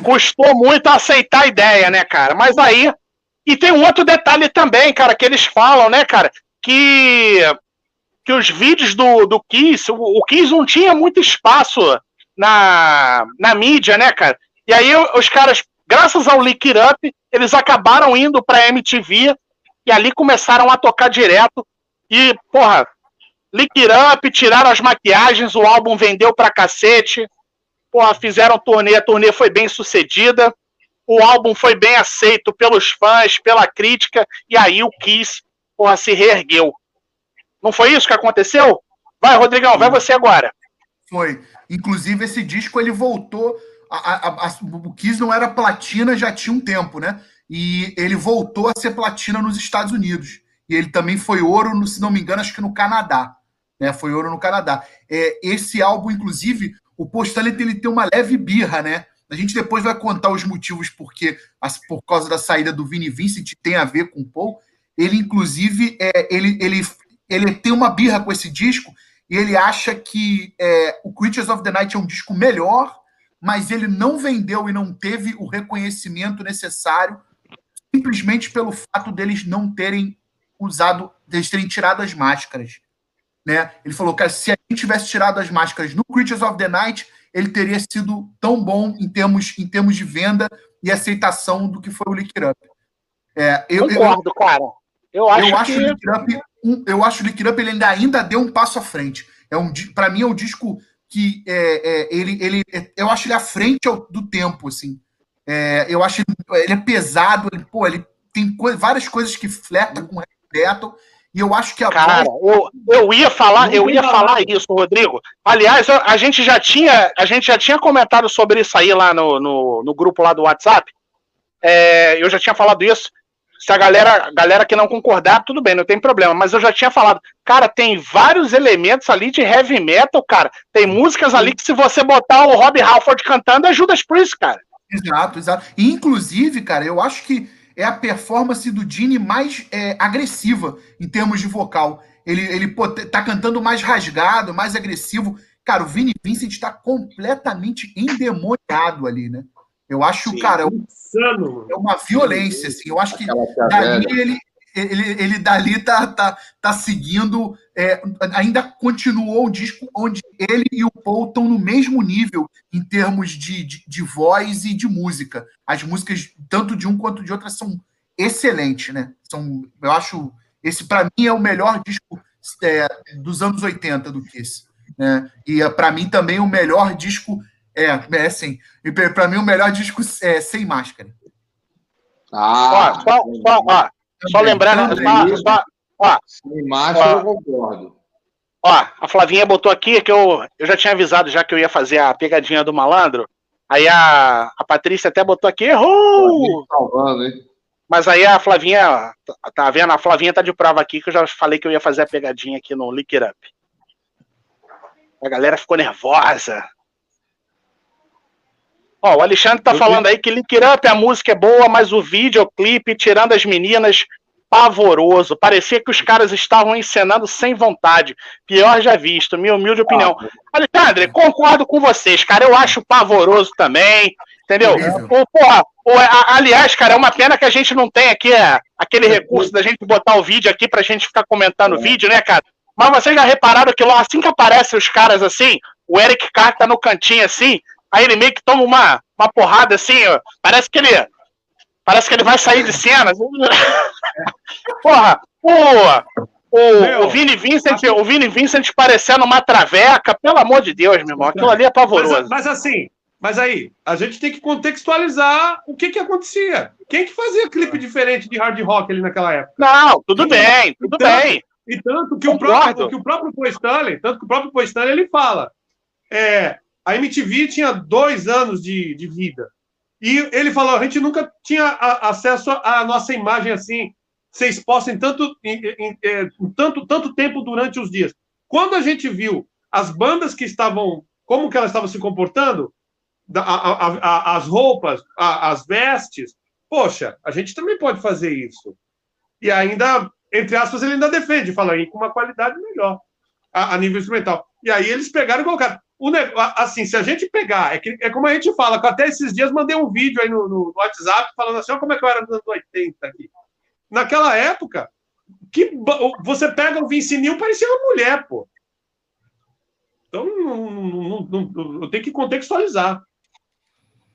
Custou muito a aceitar a ideia, né, cara? Mas aí E tem um outro detalhe também, cara, que eles falam, né, cara, que, que os vídeos do, do Kiss, o, o Kiss não tinha muito espaço na, na mídia, né, cara? E aí os caras, graças ao Lick Up, eles acabaram indo pra MTV e ali começaram a tocar direto. E, porra, Lick Up, tiraram as maquiagens, o álbum vendeu pra cacete. Porra, fizeram turnê, a turnê foi bem sucedida. O álbum foi bem aceito pelos fãs, pela crítica, e aí o Kiss, porra, se reergueu. Não foi isso que aconteceu? Vai, Rodrigão, vai você agora. Foi. Inclusive, esse disco ele voltou. A, a, a, o Kiss não era platina já tinha um tempo, né? E ele voltou a ser platina nos Estados Unidos. E ele também foi ouro, no, se não me engano, acho que no Canadá. Né? Foi ouro no Canadá. É, esse álbum, inclusive, o Postalet ele tem uma leve birra, né? A gente depois vai contar os motivos porque, por causa da saída do Vini Vincent, tem a ver com o Paul. Ele, inclusive, é, ele, ele, ele tem uma birra com esse disco e ele acha que é, o Creatures of the Night é um disco melhor, mas ele não vendeu e não teve o reconhecimento necessário simplesmente pelo fato deles não terem usado, deles terem tirado as máscaras. Né? Ele falou, que se a gente tivesse tirado as máscaras no Creatures of the Night, ele teria sido tão bom em termos, em termos de venda e aceitação do que foi o Lick Up. É, eu, Concordo, eu, cara. Eu acho, eu acho que... o Lick Up, um, eu acho o Lick Up ele ainda, ainda deu um passo à frente. É um, para mim é um disco que é, é, ele, ele, eu acho ele à frente do tempo, assim. É, eu acho ele, ele é pesado, ele, pô, ele tem co várias coisas que flerta com o Metal e eu acho que a Cara, eu, eu ia falar, eu ia falar isso, Rodrigo. Aliás, a, gente já tinha, a gente já tinha comentado sobre isso aí lá no, no, no grupo lá do WhatsApp. É, eu já tinha falado isso. Se a galera, galera que não concordar, tudo bem, não tem problema. Mas eu já tinha falado, cara, tem vários elementos ali de heavy metal, cara. Tem músicas ali que se você botar o Rob Halford cantando, é Judas Priest, cara. Exato, exato. E, inclusive, cara, eu acho que é a performance do Gene mais é, agressiva em termos de vocal. Ele, ele pô, tá cantando mais rasgado, mais agressivo. Cara, o Vini Vincent está completamente endemoniado ali, né? Eu acho, Sim, cara, é, um, é uma violência, assim. Eu acho que dali ele, ele, ele dali tá, tá, tá seguindo, é, ainda continuou o disco onde ele e o Paul estão no mesmo nível em termos de, de, de, voz e de música. As músicas, tanto de um quanto de outra, são excelentes, né? São, eu acho, esse para mim é o melhor disco é, dos anos 80 do Kiss. Né? E é, para mim também o melhor disco é, é assim, e para mim o melhor disco é sem máscara. Ah, ó, só, só, ó, só lembrar, só, só, ó, sem máscara eu concordo. Ó, a Flavinha botou aqui que eu, eu já tinha avisado já que eu ia fazer a pegadinha do malandro. Aí a, a Patrícia até botou aqui, errou! Salvando, hein? Mas aí a Flavinha, tá vendo? A Flavinha tá de prova aqui que eu já falei que eu ia fazer a pegadinha aqui no Lick It Up. A galera ficou nervosa. Ó, o Alexandre tá eu falando aí que Lick It Up, a música é boa, mas o videoclipe, tirando as meninas, pavoroso. Parecia que os caras estavam encenando sem vontade. Pior já visto, minha humilde opinião. Alexandre, concordo com vocês, cara. Eu acho pavoroso também. Entendeu? O, porra, o, a, aliás, cara, é uma pena que a gente não tem aqui é, aquele recurso da gente botar o vídeo aqui pra gente ficar comentando o vídeo, né, cara? Mas vocês já repararam que lá, assim que aparecem os caras assim, o Eric Carr tá no cantinho assim, aí ele meio que toma uma, uma porrada assim, ó, parece que ele Parece que ele vai sair de cena. Porra, o, o, o, Vini Vincent, o Vini Vincent parecendo uma traveca, pelo amor de Deus, meu irmão. Aquilo ali é pavoroso. Mas, mas assim, mas aí, a gente tem que contextualizar o que que acontecia. Quem que fazia clipe diferente de hard rock ali naquela época? Não, tudo bem, tudo tanto, bem. E tanto que o próprio, que o próprio Paul Stanley, tanto que o próprio Paul Stanley, ele fala, é, a MTV tinha dois anos de, de vida. E ele falou: a gente nunca tinha acesso à nossa imagem assim, ser exposta em tanto, em, em, é, em, tanto, tanto tempo durante os dias. Quando a gente viu as bandas que estavam, como que elas estavam se comportando, a, a, a, as roupas, as vestes, poxa, a gente também pode fazer isso. E ainda, entre aspas, ele ainda defende, fala aí com uma qualidade melhor a, nível instrumental. E aí eles pegaram e colocaram. O, assim, se a gente pegar, é, que, é como a gente fala, até esses dias mandei um vídeo aí no, no WhatsApp falando assim, olha como é que eu era nos anos 80 aqui. Naquela época, que você pega o Vince Neil, parecia uma mulher, pô. Então, não, não, não, eu tenho que contextualizar.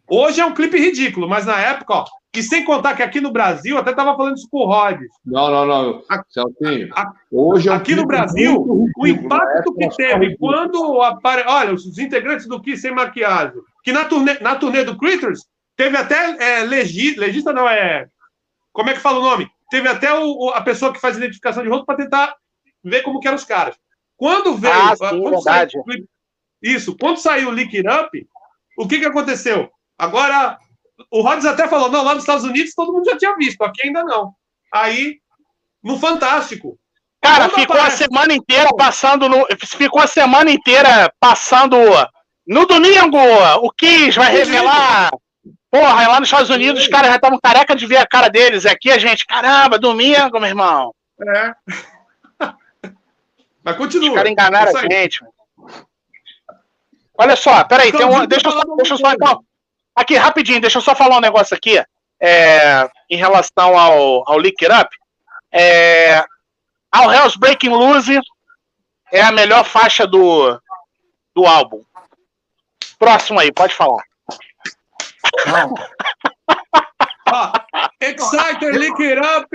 Hoje é um clipe ridículo, mas na época, ó, e sem contar que aqui no Brasil, até estava falando isso com o Rod. Não, não, não. Celtinho, hoje é um aqui no Brasil, o impacto que teve quando apare... Olha, os integrantes do Kiss sem maquiagem, que na turnê, na turnê do Critters, teve até é, legi... legista, não, é. Como é que fala o nome? Teve até o, a pessoa que faz identificação de rosto para tentar ver como que eram os caras. Quando veio. Ah, sim, quando saiu, isso, quando saiu o Lick It Up, o que, que aconteceu? Agora o Rods até falou: não, lá nos Estados Unidos todo mundo já tinha visto, aqui ainda não. Aí, no Fantástico. Cara, ficou aparece... a semana inteira passando no. Ficou a semana inteira passando. No domingo, o Kiss vai revelar. Porra, lá nos Estados Unidos os caras já estavam careca de ver a cara deles. Aqui a gente, caramba, domingo, meu irmão. É. Mas continua. Os caras enganaram a gente. Olha só, peraí, tem um, deixa, eu só, deixa eu só então. Aqui, rapidinho, deixa eu só falar um negócio aqui. É, em relação ao, ao Lick It Up. É, All Hell's Breaking Loose é a melhor faixa do, do álbum. Próximo aí, pode falar. Não. Exciter, Lick It Up.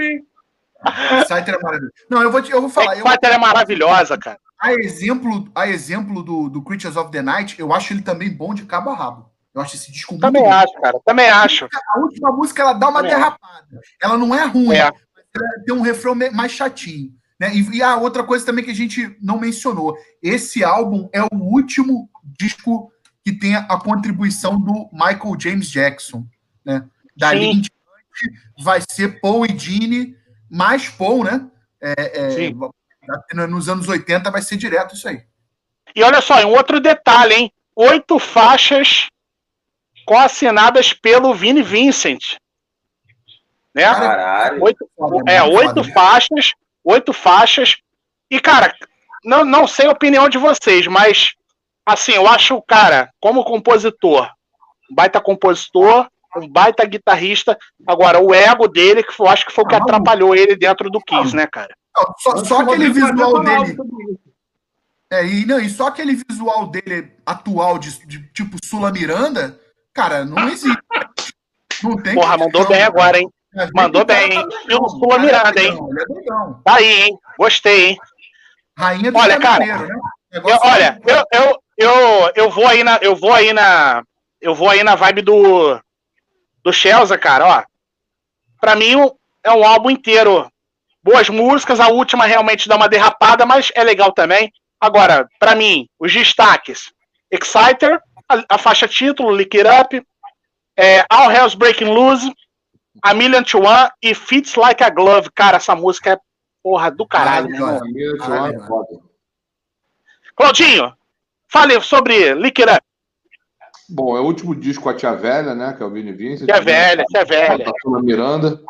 Exciter é maravilhoso. Não, eu vou, te, eu vou falar. Exciter eu... é maravilhosa, cara. A exemplo, a exemplo do, do Creatures of the Night, eu acho ele também bom de cabo a rabo. Eu acho esse disco Também muito acho, bom. cara. Também acho. A última música ela dá uma também derrapada. Acho. Ela não é ruim, é. tem um refrão mais chatinho. Né? E, e a outra coisa também que a gente não mencionou: esse álbum é o último disco que tem a contribuição do Michael James Jackson. Né? Dali em diante vai ser Paul e Gene, mais Paul, né? É, é, nos anos 80 vai ser direto isso aí. E olha só, um outro detalhe, hein? Oito faixas co-assinadas pelo Vini Vincent. Né? Caralho. Oito, é, oito faixas, oito faixas. E, cara, não, não sei a opinião de vocês, mas assim, eu acho o cara, como compositor, um baita compositor, um baita guitarrista. Agora, o ego dele, que eu acho que foi o que ah, atrapalhou ele dentro do Kiss, né, cara? Só, só aquele visual dele. É, e, não, e só aquele visual dele atual de, de tipo Sula Miranda Cara, não existe. Não tem Porra, mandou bem agora, hein? Mandou bem, hein? Eu sou a Miranda, hein? Tá aí, hein? Gostei, hein? Rainha do olha, cara, né? eu, olha, eu, eu, eu, eu vou aí na, eu vou aí na, eu vou aí na vibe do do Chelsea, cara, ó. Pra mim é um álbum inteiro. Boas músicas, a última realmente dá uma derrapada, mas é legal também. Agora, para mim, os destaques: Exciter, a, a faixa título, Lick It Up, é, All Hell's Breaking Loose, A Million to One e Fits Like a Glove. Cara, essa música é porra do caralho. caralho, Claudinho, fale sobre Lick It Up. Bom, é o último disco com a Tia Velha, né? Que é o Vini Vincent. Tia Velha, Tia Velha. A Miranda.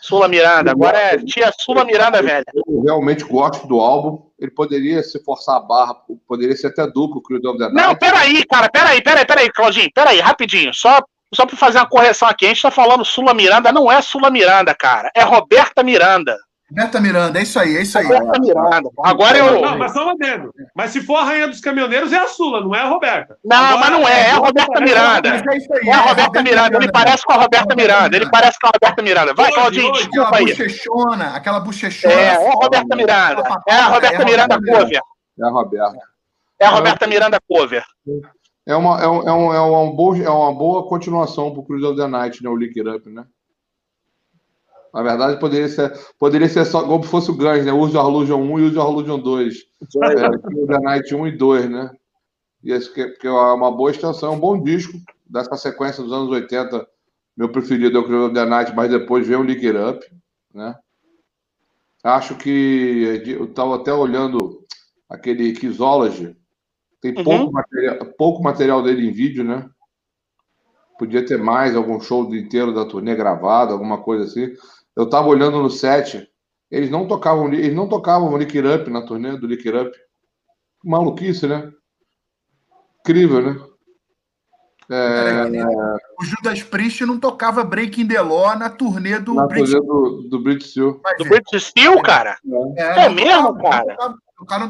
Sula Miranda, agora é tia Sula Miranda, velho. Eu realmente gosto do álbum. Ele poderia se forçar a barra, poderia ser até duplo, of the Night. Não, peraí, cara, peraí, peraí, peraí, Claudinho, peraí, rapidinho. Só, só pra fazer uma correção aqui, a gente tá falando Sula Miranda, não é Sula Miranda, cara, é Roberta Miranda. Roberta Miranda, é isso aí, é isso aí. Roberta Miranda. Agora eu. Não, mas só um adendo. Mas se for a rainha dos caminhoneiros, é a Sula, não é a Roberta. Não, Agora, mas não é, é a Roberta Miranda. É, isso aí, é a Roberta Miranda. Ele parece com a Roberta Miranda. Ele parece com a Roberta Miranda. Vai, Claudinho, desculpa aí. Bochechona, aquela bochechona. É, é a Roberta Miranda. É a Roberta Miranda cover. É a Roberta. É a Roberta Miranda cover. É uma, é, um, é, um, é, uma, boa, é uma boa continuação pro Cruise of the Night, né? O Lick It Up, né? Na verdade, poderia ser, poderia ser só como se fosse o Guns, né? Use of Illusion 1 e Use of Illusion 2. É, The Night 1 e 2, né? E esse que, que é uma boa extensão, é um bom disco dessa sequência dos anos 80. Meu preferido é o Crew The Night, mas depois vem o Lick It Up, né? Acho que eu estava até olhando aquele Kissology, tem uhum. pouco, material, pouco material dele em vídeo, né? Podia ter mais, algum show inteiro da turnê gravado, alguma coisa assim. Eu tava olhando no set, eles não tocavam, eles não tocavam Lick It Up na turnê do Lick It Up. Maluquice, né? Incrível, né? É... O Judas Priest não tocava Breaking the Law na turnê do na British turnê do, do British Steel. Do British Steel, cara? É, é, é mesmo, cara?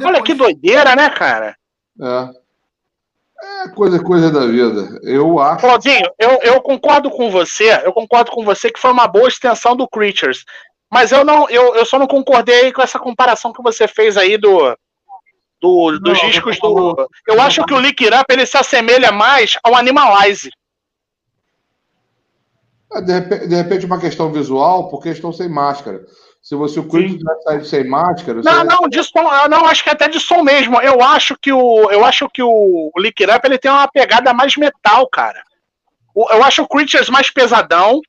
Olha que doideira, né, cara? É. É coisa, coisa da vida. Eu acho. Claudinho, eu, eu concordo com você. Eu concordo com você que foi uma boa extensão do Creatures. Mas eu não, eu, eu só não concordei com essa comparação que você fez aí do, do dos não, discos do. Eu acho que o Lick It Up ele se assemelha mais ao Animalize. É, de repente, de repente, uma questão visual, porque estão sem máscara. Se você o Creed tivesse saído sem máscara. Não, não, de som, não, acho que até de som mesmo. Eu acho que o, eu acho que o, o Lick Up ele tem uma pegada mais metal, cara. O, eu acho o Creatures mais pesadão,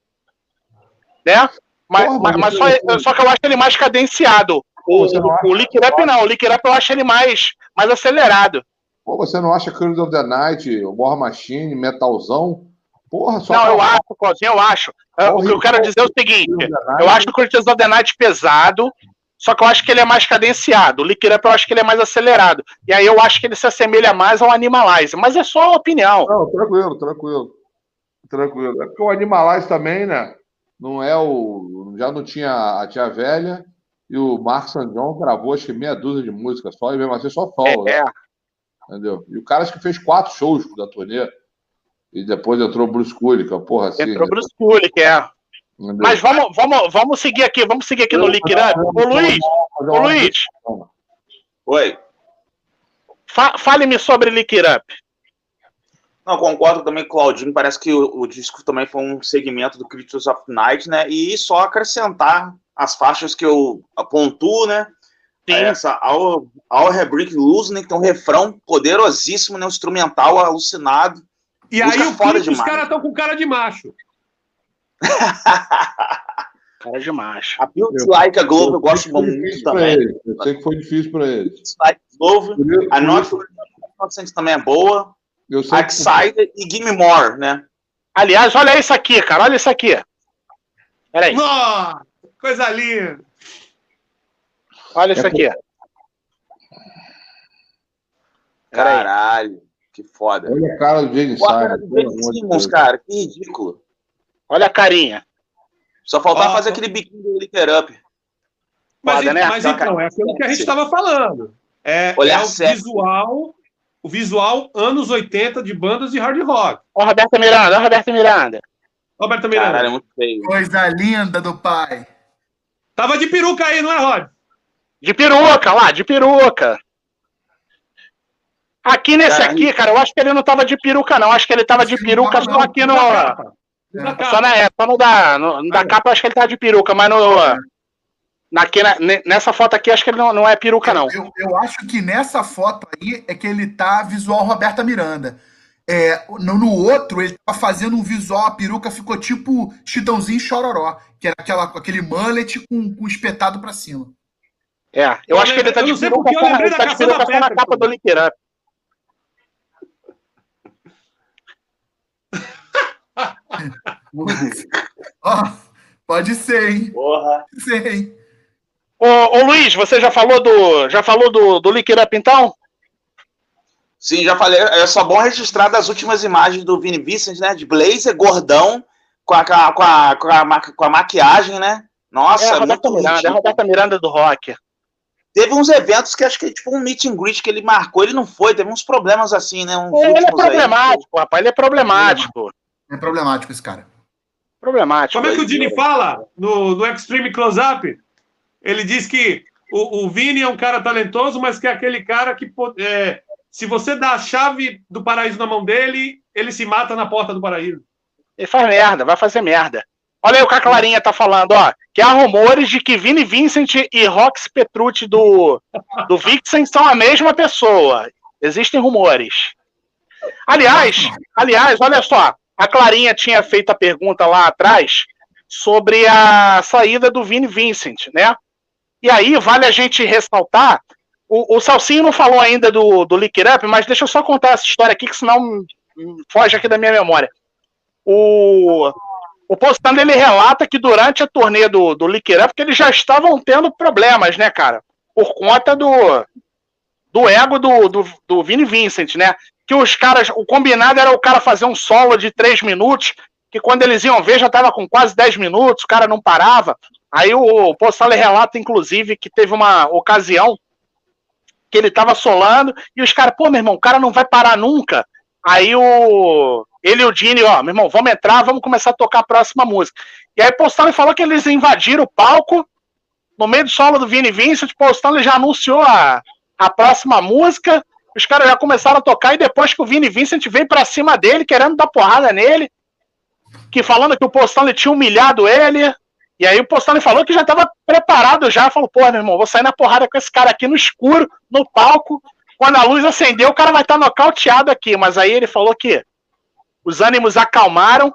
né? Mas, Porra, mas, mas só, só, que eu acho ele mais cadenciado. O, o, o Lick Up não, o Lick Up eu acho ele mais, mais acelerado. Pô, você não acha Curse of the Night, War Machine, metalzão? Porra, só. Não, eu acho, Cozinho, eu acho. Porra, o que eu quero dizer é o seguinte: eu acho o Curtis of the Night pesado, só que eu acho que ele é mais cadenciado. O Lick Up eu acho que ele é mais acelerado. E aí eu acho que ele se assemelha mais ao Animalize. Mas é só opinião. Não, tranquilo, tranquilo. Tranquilo. É porque o Animalize também, né? Não é o. Já não tinha a tia velha. E o Mark John gravou acho que meia dúzia de músicas só, e mesmo assim só solo. É. Né? Entendeu? E o cara acho que fez quatro shows da turnê. E depois entrou o Bruce Kulick, porra assim. Entrou o Bruce Kulick, é. Entendeu? Mas vamos, vamos, vamos seguir aqui, vamos seguir aqui no Lick Up. Ô Luiz, ô Luiz. Oi. Fa Fale-me sobre Lick Up. Não, concordo também com o Claudinho. Parece que o, o, disco também foi um segmento do Critics of Night, né? E só acrescentar as faixas que eu pontuo, né? Sim. Essa Our, Our Brick Loose, né? Que tem um refrão poderosíssimo, né? Um instrumental alucinado. E aí o clipe, os caras estão com cara de macho. cara de macho. A Build Like a Globe eu, eu gosto muito também. Eu sei que foi difícil para eles. Like Globe, a Not também é boa. Eu sei Excited e Gimme More, né? Aliás, olha isso aqui, cara. Olha isso aqui. Peraí. Oh, coisa linda. Olha isso é aqui. Caralho. Que foda. Olha a cara do Jane Simons, cara, que ridículo. Olha a carinha. Só faltava ah, fazer aquele biquinho do Licker Up. Mas, foda, né? mas então, é aquilo que a gente estava falando. É, é o certo. visual, o visual anos 80 de bandas de hard rock. Ó, Roberta Miranda, ó, Roberta Miranda. Roberta Miranda. Caralho, é muito feio. Coisa linda do pai. Tava de peruca aí, não é, Rod? De peruca, lá, de peruca. Aqui nesse aqui, cara, eu acho que ele não tava de peruca, não. Acho que ele tava de peruca só aqui no. Só, na, é, só no da, no, da capa, eu acho que ele tava de peruca, mas no. Naqui, nessa foto aqui, acho que ele não, não é peruca, não. Eu, eu, acho que nessa foto aí é que ele tá visual Roberta Miranda. É, no, no outro, ele tá fazendo um visual, a peruca ficou tipo Chitãozinho Chororó, que era aquela, aquele mullet com, com espetado pra cima. É, eu, eu acho que ele tá de peruca, ele tá de peruca só na capa do Link Up. Oh, pode ser, hein? Porra. Pode ser, hein? Ô, ô, Luiz, você já falou do já falou do, do Lick Up, então? Sim, já falei. É só bom registrar das últimas imagens do Vini Vincent, né? De blazer, gordão, com a, com a, com a, com a maquiagem, né? Nossa, é a Roberta Miranda, é a Roberta Miranda do rock. Teve uns eventos que acho que tipo um meet and greet que ele marcou, ele não foi, teve uns problemas assim, né? ele é problemático, aí. rapaz, ele é problemático. É problemático esse cara. Problemático. Como é que o Dini fala no, no Extreme Close-Up? Ele diz que o, o Vini é um cara talentoso, mas que é aquele cara que é, se você dá a chave do paraíso na mão dele, ele se mata na porta do paraíso. Ele faz merda, vai fazer merda. Olha aí o que a Clarinha tá falando, ó. Que há rumores de que Vini Vincent e Rox Petrucci do, do Vixen são a mesma pessoa. Existem rumores. Aliás, aliás, olha só. A Clarinha tinha feito a pergunta lá atrás sobre a saída do Vini Vincent, né? E aí vale a gente ressaltar. O, o Salsinho não falou ainda do, do Lick Up, mas deixa eu só contar essa história aqui, que senão foge aqui da minha memória. O, o Postando ele relata que durante a turnê do, do Lick Up, que eles já estavam tendo problemas, né, cara? Por conta do, do ego do, do, do Vini Vincent, né? Que os caras, o combinado era o cara fazer um solo de três minutos, que quando eles iam ver já tava com quase 10 minutos, o cara não parava. Aí o Postale relata, inclusive, que teve uma ocasião que ele tava solando e os caras, pô, meu irmão, o cara não vai parar nunca. Aí o. Ele e o Dini, ó, meu irmão, vamos entrar, vamos começar a tocar a próxima música. E aí Postale falou que eles invadiram o palco. No meio do solo do Vini Vincent, Postale já anunciou a, a próxima música. Os caras já começaram a tocar, e depois que o Vini Vincent veio pra cima dele, querendo dar porrada nele, que falando que o Postale tinha humilhado ele. E aí o Postale falou que já estava preparado já, falou, pô, meu irmão, vou sair na porrada com esse cara aqui no escuro, no palco. Quando a luz acendeu, o cara vai estar tá nocauteado aqui. Mas aí ele falou que os ânimos acalmaram.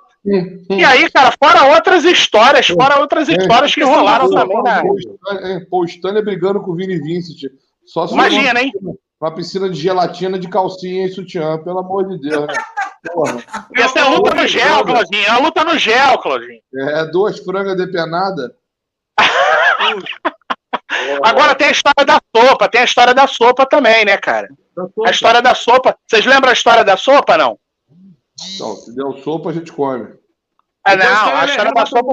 E aí, cara, fora outras histórias, fora outras histórias que rolaram também, né? Pô, Stanley brigando com o Vini Vincent. Só Imagina, hein? Uma piscina de gelatina de calcinha e sutiã, pelo amor de Deus, né? Porra. Essa é a luta no gel, Claudinho. É a luta no gel, Claudinho. É, duas frangas depenadas. Agora tem a história da sopa, tem a história da sopa também, né, cara? A história da sopa. Vocês lembram a história da sopa, não? Não, se der sopa, a gente come. Ah, não, então, a história da sopa.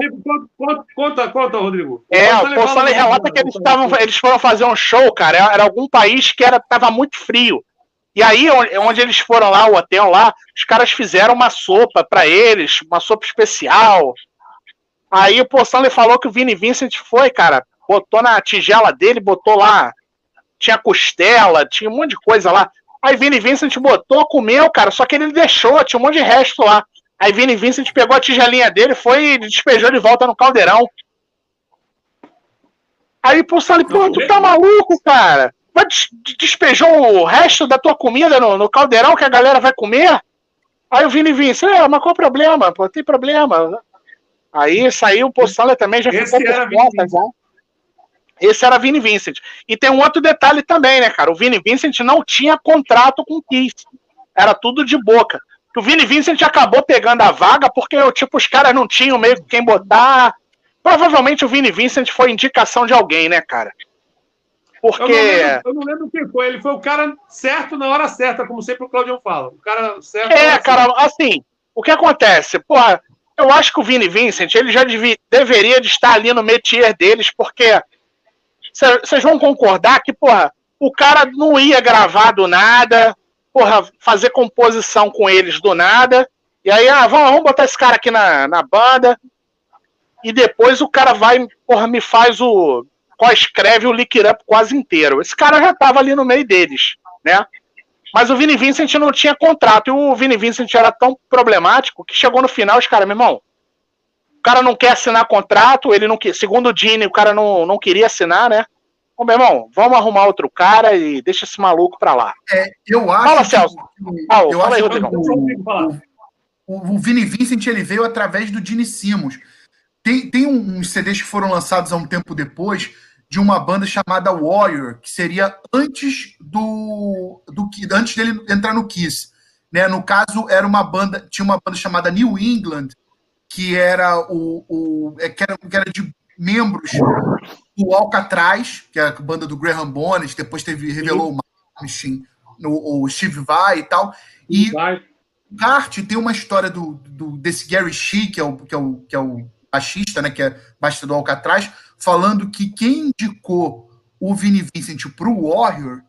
Conta, conta, conta, Rodrigo. É, o Poçole relata que eles, tavam, eles foram fazer um show, cara. Era algum país que era, tava muito frio. E aí, onde eles foram lá, o hotel lá, os caras fizeram uma sopa para eles, uma sopa especial. Aí o Poçole falou que o Vini Vincent foi, cara, botou na tigela dele, botou lá, tinha costela, tinha um monte de coisa lá. Aí Vini Vincent botou, comeu, cara, só que ele deixou, tinha um monte de resto lá. Aí Vini Vincent pegou a tigelinha dele, foi e despejou de volta no caldeirão. Aí pô, Sally, pô, tu tá maluco, cara? Vai despejou o resto da tua comida no, no, caldeirão que a galera vai comer? Aí o Vini Vincent, é, mas qual o problema? Pô, tem problema. Aí saiu o Postale também, já Esse ficou por conta, já. Esse era Vini Vincent. E tem um outro detalhe também, né, cara? O Vini Vincent não tinha contrato com o Kiss. Era tudo de boca que o Vini Vincent acabou pegando a vaga porque, tipo, os caras não tinham meio quem botar. Provavelmente o Vini Vincent foi indicação de alguém, né, cara? Porque. Eu não, lembro, eu não lembro quem foi. Ele foi o cara certo na hora certa, como sempre o Claudio fala. O cara certo. É, cara, assim, o que acontece? Porra, eu acho que o Vini Vincent ele já deveria de estar ali no métier deles, porque vocês vão concordar que, porra, o cara não ia gravar do nada, porra, fazer composição com eles do nada. E aí, ah, vamos, vamos botar esse cara aqui na, na banda. E depois o cara vai, porra, me faz o. escreve o Lick Up quase inteiro. Esse cara já tava ali no meio deles, né? Mas o Vini Vincent não tinha contrato. E o Vini Vincent era tão problemático que chegou no final, os caras, meu irmão, o cara não quer assinar contrato, ele não quer. Segundo o Dini, o cara não, não queria assinar, né? Ô, meu irmão, vamos arrumar outro cara e deixa esse maluco pra lá. É, eu acho. Fala, Celso. Ah, eu fala acho aí, que o, o, o, Vini Vincent ele veio através do Dini Simons. Tem, tem uns CDs que foram lançados há um tempo depois de uma banda chamada Warrior, que seria antes do, do antes dele entrar no Kiss. Né? No caso, era uma banda, tinha uma banda chamada New England, que era o, o é, que era, que era de membros do Alcatraz, que é a banda do Graham Bonnet, depois teve, revelou o Martin, o, o Steve Vai e tal. E o Kart tem uma história do, do, desse Gary Shee, que é o, que é o, que é o baixista, né, que é baixista do Alcatraz, falando que quem indicou o Vini Vincent para o Warrior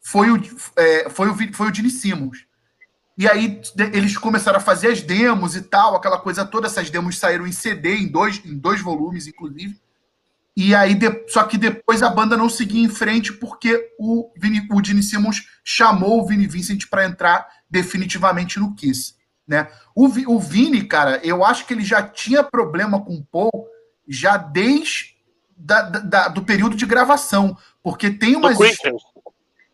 foi o, é, foi, o, foi o Gene Simmons. E aí eles começaram a fazer as demos e tal, aquela coisa toda. Essas demos saíram em CD, em dois, em dois volumes, inclusive. E aí, de, só que depois a banda não seguia em frente porque o, Vini, o Gene Simmons chamou o Vini Vincent para entrar definitivamente no Kiss. Né? O, o Vini, cara, eu acho que ele já tinha problema com o Paul já desde da, da, do período de gravação, porque tem umas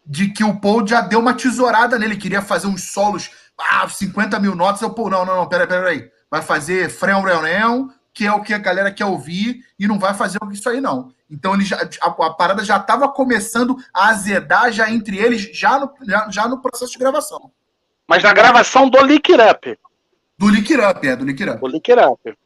de que o Paul já deu uma tesourada nele, queria fazer uns solos, ah, 50 mil notas, eu, Paul, não, não, não, peraí, peraí, vai fazer frão, frão, que é o que a galera quer ouvir e não vai fazer isso aí, não. Então ele já, a, a parada já estava começando a azedar já entre eles, já no, já, já, no processo de gravação. Mas na gravação do Lick Up. Do Lick Up, é, do Lick Up. Do Lick Up.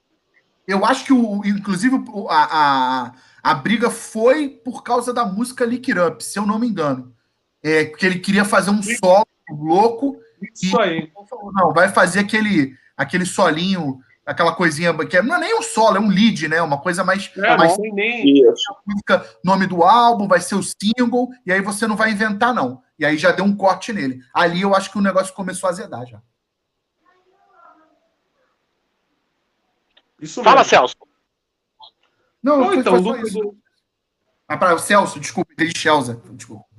Eu acho que, o, inclusive, a, a, a briga foi por causa da música Lick Up, se eu não me engano. É, porque ele queria fazer um solo louco Isso aí. Não, vai fazer aquele, aquele solinho, aquela coisinha que é, não é nem um solo, é um lead, né? Uma coisa mais. É, mais não nem. Música, nome do álbum, vai ser o single, e aí você não vai inventar, não. E aí já deu um corte nele. Ali eu acho que o negócio começou a azedar já. Isso Fala, Celso. Não, não então, foi do, ah, para o Celso, desculpa, ele Chelsea. Desculpa.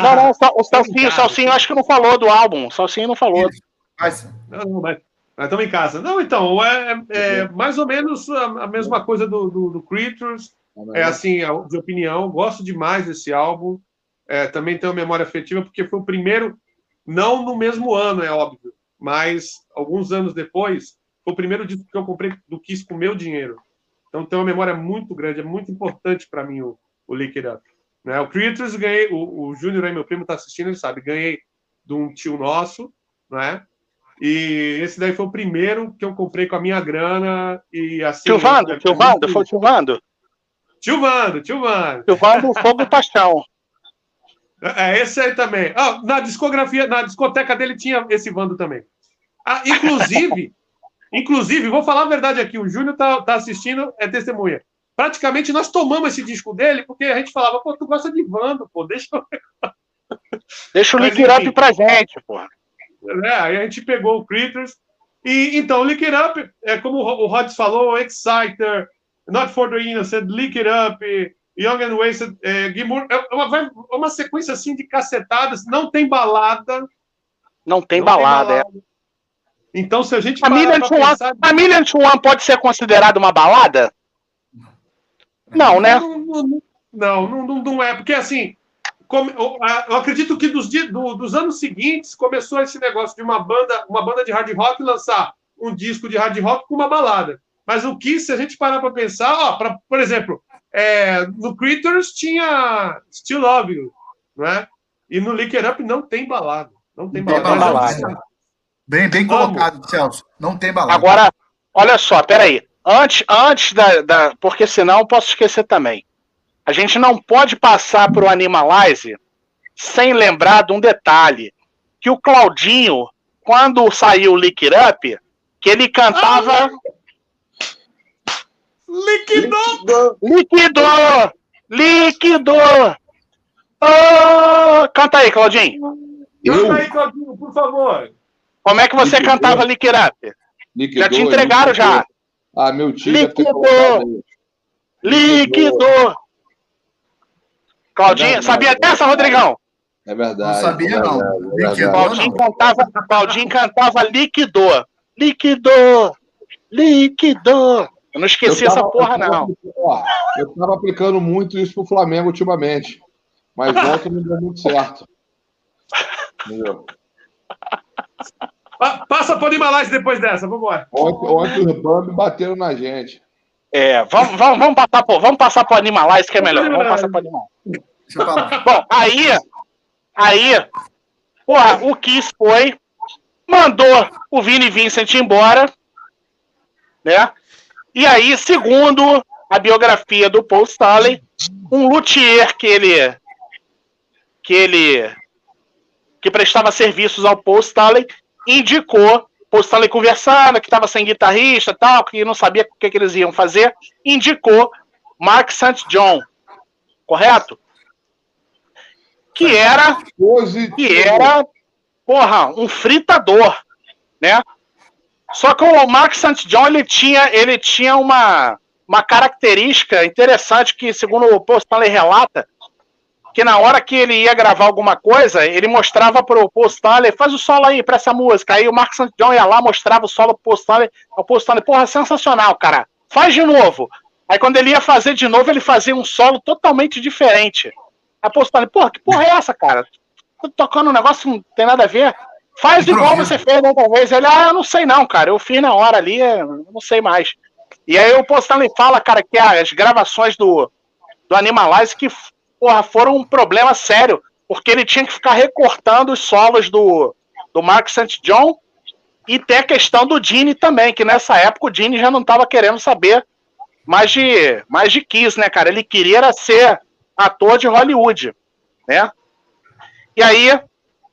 não, não, o Celcinho, o Celcinho acho que não falou do álbum. O Celcinho não falou. Mas... Não, não, mas, mas estamos em casa. Não, então, é, é, é mais ou menos a, a mesma coisa do, do, do, Creatures. É assim, de opinião. Gosto demais desse álbum. É, também tenho memória afetiva, porque foi o primeiro, não no mesmo ano, é óbvio, mas alguns anos depois, foi o primeiro disco que eu comprei do Kiss com meu dinheiro. Então tem uma memória muito grande, é muito importante para mim o, o Lick It Up. Né? O Creatures ganhei, o, o Júnior aí, meu primo, está assistindo, ele sabe, ganhei de um tio nosso, né? E esse daí foi o primeiro que eu comprei com a minha grana e assim. Tio Vando, tio Vando, foi o tio Vando. Tio Vando, tio Vando. Tio Vando, Fogo e Paixão. É, esse aí também. Ah, na discografia, na discoteca dele tinha esse Vando também. Ah, inclusive, inclusive, vou falar a verdade aqui, o Júnior tá, tá assistindo, é testemunha praticamente nós tomamos esse disco dele porque a gente falava, pô, tu gosta de Vando, pô, deixa eu... Deixa o Lick Up pra gente, pô. É, aí a gente pegou o Critters. E então, Lick It Up, é como o Rods falou, Exciter, Not for the Innocent, Lick It Up, Young and Wasted, é, Gilmour, é uma, uma sequência assim de cacetadas, não tem balada. Não tem, não balada, tem balada, é. Então, se a gente. A Million, pensar... a Million One pode ser considerada uma balada? Não, né? Não, não, não, não, é, porque assim, eu acredito que dos, do, dos anos seguintes começou esse negócio de uma banda, uma banda de hard rock lançar um disco de hard rock com uma balada. Mas o que, se a gente parar para pensar, ó, pra, por exemplo, é, no Critters tinha Still Love You, né? E no Lick It Up não tem balada. Não tem balada. Tem balada. Bem, bem colocado, Celso. Não tem balada. Agora, olha só, peraí. Antes, antes da, da. Porque senão eu posso esquecer também. A gente não pode passar para o Animalize sem lembrar de um detalhe. Que o Claudinho, quando saiu o Lick It Up, que ele cantava. Ah! Liquidou! Liquidou! Liquidou! Oh! Canta aí, Claudinho. Canta aí, Claudinho, por favor. Como é que você liquidou. cantava Lick It Up? Liquidou, já te entregaram já. Ah, meu tio. Liquidou! Liquidou! Claudinho, é sabia dessa, Rodrigão? É verdade. Não sabia, é não. É verdade, Claudinho, cantava, Claudinho cantava liquidou. Liquidou! Liquidou! Eu não esqueci eu tava, essa porra, eu tava, não. Ó, eu tava aplicando muito isso pro Flamengo ultimamente. Mas ontem não deu muito certo. Entendeu? Passa para o Himalaias depois dessa, vamos embora. Ontem, ontem os Bambi bateram na gente. É, vamos, vamos, vamos passar por, vamos passar para o Animalais, que é melhor. Vamos passar para o Animal. Bom, aí, aí, porra, o Kiss foi, mandou o Vini Vincent embora, né? E aí, segundo a biografia do Paul Stanley, um luthier que ele que ele que prestava serviços ao Paul Stanley indicou, Paul Stanley conversando, que estava sem guitarrista tal, que não sabia o que, que eles iam fazer, indicou Mark St. John, correto? Que era, que era, porra, um fritador, né? Só que o Mark St. John ele tinha, ele tinha uma, uma característica interessante que, segundo o Paul Stanley relata, que na hora que ele ia gravar alguma coisa, ele mostrava pro Paul faz o solo aí pra essa música. Aí o Mark St. John ia lá, mostrava o solo pro Paul Stanley, o Paul Stanley, porra, sensacional, cara, faz de novo. Aí quando ele ia fazer de novo, ele fazia um solo totalmente diferente. Aí o Paul Stanley, porra, que porra é essa, cara? Tô tocando um negócio que não tem nada a ver. Faz igual você fez outra vez. Ele, ah, eu não sei não, cara, eu fiz na hora ali, não sei mais. E aí o Paul Stanley fala, cara, que as gravações do, do Animalize que porra, foram um problema sério, porque ele tinha que ficar recortando os solos do, do Mark St. John e tem a questão do Gene também, que nessa época o Gene já não estava querendo saber mais de, mais de Kiss, né, cara? Ele queria ser ator de Hollywood, né? E aí,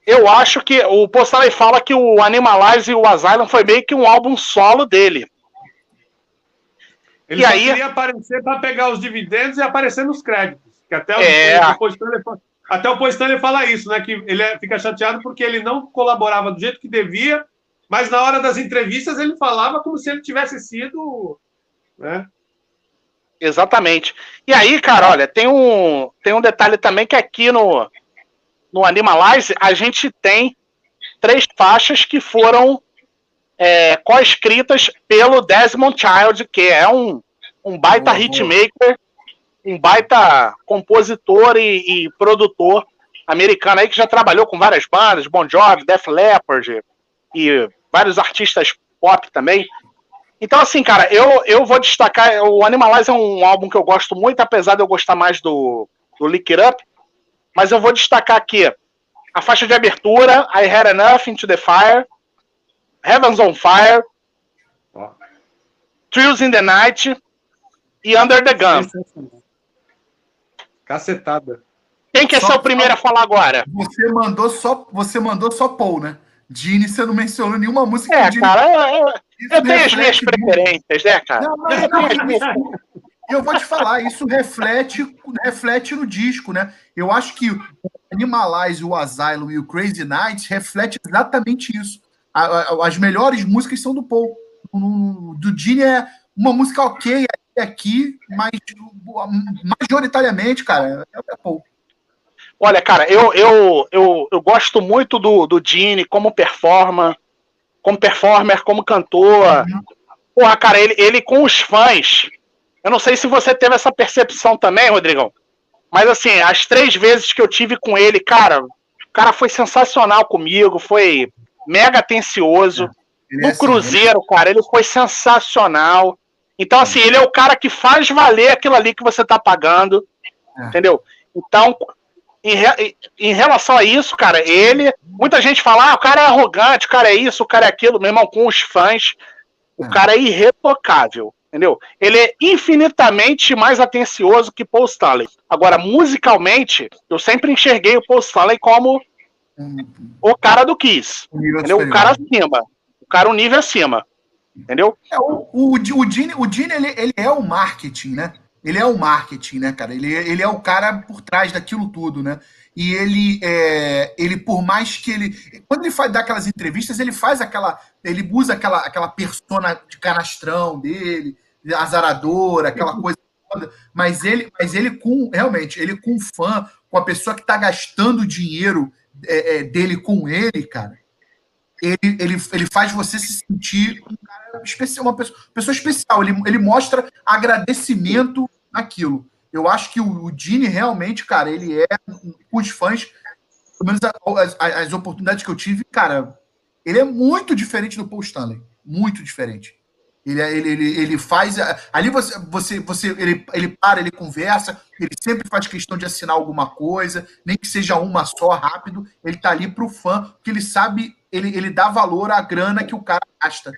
eu acho que o Postalei fala que o Animalize e o Asylum foi meio que um álbum solo dele. Ele e aí queria aparecer para pegar os dividendos e aparecer nos créditos. Que até o, é... até o Paul Stanley fala isso, né? Que ele é, fica chateado porque ele não colaborava do jeito que devia, mas na hora das entrevistas ele falava como se ele tivesse sido, né? Exatamente. E aí, cara, olha, tem um, tem um detalhe também que aqui no, no Animalize a gente tem três faixas que foram é, co-escritas pelo Desmond Child, que é um, um baita uhum. hitmaker, um baita compositor e, e, produtor americano aí que já trabalhou com várias bandas, Bon Jovi, Def Leppard e vários artistas pop também. Então, assim, cara, eu, eu vou destacar. O Animalize é um álbum que eu gosto muito, apesar de eu gostar mais do, do Lick It Up. Mas eu vou destacar aqui a faixa de abertura, I Had Enough Into the Fire, Heavens on Fire, oh. Trills in the Night e Under the Gun. Cacetada. Quem quer só, ser o primeiro a falar agora? Você mandou só, você mandou só Paul, né? Dini, você não mencionou nenhuma música. É, cara, eu, eu, eu tenho as minhas preferências, né, cara? Não, não, não, E eu vou te falar, isso reflete, reflete no disco, né? Eu acho que o Animalize, o Asylum e o Crazy Nights reflete exatamente isso. as melhores músicas são do Paul. do Gene é uma música ok aqui, mas majoritariamente, cara, é o Paul. Olha, cara, eu, eu, eu, eu gosto muito do, do Gene como performer, como performer, como cantor. Uhum. Porra, cara, ele, ele com os fãs, eu não sei se você teve essa percepção também, Rodrigão. Mas assim, as três vezes que eu tive com ele, cara, o cara foi sensacional comigo, foi mega atencioso. É, no é assim, Cruzeiro, né? cara, ele foi sensacional. Então, assim, ele é o cara que faz valer aquilo ali que você tá pagando. É. Entendeu? Então, em, re, em, relação a isso, cara, ele. Muita gente fala, ah, o cara é arrogante, o cara é isso, o cara é aquilo, meu irmão, com os fãs. O é. cara é irretocável entendeu? Ele é infinitamente mais atencioso que Paul Stanley. Agora, musicalmente, eu sempre enxerguei o Paul Stanley como o cara do Kiss, entendeu? O cara acima, o cara um nível acima, entendeu? É, o, o, o o Gene ele, ele é o marketing, né? Ele é o marketing, né, cara? Ele, ele é o cara por trás daquilo tudo, né? E ele, é, ele por mais que ele. Quando ele faz, dá aquelas entrevistas, ele faz aquela. Ele usa aquela, aquela persona de canastrão dele, azaradora, aquela uhum. coisa toda. Mas ele, mas ele com. Realmente, ele com fã, com a pessoa que está gastando dinheiro é, é, dele com ele, cara. Ele, ele, ele faz você se sentir um cara especial, uma pessoa, pessoa especial. Ele, ele mostra agradecimento naquilo. Eu acho que o, o Dini realmente, cara, ele é, com os fãs, pelo menos as, as, oportunidades que eu tive, cara, ele é muito diferente do Paul Stanley. Muito diferente. Ele, é, ele, ele, ele faz. Ali você, você, você ele, ele para, ele conversa, ele sempre faz questão de assinar alguma coisa, nem que seja uma só, rápido. Ele tá ali pro fã, porque ele sabe, ele, ele dá valor à grana que o cara gasta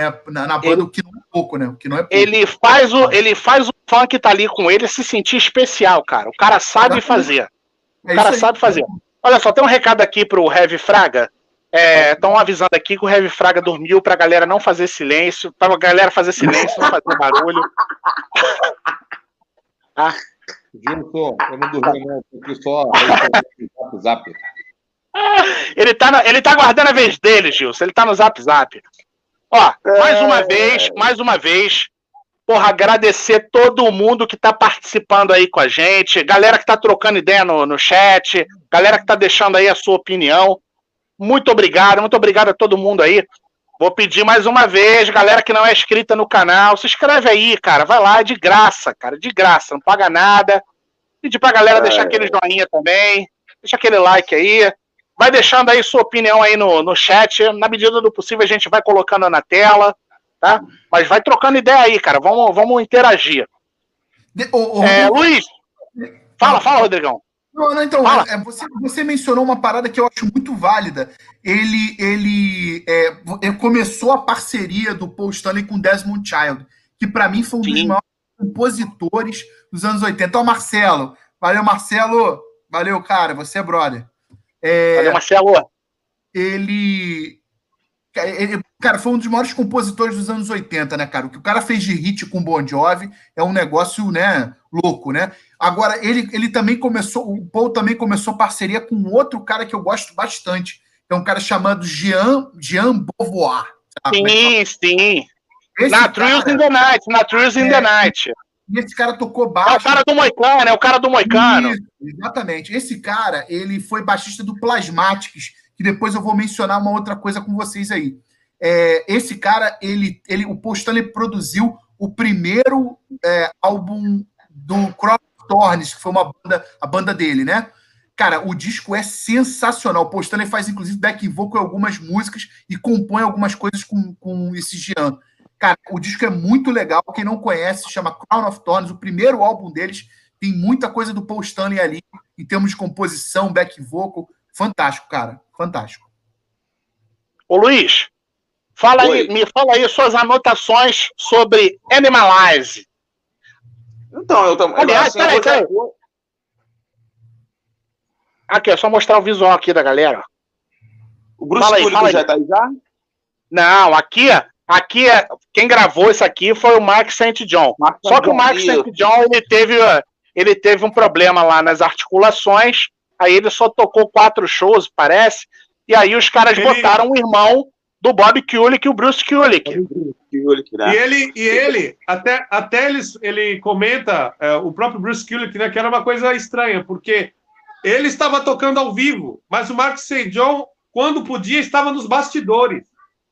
é, na, na, banda, ele, o que não é pouco, né? O que não é pouco. Ele faz o, ele faz o fã que tá ali com ele se sentir especial, cara. O cara sabe fazer. O é cara sabe fazer. Olha só, tem um recado aqui pro Heavy Fraga. Estão é, avisando aqui que o Heavy Fraga dormiu pra galera não fazer silêncio, pra galera fazer silêncio, não fazer barulho. ah. Juro, só, eu não dormi, não, porque só zap, zap. Ele tá, ele tá guardando a vez dele, Gilson. Ele tá no zap zap. Ó, mais uma é. vez, mais uma vez, porra, agradecer todo mundo que tá participando aí com a gente, galera que tá trocando ideia no, no chat, galera que tá deixando aí a sua opinião. Muito obrigado, muito obrigado a todo mundo aí. Vou pedir mais uma vez, galera que não é inscrita no canal, se inscreve aí, cara. Vai lá, é de graça, cara, de graça, não paga nada. Pedir pra galera deixar aquele joinha também, deixa aquele like aí. Vai deixando aí sua opinião aí no, no chat. Na medida do possível, a gente vai colocando na tela, tá? Mas vai trocando ideia aí, cara. Vamos, vamos interagir. De, oh, oh, é, Luiz, fala, fala, Rodrigão. Não, não, então, é, você, você mencionou uma parada que eu acho muito válida. Ele, ele é, começou a parceria do Paul Stanley com Desmond Child, que para mim foi um Sim. dos maiores compositores dos anos 80. Então, Marcelo, valeu, Marcelo. Valeu, cara, você é brother. É, Valeu, Marcelo. Ele, ele, cara, foi um dos maiores compositores dos anos 80, né, cara? O que o cara fez de hit com Bon Jovi é um negócio, né, louco, né? Agora, ele, ele também começou, o Paul também começou parceria com outro cara que eu gosto bastante, que é um cara chamado Jean, Jean Beauvoir. Sabe? Sim, sim. Esse na Truth in the Night, na Truth in é, the Night. E esse cara tocou baixo. É o cara do Moicano, é o cara do Moicano. Isso, exatamente. Esse cara, ele foi baixista do Plasmatics, que depois eu vou mencionar uma outra coisa com vocês aí. É, esse cara, ele, ele, o Paul Stanley produziu o primeiro é, álbum do Crop Thorns, que foi uma banda, a banda dele, né? Cara, o disco é sensacional. O Paul Stanley faz, inclusive, back vocal em algumas músicas e compõe algumas coisas com, com esse Jean. Cara, o disco é muito legal. Quem não conhece, chama Crown of Thorns, o primeiro álbum deles. Tem muita coisa do Paul Stanley ali, em termos de composição, back vocal. Fantástico, cara. Fantástico. Ô Luiz, fala aí, me fala aí suas anotações sobre Animalize. Então, eu também. Aliás, peraí, peraí. Aqui, é só mostrar o visual aqui da galera. O Bruce fala aí, fala já aí. tá aí já? Não, aqui, aqui, quem gravou isso aqui foi o Mark St. John. Mark Só que o Mark St. John, ele teve, ele teve um problema lá nas articulações, aí ele só tocou quatro shows, parece, e aí os caras ele... botaram o irmão do Bob Kulick, o Bruce Kulick. Né? E ele, e ele até, até eles, ele comenta, é, o próprio Bruce Kulick, né, que era uma coisa estranha, porque ele estava tocando ao vivo, mas o Mark St. John, quando podia, estava nos bastidores.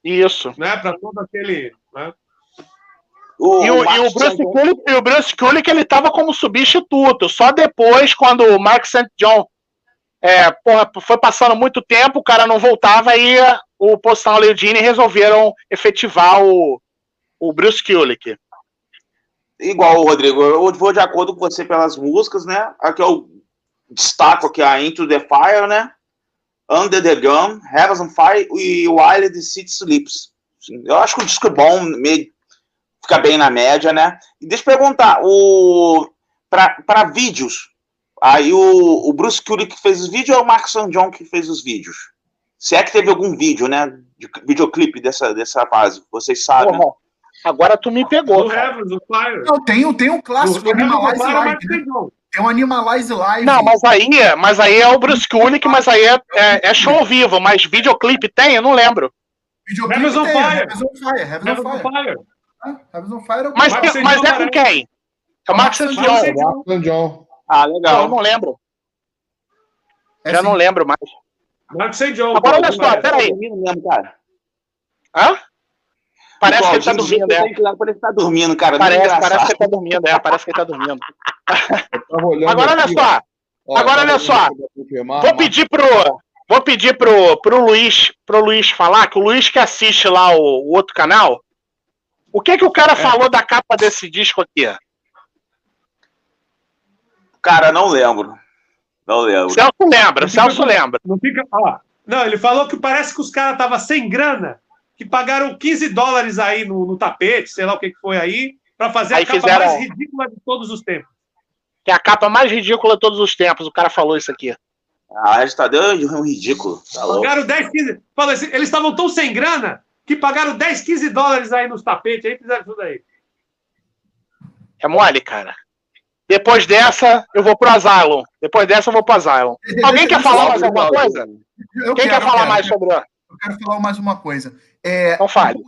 Isso. Né, para todo aquele. Né? O, e, o, e, o Bruce Kulick, e o Bruce Kulick, ele estava como substituto. Só depois, quando o Mark St. John é, porra, foi passando muito tempo, o cara não voltava e o Postal e o Gene resolveram efetivar o, o Bruce Kulick. Igual, Rodrigo, eu vou de acordo com você pelas músicas, né? Aqui eu destaco aqui a Into the Fire, né? Under the Gun, Heavens on Fire e Wild City Sleeps. Eu acho que o disco é bom, meio, fica bem na média, né? E deixa eu perguntar, o para vídeos, aí o, o Bruce Kulick fez os vídeos ou é o Mark St. John que fez os vídeos? Se é que teve algum vídeo, né? De videoclipe dessa, dessa fase, vocês sabem. Porra, agora tu me pegou. Não, tem, tem um clássico Animalize Live. Né? Tem um Animalize Live. Não, mas aí, mas aí é o Bruce Kulick, mas aí é, é, é show vivo, mas videoclipe tem? Eu não lembro. Videoclipe Heavens on Fire. Heavens on Fire. Heavens on Fire. Heavens on Fire é mas, mas é com quem? É o Max John. Ah, legal. Eu não lembro. É Já não lembro mais. Marcos St. John. Agora olha só, peraí. Hã? Parece que ele tá dormindo, é. Parece que tá dormindo, cara. Parece, parece que ele tá dormindo, é. Parece que ele tá dormindo. Agora olha só. Agora olha só. Vou pedir pro. Vou pedir pro, pro Luiz, pro Luiz falar, que o Luiz que assiste lá o, o outro canal. O que que o cara é. falou da capa desse disco aqui? Cara, não lembro. Não lembro. Celso lembra, Celso lembra. Não fica. Ó, não, ele falou que parece que os caras estavam sem grana, que pagaram 15 dólares aí no, no tapete, sei lá o que, que foi aí, para fazer aí a capa fizeram... mais ridícula de todos os tempos. Que é a capa mais ridícula de todos os tempos, o cara falou isso aqui. Ah, está dando um ridículo. Tá pagaram 10, 15. Fala assim, eles estavam tão sem grana que pagaram 10, 15 dólares aí nos tapetes, aí fizeram tudo aí. É mole, cara. Depois dessa, eu vou pro Asylum. Depois dessa, eu vou pro Asylum. Alguém quer falar mais alguma coisa? Eu Quem quer falar mais sobre Eu quero falar mais uma coisa. É, então fale.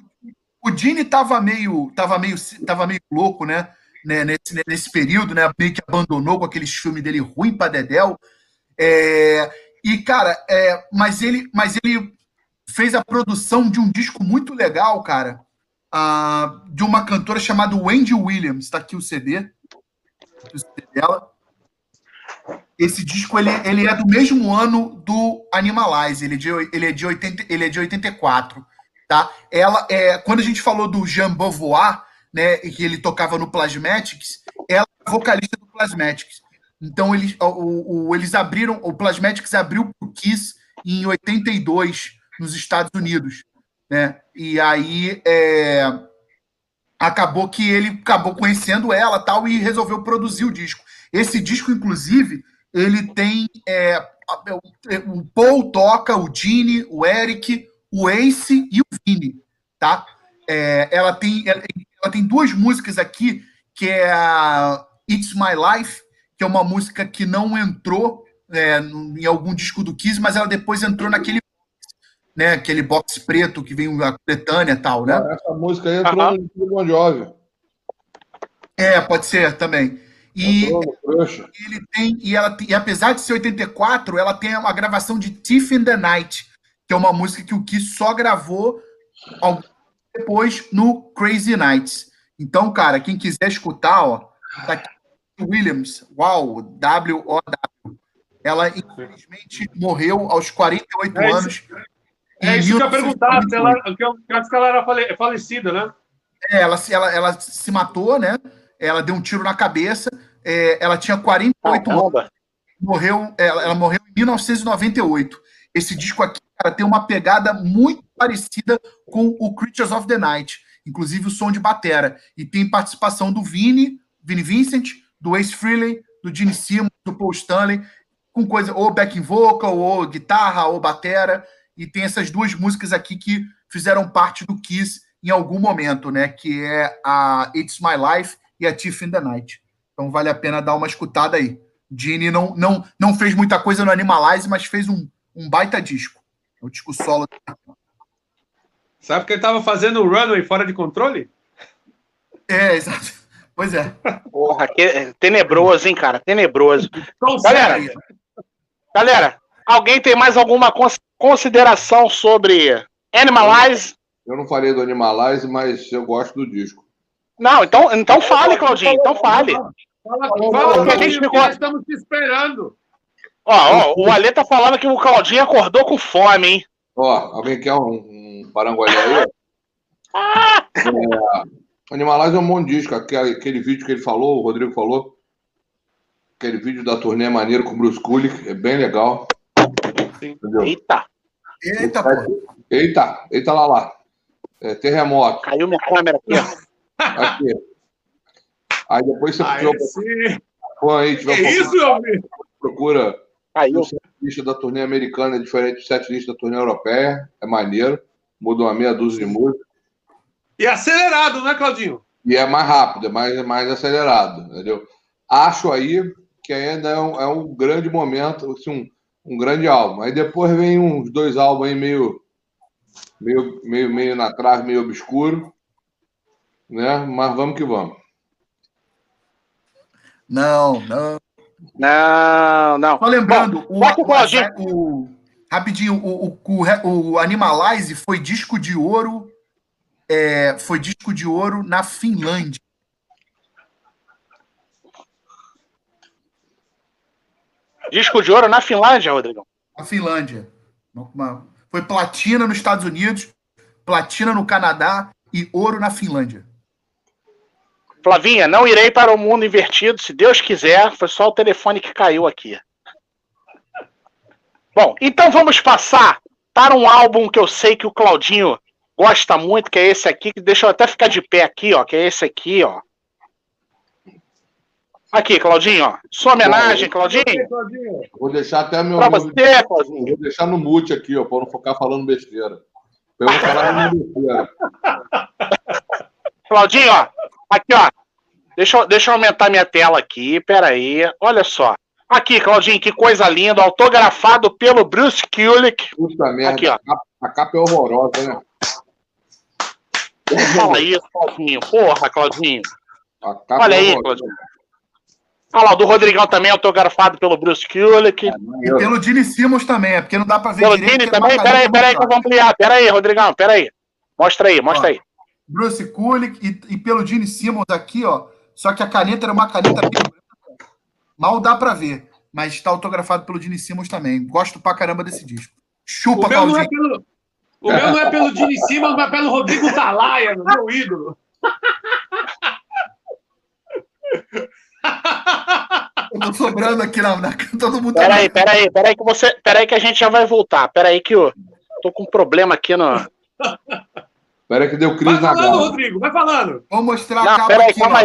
O, o Dini tava meio, tava, meio, tava meio louco, né? né nesse, nesse período, né? Meio que abandonou com aqueles filmes dele ruim pra Dedel. É, e, cara, é, mas, ele, mas ele fez a produção de um disco muito legal, cara. Uh, de uma cantora chamada Wendy Williams. Está aqui o CD dela. Esse disco ele, ele é do mesmo ano do Animalize, ele é de, ele é de, 80, ele é de 84. Tá? Ela, é, quando a gente falou do Jean Beauvoir, né, que ele tocava no Plasmatics, ela é vocalista do Plasmatics. Então eles, o, o, eles abriram, o Plasmatics abriu o Kiss em 82 nos Estados Unidos, né? E aí é, acabou que ele acabou conhecendo ela tal e resolveu produzir o disco. Esse disco, inclusive, ele tem é, o Paul toca, o Gene, o Eric, o Ace e o Vini, tá? É, ela, tem, ela, ela, tem duas músicas aqui, que é a It's My Life, que é uma música que não entrou é, em algum disco do Kiss, mas ela depois entrou naquele né, aquele box preto que vem a coletânea e tal, né? Essa música aí entrou uhum. no Bon Jovi. É, pode ser também. E ele tem e ela e apesar de ser 84, ela tem uma gravação de Thief in the Night, que é uma música que o Kiss só gravou depois no Crazy Nights. Então, cara, quem quiser escutar, ó, tá aqui Williams, uau, W O W. Ela infelizmente morreu aos 48 é anos. É isso que eu ia perguntar, se ela, que ela era falecida, né? É, ela, ela, ela se matou, né? Ela deu um tiro na cabeça. É, ela tinha 48 anos. Morreu, ela, ela, morreu em 1998. Esse disco aqui, cara, tem uma pegada muito parecida com o Creatures of the Night, inclusive o som de batera. E tem participação do Vini, Vini Vincent, do Ace Frehley, do Gene Simmons, do Paul Stanley, com coisa ou backing vocal, ou guitarra, ou batera. E tem essas duas músicas aqui que fizeram parte do Kiss em algum momento, né? Que é a It's My Life e a Tiff in the Night. Então vale a pena dar uma escutada aí. Gene não, não, não fez muita coisa no Animalize, mas fez um, um baita disco. É o disco solo. Sabe que ele estava fazendo o Runway fora de controle? É, exato. Pois é. Porra, que, tenebroso, hein, cara? Tenebroso. galera, galera, alguém tem mais alguma consideração sobre Animalize? Eu não falei do Animalize, mas eu gosto do disco. Não, então, então fale, Claudinho, então fale. Fala, fala, que a gente ficou... estamos te esperando. Ó, ó, o tá falando que o Claudinho acordou com fome, hein? Ó, alguém quer um, um parangolé aí? Ah! É, Animalize é um bom disco. Aquele, aquele vídeo que ele falou, o Rodrigo falou, aquele vídeo da turnê maneiro com o Bruce Kulick, é bem legal. Entendeu? Eita! Eita, pô. Eita, eita lá lá. É, terremoto. Caiu minha câmera aqui, ó. Aqui. Aí depois você Aí, sim. Pô, aí, que isso, meu amigo? Procura Caiu. o setlist da turnê americana é diferente do setlist da turnê europeia. É maneiro. Mudou uma meia dúzia de músicas. E é acelerado, né, Claudinho? E é mais rápido, é mais, mais acelerado, entendeu? Acho aí que ainda é um, é um grande momento, assim, um, um grande álbum. Aí depois vem uns dois álbuns aí meio, meio, meio, meio na trave, meio obscuro, né? Mas vamos que vamos. Não, não. Não, não. Só lembrando, Bom, o, o, o, rapidinho, o, o, o Animalize foi disco de ouro, é, foi disco de ouro na Finlândia. Disco de ouro na Finlândia, Rodrigão? Na Finlândia. Foi platina nos Estados Unidos, platina no Canadá e ouro na Finlândia. Flavinha, não irei para o mundo invertido, se Deus quiser. Foi só o telefone que caiu aqui. Bom, então vamos passar para um álbum que eu sei que o Claudinho gosta muito, que é esse aqui, que deixa eu até ficar de pé aqui, ó, que é esse aqui, ó. Aqui, Claudinho, ó. Sua homenagem, Claudinho. Vou deixar até meu. Pra você, Claudinho. Vou deixar no mute aqui, ó, para não ficar falando besteira. Eu vou falar besteira. Claudinho, ó. Aqui, ó. Deixa eu, deixa eu aumentar minha tela aqui, peraí. Olha só. Aqui, Claudinho, que coisa linda. Autografado pelo Bruce Kulick. Puta merda. Aqui, ó. A, capa, a capa é horrorosa, né? Fala isso, Claudinho. Porra, Claudinho. Olha é aí, Claudinho. Olha lá, o do Rodrigão também, autografado pelo Bruce Kulick. É, e pelo Gene Simmons também, é porque não dá pra ver pelo direito. Pelo Gene também? Peraí, peraí que eu vou ampliar. Peraí, Rodrigão, peraí. Mostra aí, mostra ó, aí. Bruce Kulick e, e pelo Gene Simmons aqui, ó. Só que a caneta era uma caneta Mal dá pra ver, mas está autografado pelo Gene Simmons também. Gosto pra caramba desse disco. Chupa, o meu não é pelo, O meu não é pelo Gene Simmons, mas pelo Rodrigo Talaia, meu ídolo. Eu tô sobrando aqui na, na todo mundo. Peraí, tá... peraí, peraí que você, peraí que a gente já vai voltar. Peraí que eu tô com um problema aqui no. Peraí que deu crise vai na falando, Rodrigo, vai falando. Vou mostrar Não, a capa peraí, aqui. Calma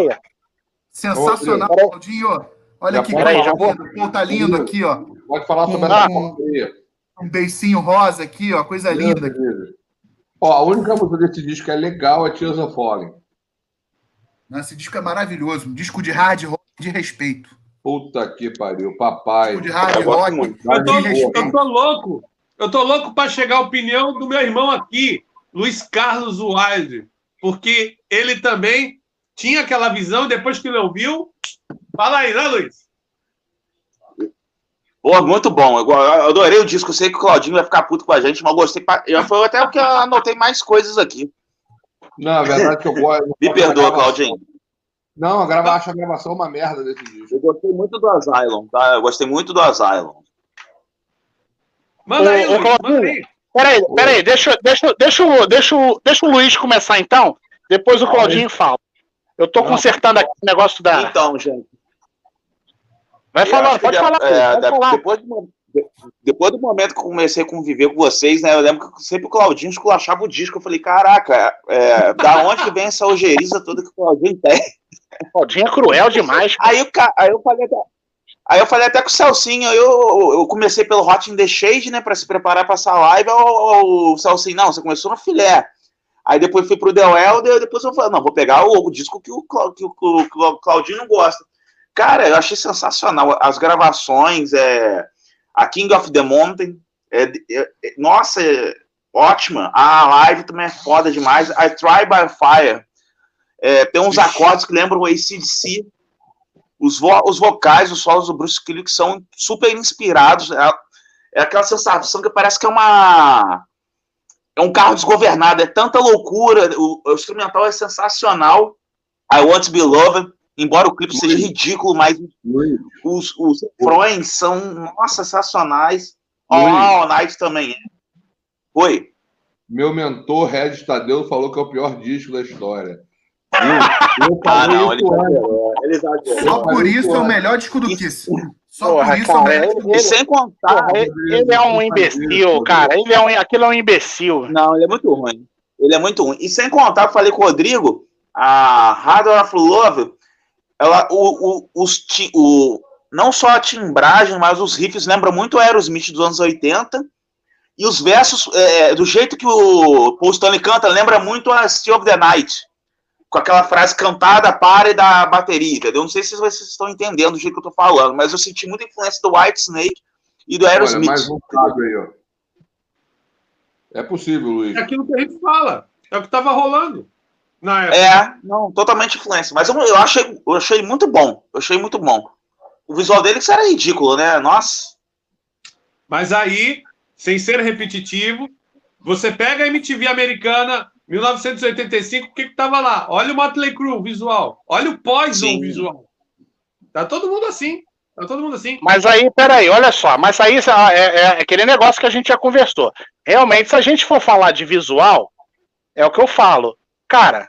Sensacional, Claudinho. Olha já que peraí, já vou. Pô, tá lindo aqui, ó. Pode falar sobre um, essa um, um beicinho rosa aqui, ó, coisa Deus linda. Deus. Ó, a única música desse disco que é legal é Tears of Falling. Esse disco é maravilhoso, um disco de hard rock de respeito. Puta que pariu, papai. Disco de hard rock. Eu tô, eu tô louco. Eu tô louco para chegar a opinião do meu irmão aqui, Luiz Carlos Wilde, porque ele também tinha aquela visão, depois que ele ouviu. Fala aí, né, Luiz? Pô, muito bom. Eu, adorei o disco. Eu sei que o Claudinho vai ficar puto com a gente, mas eu gostei. Pra... Foi até o que eu anotei mais coisas aqui. Não, a verdade é que eu gosto. Me perdoa, Claudinho. Não, a grava... acho a gravação uma merda desse disco. Eu gostei muito do Asylum, tá? Eu gostei muito do Asylum. Manda aí, Luiz, manda aí. Peraí, peraí, deixa, deixa, deixa, deixa, deixa o Luiz começar então, depois o Claudinho fala. Eu tô consertando aqui o negócio da. Então, gente. Vai falando, pode falar. É, pode falar. Depois, do, depois do momento que eu comecei a conviver com vocês, né? Eu lembro que sempre o Claudinho esculachava o disco. Eu falei, caraca, é, da onde vem essa ojeriza toda que o Claudinho tem? O Claudinho é cruel demais. Aí, eu, aí eu falei até, Aí eu falei até com o Celcinho, eu, eu comecei pelo Hot in the Shade, né, para se preparar para essa live, o, o Celcinho, não, você começou no filé. Aí depois fui pro The Elder, depois eu falei, não, vou pegar o, o disco que o, que, o, que o Claudinho não gosta. Cara, eu achei sensacional. As gravações, é, a King of the Mountain, é, é, é, nossa, é ótima. A live também é foda demais. I Try by Fire. É, tem uns acordes que lembram o ACDC. Os, vo os vocais, os solos do Bruce Kulick são super inspirados. É, é aquela sensação que parece que é uma é um carro desgovernado, é tanta loucura, o, o instrumental é sensacional. I Want to Be Loved, embora o clipe seja ridículo, mas os, os refrões são, nossa, sensacionais. All, All Night também é. Oi. Meu mentor, Regis Tadeu, falou que é o pior disco da história. Eu, eu ah, não, ele, ele Só por isso é o melhor disco do Kiss. Só Porra, por isso cara, é melhor ele, Sem contar, ele, ele, é um imbecil, cara. Ele é um, aquilo é um imbecil. Não, ele é muito ruim. Ele é muito ruim. E sem contar, eu falei com o Rodrigo, a Hard of Love ela, o, o, os, o, não só a timbragem, mas os riffs lembram muito o Aerosmith dos anos 80. E os versos, é, do jeito que o Paul Stanley canta, lembra muito a Steel of the Night. Com aquela frase cantada, pare da bateria, entendeu? Não sei se vocês estão entendendo do jeito que eu tô falando, mas eu senti muita influência do White Snake e do Aerosmith. Olha, mais um aí, ó. É possível, Luiz. É aquilo que a gente fala. É o que estava rolando. Na época. É, não, totalmente influência. Mas eu, eu, achei, eu achei muito bom. Eu achei muito bom. O visual dele que era ridículo, né? Nossa. Mas aí, sem ser repetitivo, você pega a MTV americana, 1985, o que que tava lá? Olha o Motley Crue visual. Olha o Poison visual. Tá todo mundo assim. Tá todo mundo assim. Mas aí, peraí, olha só. Mas aí é, é, é aquele negócio que a gente já conversou. Realmente, se a gente for falar de visual, é o que eu falo. Cara,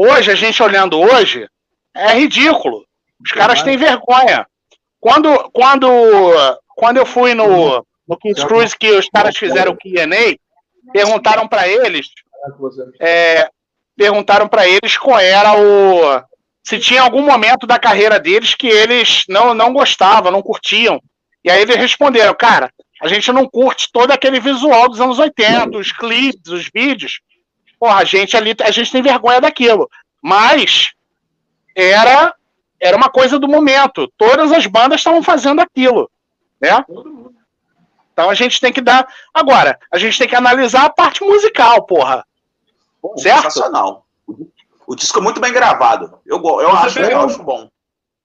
Hoje, a gente olhando hoje, é ridículo. Os caras têm vergonha. Quando, quando, quando eu fui no, no Kings Cruise, que os caras fizeram o Q&A, perguntaram para eles, é, perguntaram para eles qual era o, se tinha algum momento da carreira deles que eles não, não gostavam, não curtiam. E aí eles responderam, cara, a gente não curte todo aquele visual dos anos 80, os clipes, os vídeos, Porra, a gente ali, a gente tem vergonha daquilo. Mas era era uma coisa do momento. Todas as bandas estavam fazendo aquilo, né? Então a gente tem que dar. Agora, a gente tem que analisar a parte musical, porra. Pô, certo? Sensacional. O disco é muito bem gravado. Eu, eu, acho, eu acho bom.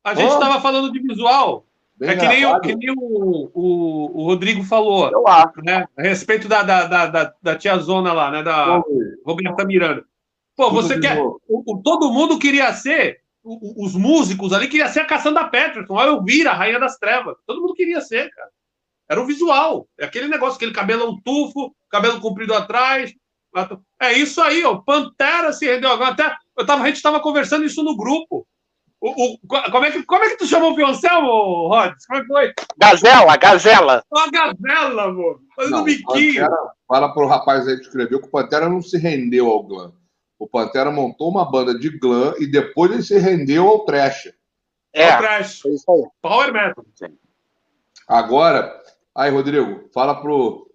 A gente estava falando de visual. Bem é que nem, o, que nem o, o, o, Rodrigo falou, eu acho. né? A respeito da, da, da, da, da tia Zona lá, né? Da Roberta Miranda. Pô, você quer. O, o, todo mundo queria ser. os músicos ali queria ser a Cassandra Peterson, a Elvira, a Rainha das Trevas. Todo mundo queria ser, cara. Era o visual. É aquele negócio, aquele cabelo tufo, cabelo comprido atrás. É isso aí, ó. Pantera se rendeu agora. Até eu tava, a gente estava conversando isso no grupo. O, o, como, é que, como é que tu chamou o Pioncel, Rods? Como é que foi? Gazela, Gazela. Uma gazela, amor. Fazendo não, biquinho. Pantera, fala pro rapaz aí que escreveu que o Pantera não se rendeu ao glam. O Pantera montou uma banda de glam e depois ele se rendeu ao trash. É, ao trash. É isso aí. Power metal. Agora, Aí, Rodrigo, fala pro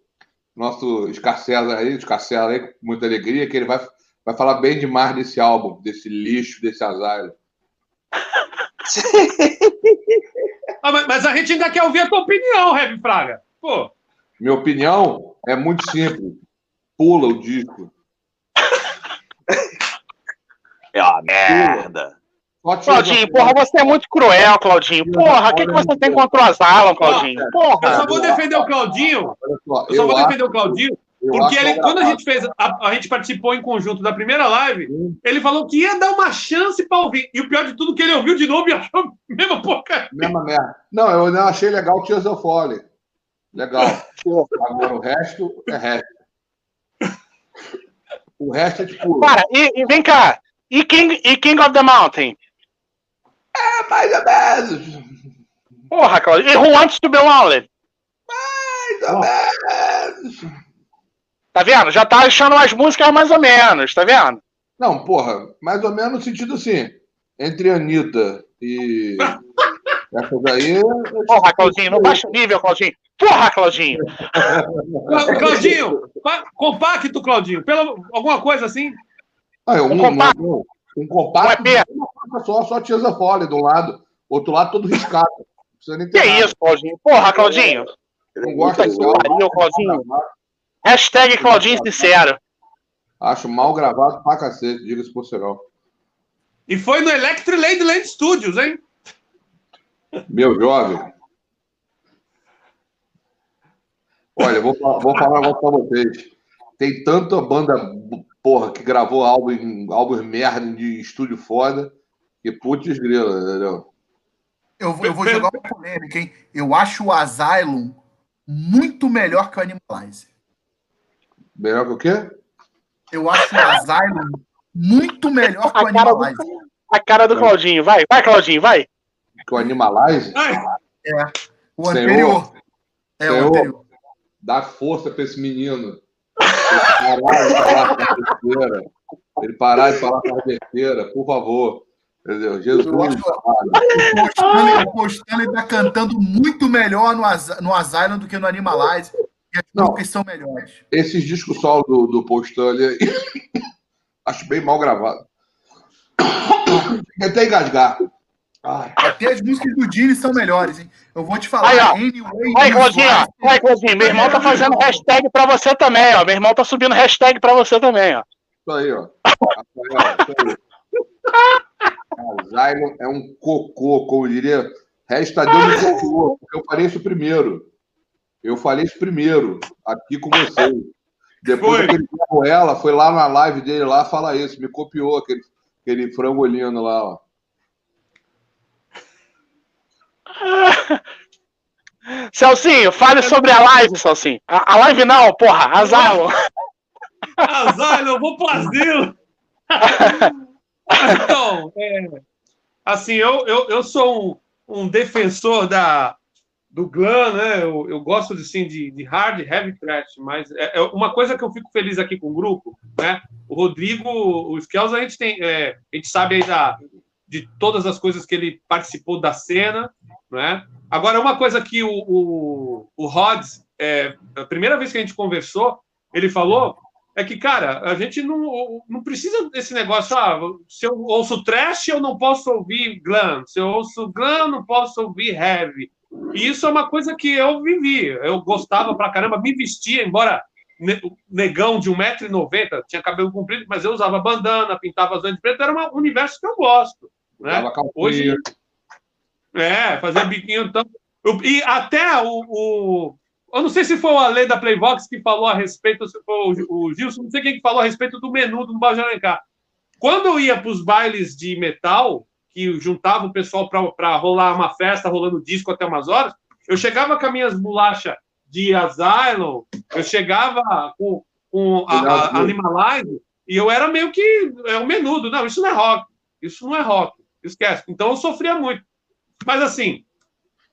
nosso Escarcela aí, Escarcela aí, com muita alegria, que ele vai, vai falar bem demais desse álbum, desse lixo, desse azar. ah, mas, mas, a gente ainda quer ouvir a tua opinião, Heavy Fraga. Pô. Minha opinião é muito simples. Pula o disco. É uma merda. Claudinho, porra, você é muito cruel, Claudinho. Porra, o que, que você tem contra o Azalan, Claudinho? Porra. Eu só vou defender o Claudinho. Eu só vou defender o Claudinho. Porque ele, quando a gente fez, a, a, gente participou em conjunto da primeira live, ele falou que ia dar uma chance para ouvir. E o pior de tudo, que ele ouviu de novo e achou a mesma porcaria. Mesma merda. Não, eu não achei legal o of Folly. Legal. Agora o resto é resto. O resto é tipo. Cara, e, e vem cá. E King, e King of the Mountain? É, mais ou menos. Porra, Claudio. E Who Wants to Be Lonely? Mais ou menos. Tá vendo? Já tá achando as músicas mais ou menos, tá vendo? Não, porra, mais ou menos no sentido assim. Entre Anitta e. Essa daí. Porra, Claudinho, não baixa o nível, Claudinho. Porra, Claudinho! Claudinho, compacto, Claudinho. Pelo, alguma coisa assim? Ah, é um, um compacto. Um, um compacto. Uma só, só Tiesa Fole do lado. Outro lado todo riscado. que isso, Claudinho? Porra, Claudinho. Eu não gosto disso. Pariu, Claudinho. Hashtag Claudinho Sincero. Acho mal gravado pra cacete, diga-se por sinal. E foi no Electric Ladyland Studios, hein? Meu jovem. Olha, vou, vou falar agora pra vocês. Tem tanta banda porra, que gravou álbum, álbuns merda de estúdio foda, que putz grila, entendeu? Eu, eu vou jogar uma polêmica, hein? Eu acho o Asylum muito melhor que o Animalize. Melhor que o quê? Eu acho o Asylum muito melhor que o Animalize. a cara do Claudinho, vai, vai, Claudinho, vai. Que o Animalize? É. O anterior. Senhor, é o anterior. Dá força pra esse menino. Ele parar de falar besteira. Ele parar de falar besteira, por favor. Entendeu? Jesus. Eu acho o Postano está cantando muito melhor no, no Asylum do que no Animalize. E as músicas são melhores. Esses discos solo do, do Postano acho bem mal gravado. Até engasgar. Ai. Até as músicas do Dini são melhores, hein? Eu vou te falar. Aí, ó. Anyway, Aí, Claudinho, Aí, Claudinho. Meu irmão tá fazendo hashtag pra você também, ó. Meu irmão tá subindo hashtag pra você também, ó. Isso aí, ó. Zaylon é um cocô, como diria. Resta Deus me copiou, porque eu falei isso primeiro. Eu falei isso primeiro, aqui com vocês. Depois que ele com ela, foi lá na live dele lá, fala isso, me copiou aquele, aquele frangolino lá, ó. Celcinho, fale sobre a live, Celcinho. A, a live não, porra. Azalo, eu vou pro asilo. então, é, assim, eu, eu, eu sou um, um defensor da, do glam, né? Eu, eu gosto de, assim, de, de hard, heavy thrash, mas é, é, uma coisa que eu fico feliz aqui com o grupo, né? O Rodrigo, o Skels, a gente tem, é, a gente sabe aí da, de todas as coisas que ele participou da cena, né? Agora, uma coisa que o, o, o Rods, é, a primeira vez que a gente conversou, ele falou é que, cara, a gente não, não precisa desse negócio, ah, se eu ouço trash, eu não posso ouvir glam, se eu ouço glam, eu não posso ouvir heavy. E isso é uma coisa que eu vivi, eu gostava pra caramba, me vestia, embora negão de 1,90m, tinha cabelo comprido, mas eu usava bandana, pintava as de preto, era um universo que eu gosto. Né? Hoje, é, fazer biquinho. Então, e até o, o, Eu não sei se foi o Ale da Playbox que falou a respeito, se foi o, o Gilson, não sei quem que falou a respeito do menu do Baixo Alencar. Quando eu ia para os bailes de metal, que juntava o pessoal para rolar uma festa, rolando disco até umas horas, eu chegava com as minhas bolachas de Asylum, eu chegava com, com a, a Animalize, e eu era meio que é um menudo. Não, isso não é rock. Isso não é rock. Esquece. Então eu sofria muito. Mas assim,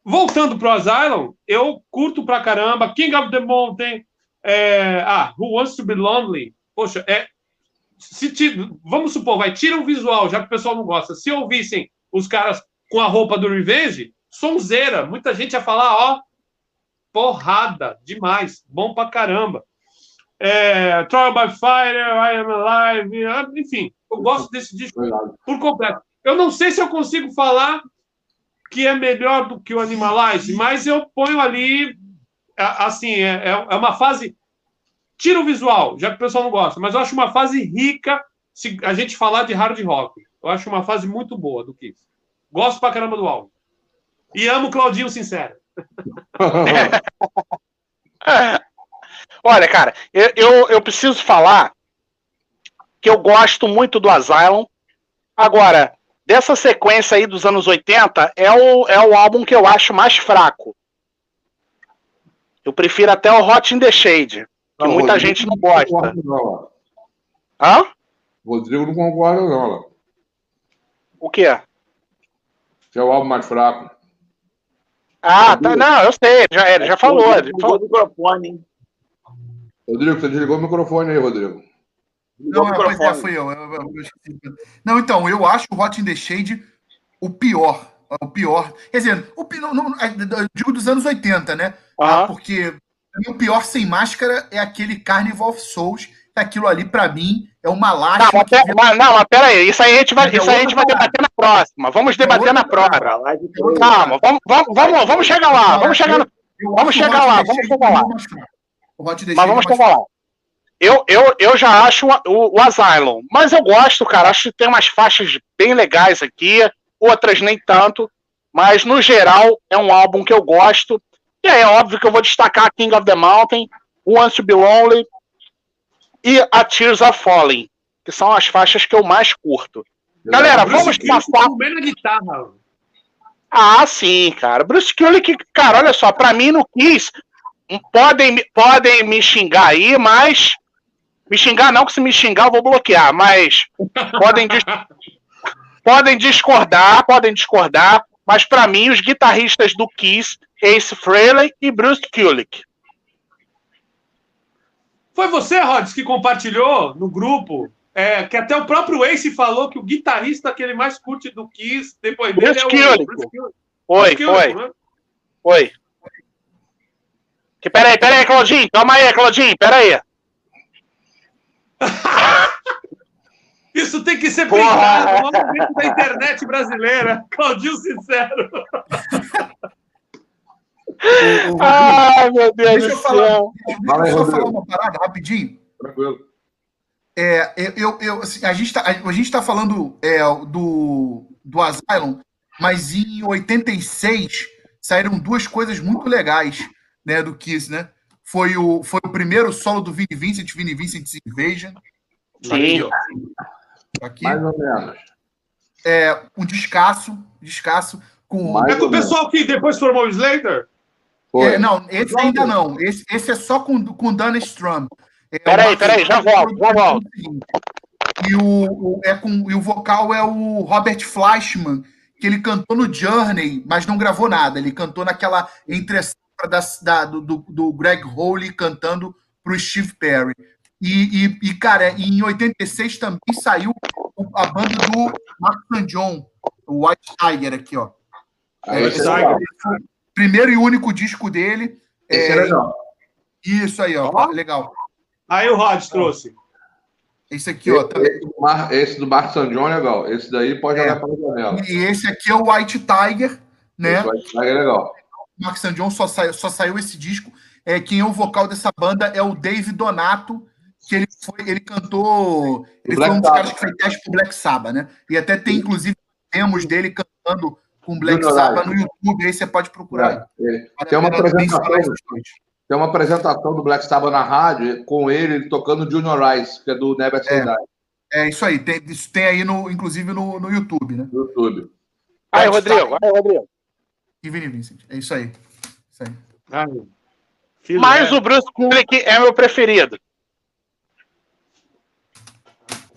voltando pro Asylum, eu curto pra caramba. King of the Mountain. É, ah, Who Wants to Be Lonely? Poxa, é. Se, vamos supor, vai, tira o visual, já que o pessoal não gosta. Se ouvissem os caras com a roupa do Revenge, sonzeira. Muita gente ia falar, ó, porrada demais, bom pra caramba. É, Trial by Fire, I Am Alive, enfim, eu gosto desse disco por completo. Eu não sei se eu consigo falar que é melhor do que o Animalize, mas eu ponho ali, assim, é, é, é uma fase. Tira o visual, já que o pessoal não gosta, mas eu acho uma fase rica se a gente falar de hard rock. Eu acho uma fase muito boa do Kiss. Gosto pra caramba do álbum. E amo Claudinho Sincero. Olha, cara, eu, eu, eu, preciso falar que eu gosto muito do Asylum. Agora, dessa sequência aí dos anos 80, é o, é o álbum que eu acho mais fraco. Eu prefiro até o Hot in the Shade, que não, muita Rodrigo gente não gosta. Não, Hã? Rodrigo não concorda, não. O quê? Que é o álbum mais fraco. Ah, tá, não, eu sei, já, ele já falou. Ele falou. microfone, hein? Rodrigo, você desligou o microfone aí, Rodrigo. Não, pois é, fui eu. Eu, eu, eu. Não, então, eu acho o Hot in the Shade o pior. O pior. Quer dizer, o, não, não, é, eu digo dos anos 80, né? Ah. Porque o pior sem máscara é aquele Carnival of Souls. Aquilo ali, para mim, é uma lástima. Não, mas, mas, não, mas pera aí, isso aí a gente vai, isso aí a gente vai debater na próxima. Vamos debater na próxima. Calma, vamos, vamos, vamos, vamos chegar lá. Vamos chegar, no, vamos chegar lá. Vamos chegar lá. Mas vamos chegar lá. Eu, eu, eu já acho o, o Asylum, mas eu gosto, cara. Acho que tem umas faixas bem legais aqui, outras nem tanto. Mas no geral é um álbum que eu gosto. E é óbvio que eu vou destacar King of the Mountain, Once to Be Lonely, e a Tears Are Falling, que são as faixas que eu mais curto. Galera, vamos passar. na guitarra. Ah, sim, cara. Bruce Kulick, cara, olha só, para mim no Kiss, podem, podem me xingar aí, mas. Me xingar não, que se me xingar eu vou bloquear, mas podem, dis... podem discordar, podem discordar, mas para mim os guitarristas do Kiss, Ace Frehley e Bruce Kulick. Foi você, Rods, que compartilhou no grupo é, que até o próprio Ace falou que o guitarrista que ele mais curte do Kiss depois dele Bruce é o Bruce Foi, foi. Né? Foi. Que, peraí, peraí, Claudinho. Calma aí, Claudinho, peraí. Isso tem que ser printado no da internet brasileira. Claudinho Sincero. Ai, meu Deus deixa do eu falar, céu. Deixa eu falar uma parada rapidinho. Tranquilo. É, eu, eu, assim, a gente está a gente tá falando é, do, do Asylum, mas em 86 saíram duas coisas muito legais né, do Kiss, né? Foi o, foi o primeiro solo do Vinnie Vincent, Vinnie Vincent Invasion. Sim. Aqui, Mais ou menos. É, um descasso, descasso. Com... é com o pessoal que depois formou o Slater? É, não, esse ainda não. Esse, esse é só com, com Dana Strum. É, peraí, peraí, já volto, já volto. E o, o, é com, e o vocal é o Robert Fleischman, que ele cantou no Journey, mas não gravou nada. Ele cantou naquela entre da, da, do, do Greg Holy cantando para o Steve Perry. E, e, e, cara, em 86 também saiu a banda do Mark St. John, o White Tiger aqui, ó. Ah, é, primeiro e único disco dele. Esse é, legal. Isso aí, ó. Legal. Aí o Rod trouxe. Esse aqui, ó. Também. Esse, do Mar, esse do Mark St. John é legal. Esse daí pode é. olhar para a janela. E esse aqui é o White Tiger, né? Esse White Tiger é legal. O Mark St. John só, saiu, só saiu esse disco. É, quem é o vocal dessa banda é o Dave Donato, que ele foi, ele cantou. Ele foi um dos caras que fez teste pro Black Sabbath, né? E até tem, inclusive, demos dele cantando com Black Sabbath no YouTube, aí você pode procurar. É, tem uma apresentação. Tem uma apresentação do Black Sabbath na rádio com ele, ele tocando Junior Rice, que é do Never Say é, é, isso aí, tem, isso tem aí, no, inclusive, no, no YouTube, né? No YouTube. Aí, Rodrigo, aí, Rodrigo. Vini Vincent, é isso aí. Isso aí. Ai, Mas o Bruce Kulick é meu preferido.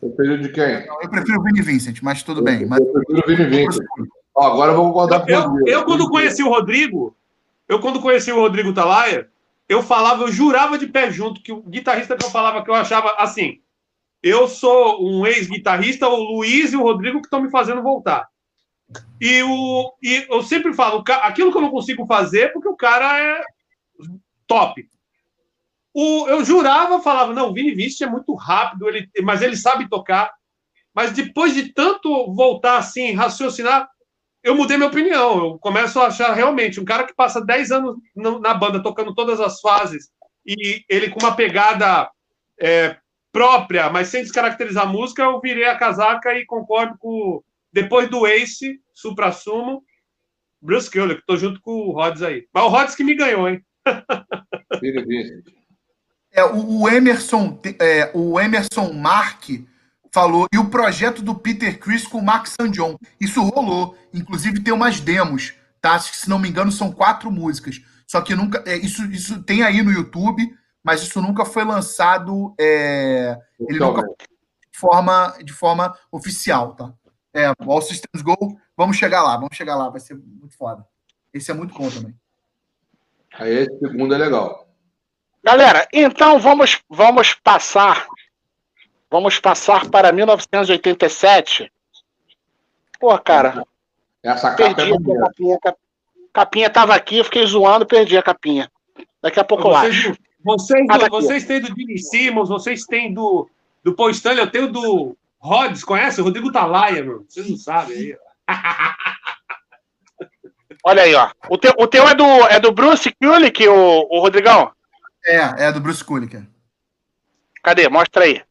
Preferido de quem? Eu prefiro o Vini Vincent, mas tudo bem. Mas... Eu prefiro o Vini Vincent. Ó, agora eu vou concordar com eu, eu, eu, quando conheci o Rodrigo, eu quando conheci o Rodrigo Talaia, eu falava, eu jurava de pé junto que o guitarrista que eu falava que eu achava assim, eu sou um ex-guitarrista, o Luiz e o Rodrigo que estão me fazendo voltar. E, o, e eu sempre falo, aquilo que eu não consigo fazer, porque o cara é, top. O, eu jurava, falava, não, o Vini Vici é muito rápido, ele, mas ele sabe tocar. Mas depois de tanto voltar assim, raciocinar, eu mudei minha opinião. Eu começo a achar realmente um cara que passa 10 anos na banda, tocando todas as fases, e ele com uma pegada é, própria, mas sem descaracterizar a música, eu virei a casaca e concordo com. Depois do Ace, Supra Sumo, Bruce Killer, que estou junto com o Rods aí. Mas o Rods que me ganhou, hein? é, o, o Emerson, é, o Emerson Mark falou, e o projeto do Peter Chris com o Mark Sanjon. Isso rolou. Inclusive tem umas demos, tá? Se não me engano, são quatro músicas. Só que nunca. É, isso, isso tem aí no YouTube, mas isso nunca foi lançado. É, ele nunca de forma, de forma oficial, tá? É, All Systems Go, vamos chegar lá, vamos chegar lá, vai ser muito foda. Esse é muito bom também. Aí esse segundo é legal. Galera, então vamos, vamos passar Vamos passar para 1987. Pô, cara. Essa capa perdi é a capinha. Capinha tava aqui, eu fiquei zoando, perdi a capinha. Daqui a pouco vocês, eu acho. Vocês, ah, vocês têm do Jimmy Simmons, vocês têm do, do Paul Stanley, eu tenho do Rhodes, conhece? O Rodrigo Talaia, meu. Vocês não sabem aí. Olha aí, ó. O teu, o teu é, do, é do Bruce Kulick, o, o Rodrigão? É, é do Bruce Kulick. Cadê? Mostra aí.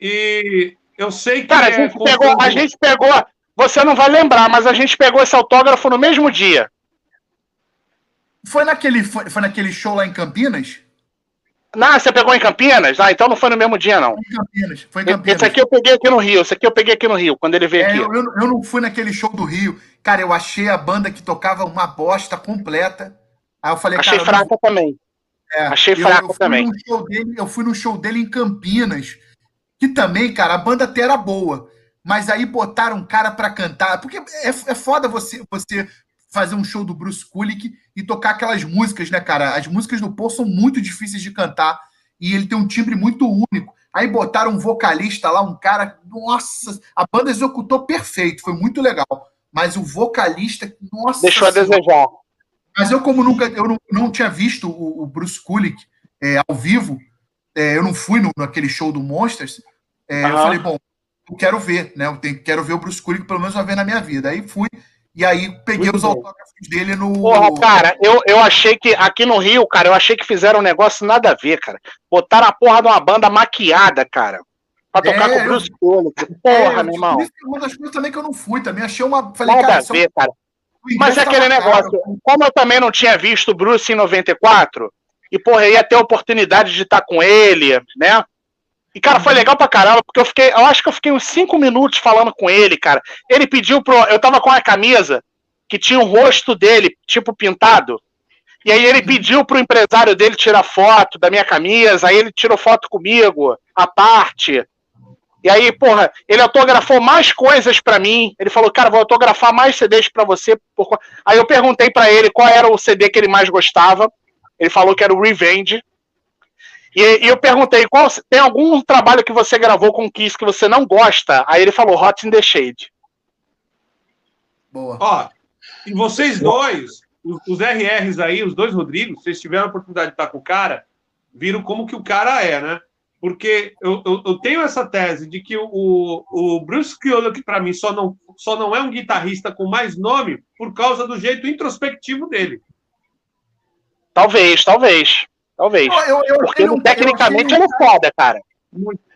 E eu sei que. Cara, a, é gente pegou, a gente pegou. Você não vai lembrar, mas a gente pegou esse autógrafo no mesmo dia. Foi naquele, foi, foi naquele show lá em Campinas? Não, você pegou em Campinas? Ah, então não foi no mesmo dia, não. Foi em Campinas. Foi em Campinas. Esse aqui eu peguei aqui no Rio. Esse aqui eu peguei aqui no Rio, quando ele veio é, aqui. Eu, eu, não fui naquele show do Rio. Cara, eu achei a banda que tocava uma bosta completa. Aí eu falei, Achei cara, fraca não... também. É, achei fraca também. Dele, eu fui no show dele em Campinas que também, cara, a banda até era boa, mas aí botaram um cara para cantar, porque é, é foda você, você fazer um show do Bruce Kulick e tocar aquelas músicas, né, cara? As músicas do Paul são muito difíceis de cantar e ele tem um timbre muito único. Aí botaram um vocalista lá, um cara, nossa, a banda executou perfeito, foi muito legal. Mas o vocalista, nossa. Deixou senhora. a desejar. Mas eu, como nunca, eu não, não tinha visto o, o Bruce Kulick é, ao vivo, é, eu não fui no, naquele show do Monsters, é, eu falei, bom, eu quero ver, né? Eu tenho, quero ver o Bruce Kulick pelo menos uma vez na minha vida. Aí fui, e aí peguei Muito os bom. autógrafos dele no. Porra, cara, eu, eu achei que aqui no Rio, cara, eu achei que fizeram um negócio nada a ver, cara. Botaram a porra de uma banda maquiada, cara. Pra tocar é, com o Bruce Kulick. Porra, é, meu irmão. Uma das coisas também que eu não fui, também achei uma. Falei, nada cara, a ver, cara. Mas é aquele negócio, caro. como eu também não tinha visto o Bruce em 94, e, porra, ia ter a oportunidade de estar com ele, né? E, cara, foi legal pra caramba, porque eu fiquei, eu acho que eu fiquei uns cinco minutos falando com ele, cara. Ele pediu pro. Eu tava com a camisa que tinha o rosto dele, tipo, pintado. E aí ele pediu pro empresário dele tirar foto da minha camisa, aí ele tirou foto comigo, a parte. E aí, porra, ele autografou mais coisas para mim. Ele falou, cara, vou autografar mais CDs para você. Aí eu perguntei para ele qual era o CD que ele mais gostava. Ele falou que era o Revenge. E, e, eu perguntei, qual, tem algum trabalho que você gravou com Kiss que você não gosta? Aí ele falou Hot in the Shade. Boa. Ó, e vocês dois, os, os RRs aí, os dois Rodrigos, vocês tiveram a oportunidade de estar com o cara, viram como que o cara é, né? Porque eu, eu, eu tenho essa tese de que o, o Bruce Kulick, que para mim, só não, só não é um guitarrista com mais nome por causa do jeito introspectivo dele. Talvez, talvez. Talvez. Eu, eu Porque um, tecnicamente ele é foda, cara.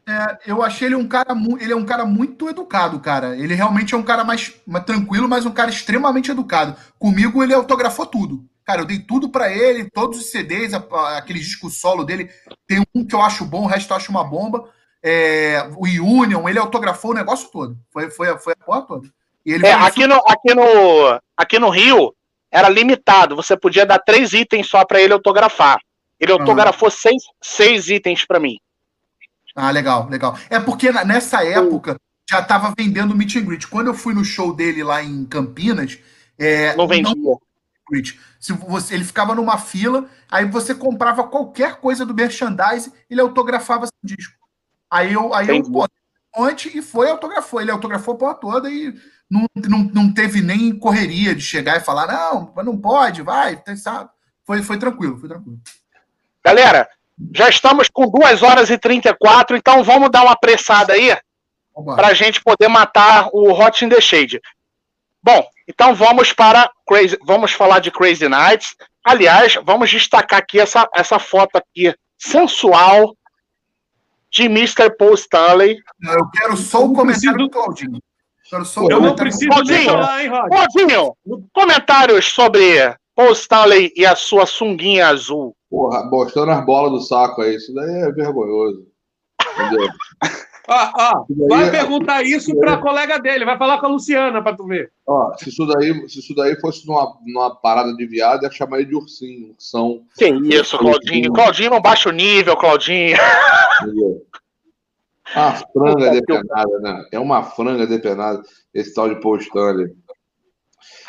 É, eu achei ele um cara ele é um cara muito educado, cara. Ele realmente é um cara mais, mais tranquilo, mas um cara extremamente educado. Comigo ele autografou tudo. Cara, eu dei tudo para ele, todos os CDs, aquele disco solo dele. Tem um que eu acho bom, o resto eu acho uma bomba. É, o Union, ele autografou o negócio todo. Foi, foi, foi a porra toda. É, aqui, no, aqui, no, aqui no Rio, era limitado. Você podia dar três itens só para ele autografar. Ele autografou ah. seis, seis itens para mim. Ah, legal, legal. É porque nessa época já estava vendendo meet and greet. Quando eu fui no show dele lá em Campinas, é, não vendia. Não, se você, ele ficava numa fila, aí você comprava qualquer coisa do merchandise, ele autografava seu disco. Aí eu, aí eu pô, antes e foi autografou. Ele autografou a porra toda e não, não, não teve nem correria de chegar e falar, não, não pode, vai, sabe? Foi, foi tranquilo, foi tranquilo. Galera, já estamos com 2 horas e 34, então vamos dar uma apressada aí para a gente poder matar o Hot in the Shade. Bom, então vamos para Crazy, vamos falar de Crazy Nights. Aliás, vamos destacar aqui essa, essa foto aqui sensual de Mr. Paul Stanley. Eu quero só o comentário do Claudinho. Eu, só eu não preciso Claudinho, falar, hein? Claudinho, comentários sobre Paul Stanley e a sua sunguinha azul. Porra, mostrando as bolas do saco aí, isso daí é vergonhoso. Entendeu? Ah, ah, vai é... perguntar isso para a colega dele, vai falar com a Luciana para tu ver. Ó, se isso daí, se isso daí fosse numa, numa parada de viado, ia chamar ele de ursinho, ursão. Que isso, Claudinho. Claudinho não baixa o nível, Claudinho. Entendeu? Uma franga depenada, né? É uma franga depenada, esse tal de Paul Stanley.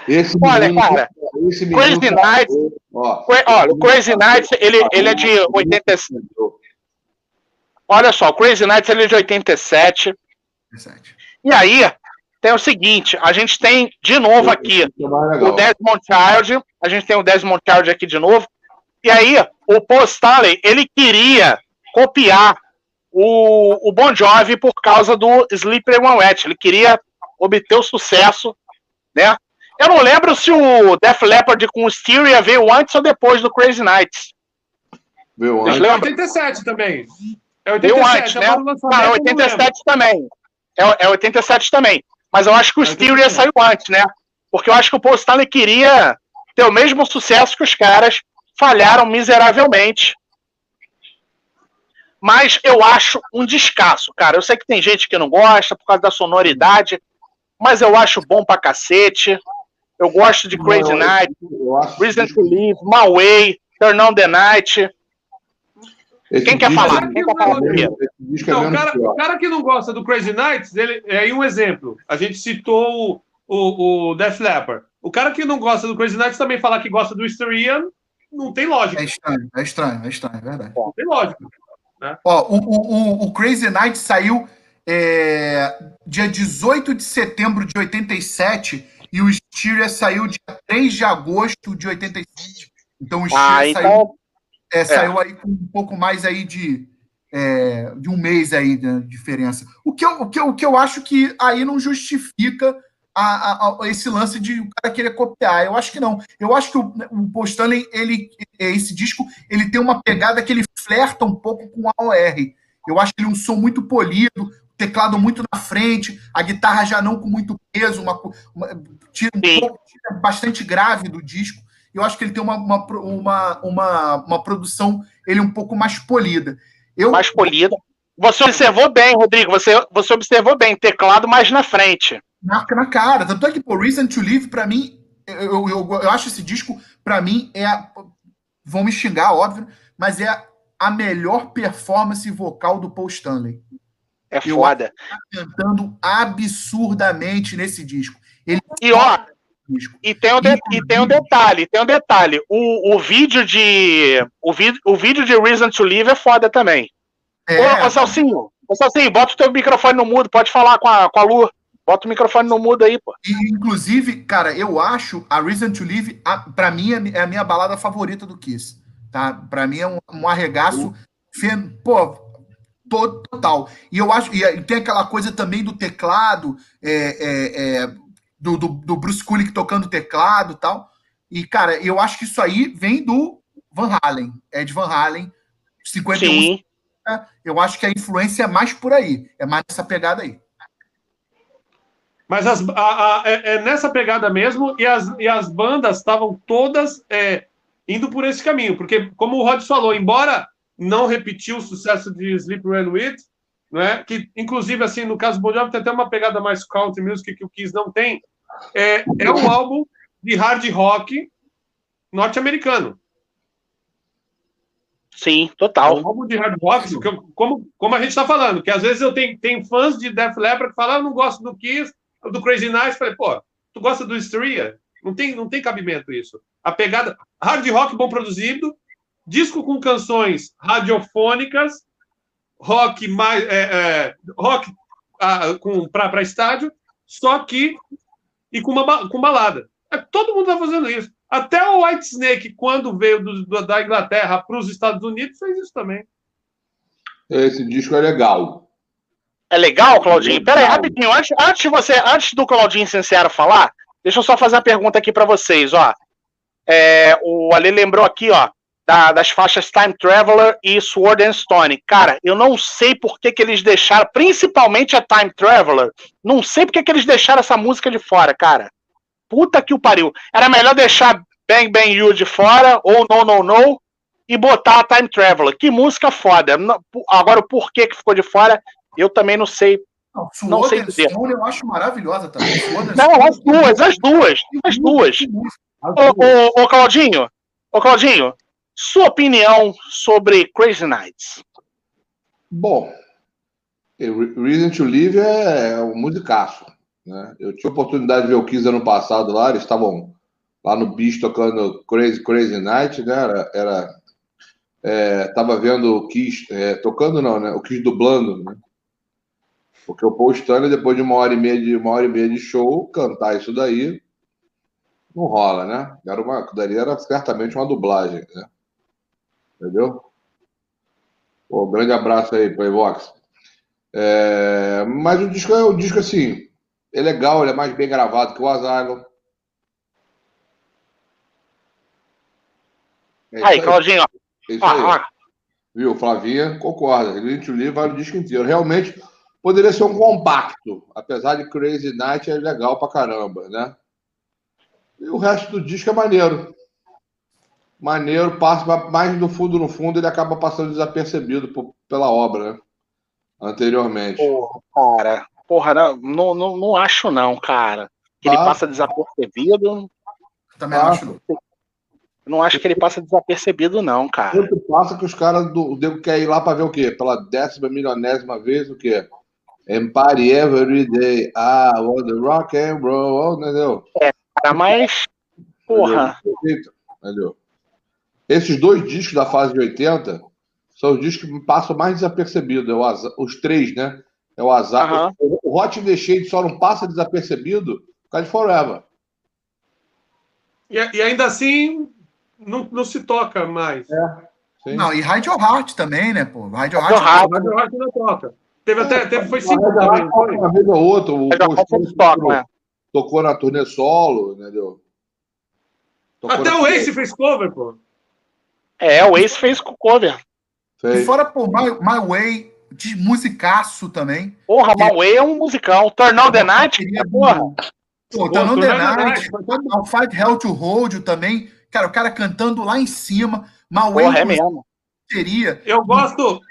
Esse Olha, menino, cara, esse Crazy Nights. Ó, ó, Crazy Nights, ele, ele é de 85. Olha só, o Crazy Nights ele é de 87. 87. E aí, tem o seguinte: a gente tem de novo aqui o Desmond Child. A gente tem o Desmond Child aqui de novo. E aí, o Paul Stanley, ele queria copiar o, o Bon Jovi por causa do Sleeper One Wet. Ele queria obter o sucesso, né? Eu não lembro se o Def Leppard com o Styria veio antes ou depois do Crazy Nights. Veio antes. 87 também. É 87, Deu antes, né? Não, é 87 também. É, é 87 também. Mas eu acho que o é Styria saiu antes, né? Porque eu acho que o Paul Stanley queria ter o mesmo sucesso que os caras falharam miseravelmente. Mas eu acho um descasso, cara. Eu sei que tem gente que não gosta por causa da sonoridade, mas eu acho bom pra cacete. Eu gosto de Crazy Night, Reason to Live, My Way, Turn on the Night. Esse Quem quer falar? Quem quer falar primeiro? Não, o, cara, o cara que não gosta do Crazy Nights, ele, é aí um exemplo. A gente citou o, o, o Def Leppard. O cara que não gosta do Crazy Nights também falar que gosta do Styrian, não tem lógica. É estranho, é estranho, é estranho, é verdade. Não tem lógica. Né? Ó, o, o, o Crazy Night saiu é, dia 18 de setembro de 87 e o Styria saiu dia 3 de agosto de 87. Então o Styria ah, então... saiu é, é, saiu aí com um pouco mais aí de, é, de um mês aí de diferença. O que, eu, o, que eu, o que eu acho que aí não justifica a, a, a, esse lance de o cara querer copiar. Eu acho que não. Eu acho que o, o Paul Stanley, ele, esse disco, ele tem uma pegada que ele flerta um pouco com o AOR. Eu acho que ele é um som muito polido, teclado muito na frente, a guitarra já não com muito peso, uma, uma tira um pouco, tira bastante grave do disco eu acho que ele tem uma, uma, uma, uma, uma produção ele um pouco mais polida. Eu... Mais polida. Você observou bem, Rodrigo, você, você observou bem, teclado mais na frente. Na, na cara. Tanto é que, por Reason to Live, para mim, eu, eu, eu, acho esse disco, para mim, é. Vão me xingar, óbvio, mas é a melhor performance vocal do Paul Stanley. É foda. Eu tá cantando absurdamente nesse disco. Ele e ó, e tem, um de, e tem um detalhe, tem um detalhe. O, o vídeo de. O, vi, o vídeo de Reason to Live é foda também. É. Ô, ô Salsinho, ô Salsinho, bota o teu microfone no mudo, pode falar com a, com a Lu. Bota o microfone no mudo aí, pô. E, inclusive, cara, eu acho a Reason to Live, a, pra mim, é, é a minha balada favorita do Kiss. Tá? Pra mim é um, um arregaço. Fen... Pô, total. E eu acho. E tem aquela coisa também do teclado. É, é, é, do, do, do Bruce Kulick tocando teclado e tal. E, cara, eu acho que isso aí vem do Van Halen, Ed Van Halen, 51. Sim. Eu acho que a influência é mais por aí, é mais nessa pegada aí. Mas as, a, a, é, é, nessa pegada mesmo, e as, e as bandas estavam todas é, indo por esse caminho, porque, como o Rod falou, embora não repetiu o sucesso de Sleep Run With, né, que inclusive, assim, no caso do Bon Jovi tem até uma pegada mais country music que o Kiss não tem, é, é um álbum de hard rock norte-americano. Sim, total. É um álbum de hard rock, como, como a gente está falando, que às vezes eu tenho, tenho fãs de Def Leppard que falam, ah, eu não gosto do Kiss, do Crazy Nights, falei, pô, tu gosta do Hysteria? Não tem, não tem cabimento isso. A pegada hard rock bom produzido, disco com canções radiofônicas, rock mais é, é, rock ah, com para estádio, só que e com uma com balada. É, todo mundo está fazendo isso. Até o White Snake, quando veio do, do, da Inglaterra para os Estados Unidos, fez isso também. Esse disco é legal. É legal, Claudinho? Pera aí, rapidinho. Antes, antes, você, antes do Claudinho Sincero falar, deixa eu só fazer uma pergunta aqui para vocês, ó. É, o Ale lembrou aqui, ó, da, das faixas Time Traveler e Sword and Stone. Cara, eu não sei por que, que eles deixaram, principalmente a Time Traveler, não sei por que, que eles deixaram essa música de fora, cara. Puta que o pariu. Era melhor deixar Bang Bang You de fora, ou No No No, e botar a Time Traveler. Que música foda. Agora, o porquê que ficou de fora, eu também não sei. Não, não sei dizer. Stone eu acho maravilhosa também. Não, as duas, as duas, as duas. Ô, ô, ô, Claudinho, ô, Claudinho, sua opinião sobre Crazy Nights? Bom, Reason to Live é um musicaço. Né? Eu tive a oportunidade de ver o Kiss ano passado lá, eles estavam lá no Bicho tocando Crazy, Crazy Night, né? Era, era é, tava vendo o Kiss, é, tocando não, né? O Kiss dublando, né? Porque o Paul Stanley, depois de uma hora e meia de uma hora e meia de show, cantar isso daí não rola, né? Era uma, daí era certamente uma dublagem, né? Entendeu? Pô, grande abraço aí, Playbox. É, mas o disco é o disco assim, é legal, ele é mais bem gravado que o Asylum. É aí, Claudinho. É isso aí. Ah, Viu? Flavinha concorda. Ele te livra o disco inteiro. Realmente poderia ser um compacto, apesar de Crazy Night é legal pra caramba, né? E o resto do disco é maneiro. Maneiro, passa mais no fundo, no fundo, ele acaba passando desapercebido por, pela obra, né? Anteriormente. Porra, cara. Porra, não, não, não acho não, cara. Que ele passa desapercebido. Também ah, acho. Não acho que ele passa desapercebido, não, cara. Sempre passa que os caras do Devo quer ir lá para ver o quê? Pela décima milionésima vez, o quê? Party every day. Ah, want the rock and roll, entendeu? É, cara, mas. Porra. Entendeu? Esses dois discos da fase de 80 são os discos que passam mais desapercebidos. É o os três, né? É o azar. Uhum. O Hot in the Shade só não passa desapercebido por causa de Forever. E, e ainda assim, não, não se toca mais. É. Não, e Hide Your Heart também, né, pô? Hide Your Heart, Hide Your Heart não toca. Teve até, teve, foi cinco também. Uma vez ou outra, o tocou, né? tocou na turnê solo, entendeu? Tocou até o Ace fez cover, pô. É, o Ace fez cover. Fez. E fora, pô, My, My Way, de musicaço também. Porra, My Way é um musical. Turn on the Night, porra. Pô, Turn on the Night, Fight Hell to Hold também. Cara, o cara cantando lá em cima. My Way porra, é mesmo. Seria. Eu gosto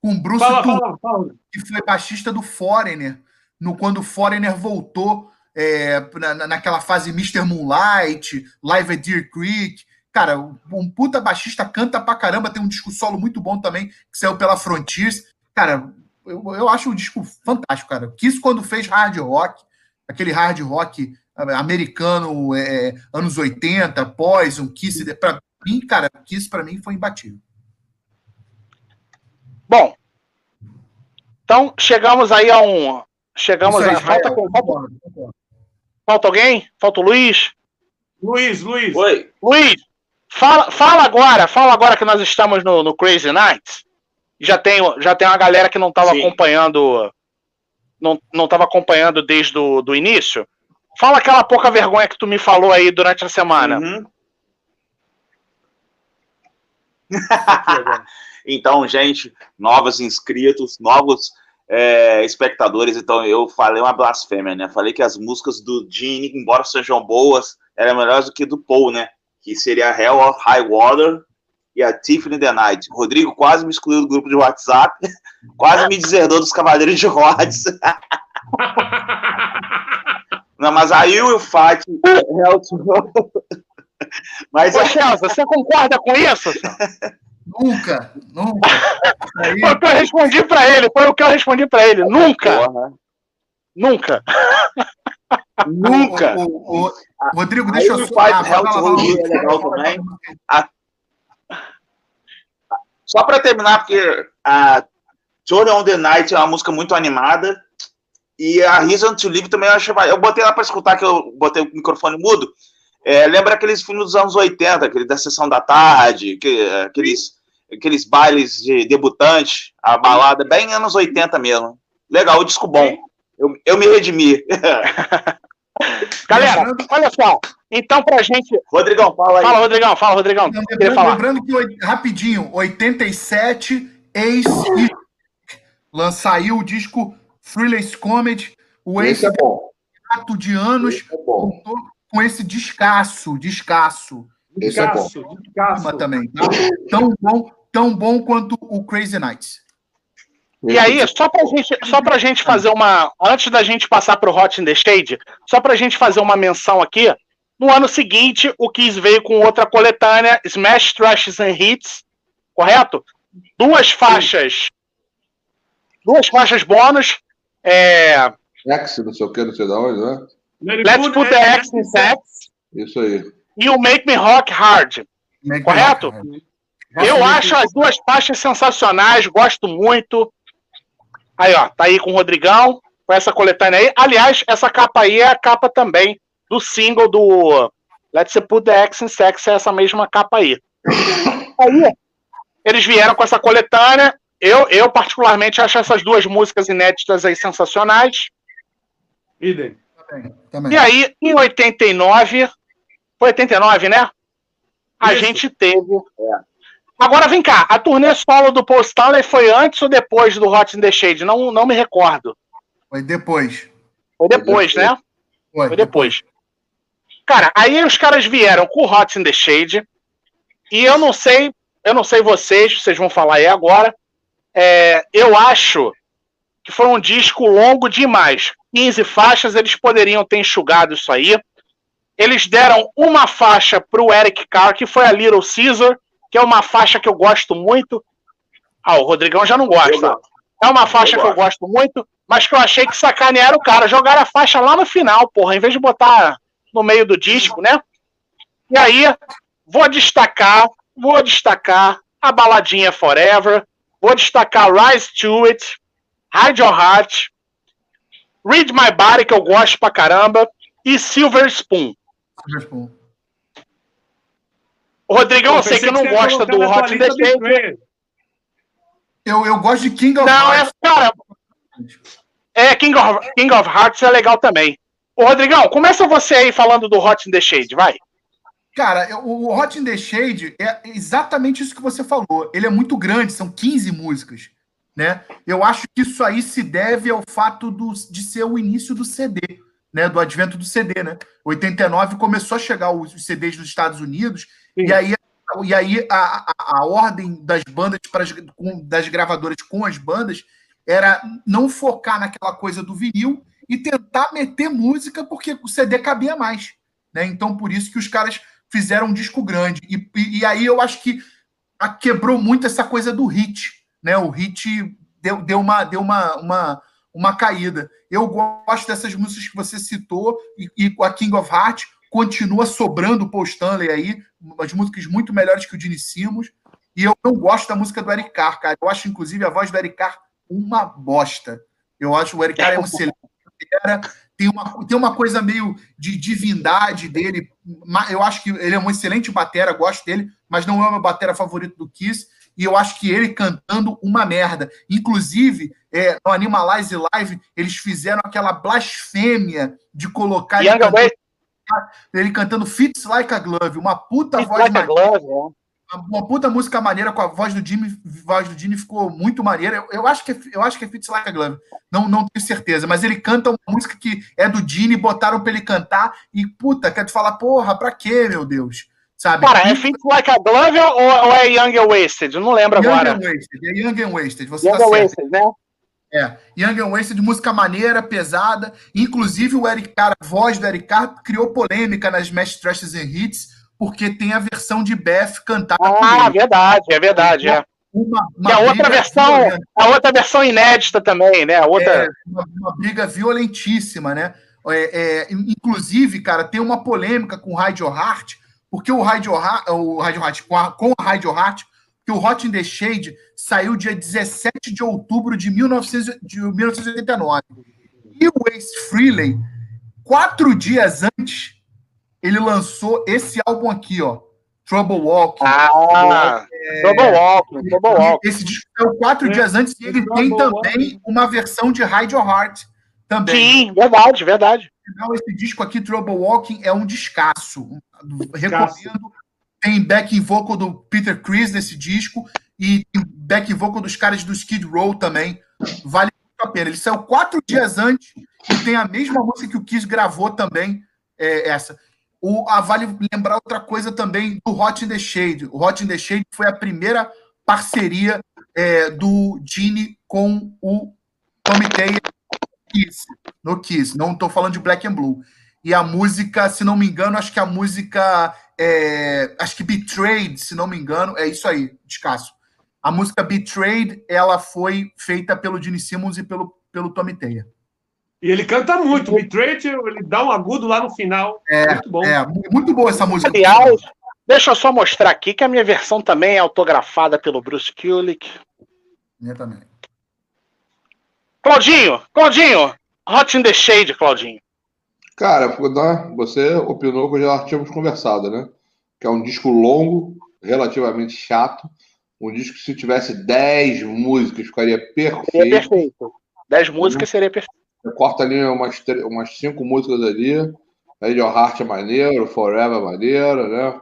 com Bruce fala, fala, fala. que foi baixista do Foreigner, no, quando o Foreigner voltou é, na, naquela fase Mr. Moonlight, Live at Deer Creek. Cara, um puta baixista canta pra caramba, tem um disco solo muito bom também, que saiu pela Frontiers. Cara, eu, eu acho um disco fantástico, cara. Kiss quando fez hard rock, aquele hard rock americano, é, anos 80, pós, um Kiss, pra mim, cara, Kiss pra mim foi imbatível. Bom, então chegamos aí a um. Chegamos aí. Falta, falta, falta alguém? Falta o Luiz? Luiz, Luiz. Oi. Luiz, fala, fala agora, fala agora que nós estamos no, no Crazy Nights. Já tem, já tem uma galera que não estava acompanhando. Não, não estava acompanhando desde o do início. Fala aquela pouca vergonha que tu me falou aí durante a semana. Uhum. Então, gente, novos inscritos, novos é, espectadores. Então, eu falei uma blasfêmia, né? Falei que as músicas do Gene, embora sejam boas, eram melhores do que do Paul, né? Que seria Hell of High Water e a Tiffany the Night. Rodrigo quase me excluiu do grupo de WhatsApp, quase me deserdou dos Cavaleiros de Rhodes. Não, mas aí o Fat. mas Ô, Chelsea, você concorda com isso? Nunca, nunca. Aí... Foi o que eu respondi para ele, foi o que eu respondi para ele. Nunca. Porra. Nunca. Nunca. O, o, o, Rodrigo, deixa eu falar. É legal também. Só para terminar, porque a Tony on the Night é uma música muito animada. E a Reason to Live também eu acho. Eu botei lá para escutar, que eu botei o microfone mudo. É, lembra aqueles filmes dos anos 80, aquele da sessão da tarde, que, aqueles, aqueles bailes de debutante, a balada, bem anos 80 mesmo. Legal, o disco bom. Eu, eu me redimi. Galera, olha só. Então, pra gente. Rodrigão, fala aí. Fala, Rodrigão, fala, Rodrigão. Não, lembrando, lembrando, que, rapidinho, 87, Ace saiu o disco Freeless Comedy. O Ace é bom. de anos é bom. com esse descasso, descasso. Descasso, é descasso. também. Tá? Tão bom, tão bom quanto o Crazy Nights. E aí, só pra gente, só pra gente fazer uma. Antes da gente passar pro Hot in the Shade, só pra gente fazer uma menção aqui. No ano seguinte, o Kiss veio com outra coletânea, Smash Trashes and Hits, correto? Duas faixas. Duas faixas bônus. É... X, não sei o que, não sei de onde, né? Let's put the X in sex. Isso aí. E o Make Me Rock Hard. Make correto? Eu acho as duas faixas sensacionais, gosto muito. Aí, ó, tá aí com o Rodrigão, com essa coletânea aí. Aliás, essa capa aí é a capa também do single do Let's Put the X in Sex, é essa mesma capa aí. Aí, eles vieram com essa coletânea. Eu, eu particularmente, acho essas duas músicas inéditas aí sensacionais. Idem. E aí, em 89, foi 89, né? A Isso. gente teve. É Agora vem cá, a turnê solo do Paul Stanley foi antes ou depois do Hot in the Shade? Não, não me recordo. Foi depois. Foi depois, foi né? Foi, foi depois. Cara, aí os caras vieram com o Hot in the Shade e eu não sei, eu não sei vocês, vocês vão falar aí agora. É, eu acho que foi um disco longo demais. 15 faixas, eles poderiam ter enxugado isso aí. Eles deram uma faixa para o Eric Carr, que foi a Little Caesar, que é uma faixa que eu gosto muito. Ah, o Rodrigão já não gosta. É uma faixa eu que eu gosto muito, mas que eu achei que sacanearam o cara. Jogaram a faixa lá no final, porra, em vez de botar no meio do disco, né? E aí, vou destacar, vou destacar a baladinha Forever, vou destacar Rise to It, Hide Your Heart, Read My Body, que eu gosto pra caramba, e Silver Spoon. Silver Spoon. Rodrigão, eu sei que não gosta do Hot in the Shade. Eu, eu gosto de King of não, Hearts. Não, é, cara. É, King of, King of Hearts é legal também. Ô, Rodrigão, começa você aí falando do Hot in the Shade, vai. Cara, o Hot in the Shade é exatamente isso que você falou. Ele é muito grande, são 15 músicas. Né? Eu acho que isso aí se deve ao fato do, de ser o início do CD, né? Do advento do CD, né? 89 começou a chegar os CDs dos Estados Unidos e aí, e aí a, a, a ordem das bandas, para das gravadoras com as bandas, era não focar naquela coisa do vinil e tentar meter música porque o CD cabia mais. Né? Então, por isso que os caras fizeram um disco grande. E, e, e aí eu acho que a, quebrou muito essa coisa do hit. Né? O hit deu, deu, uma, deu uma, uma, uma caída. Eu gosto dessas músicas que você citou, e, e a King of Heart continua sobrando o Paul Stanley aí, umas músicas muito melhores que o Dini Simos. E eu não gosto da música do Eric Carr, cara. Eu acho, inclusive, a voz do Eric Carr uma bosta. Eu acho o Eric Carr é um excelente tem uma, tem uma coisa meio de divindade dele. Eu acho que ele é um excelente batera, gosto dele, mas não é o meu batera favorito do Kiss. E eu acho que ele cantando uma merda. Inclusive, é, no Animalize Live, eles fizeram aquela blasfêmia de colocar. Ele cantando, ele cantando Fits Like a Glove, uma puta Fits voz like maneira. Glove, é. Uma puta música maneira com a voz do Jimmy, voz do Jimmy ficou muito maneira. Eu, eu, acho que é, eu acho que é Fits Like a Glove. Não, não tenho certeza, mas ele canta uma música que é do Gene, botaram pra ele cantar e puta, quer te falar, porra, pra quê, meu Deus? Sabe? Cara, é Fits Like a Glove ou, ou é Young and Wasted? Eu não lembro Young agora. And Wasted, é Young and Wasted. Você Young tá and Wasted, né? É, Young and Wasted, música maneira, pesada. Inclusive, o Eric Carr, a voz do Eric Carr, criou polêmica nas Smash Trashes and Hits, porque tem a versão de Beth cantada Ah, verdade, é verdade, é. Uma, uma e a outra versão, violenta. a outra versão inédita também, né? A outra... É, uma, uma briga violentíssima, né? É, é, inclusive, cara, tem uma polêmica com o Radio Heart, porque o Radio Heart, o Radio Heart com, a, com o Radio Heart, que o Hot in the Shade saiu dia 17 de outubro de, 1900, de 1989. E o Ace Frehley, quatro dias antes, ele lançou esse álbum aqui, ó. Trouble Walking. Ah, é, Trouble Walking, Trouble Walking. Esse disco é quatro é, dias antes e ele tem também uma versão de Hide Your Heart também. Sim, verdade, verdade. Então, esse disco aqui, Trouble Walking, é um descasso. Recomendo. Tem back vocal do Peter Chris nesse disco e back vocal dos caras do Skid Row também. Vale muito a pena. Ele saiu quatro dias antes e tem a mesma música que o Kiss gravou também, é, essa. O, a, vale lembrar outra coisa também do Hot in the Shade. O Hot in the Shade foi a primeira parceria é, do Gene com o Tommy Taylor no Kiss. Não estou falando de Black and Blue. E a música, se não me engano, acho que a música. É, acho que Betrayed, se não me engano, é isso aí, descasso. A música Betrayed, ela foi feita pelo Gene Simmons e pelo, pelo Tommy Taylor. E ele canta muito. Betrayed, ele dá um agudo lá no final. É, muito bom. É, muito boa essa música. Aliás, deixa eu só mostrar aqui que a minha versão também é autografada pelo Bruce Kulick. Minha também. Claudinho, Claudinho, Hot in the Shade, Claudinho. Cara, você opinou que já tínhamos conversado, né? Que é um disco longo, relativamente chato. Um disco que se tivesse 10 músicas ficaria perfeito. Seria perfeito. 10 músicas seria perfeito. Corta ali umas, umas cinco músicas ali. Your Heart é maneiro, Forever é maneiro, né?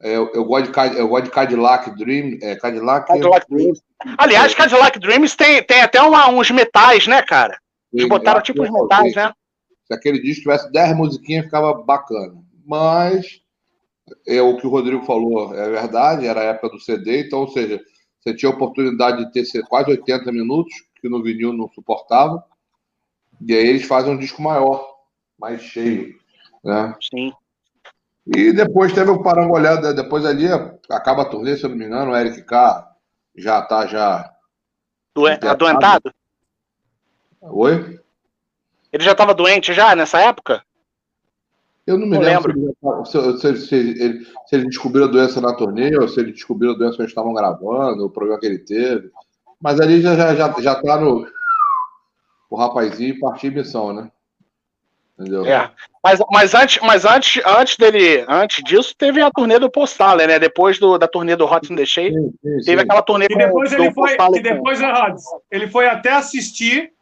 Eu, eu, gosto de, eu gosto de Cadillac Dream. É, Cadillac, Cadillac Dreams. Aliás, Cadillac Dreams tem, tem até uma, uns metais, né, cara? Eles botaram tipo uns metais, né? Se aquele disco tivesse 10 musiquinhas, ficava bacana. Mas é o que o Rodrigo falou, é verdade, era a época do CD, então, ou seja, você tinha a oportunidade de ter quase 80 minutos, que no vinil não suportava, e aí eles fazem um disco maior, mais cheio, né? Sim. E depois teve o parangolhado, depois ali acaba a turnê, se eu não me engano, o Eric K já tá já... Adoentado? Oi? Ele já estava doente já nessa época? Eu não me não lembro, lembro. Se, se, se, ele, se, ele, descobriu a doença na turnê, ou se ele descobriu a doença quando estavam gravando, o problema que ele teve. Mas ali já, já, já, já tá no. O rapazinho partir missão, né? Entendeu? É. Mas, mas, antes, mas antes, antes dele, antes disso, teve a turnê do Postal, né? Depois do, da turnê do Hot in the Shade, sim, sim, teve sim. aquela turnê e depois com, ele foi, E depois, ele foi até assistir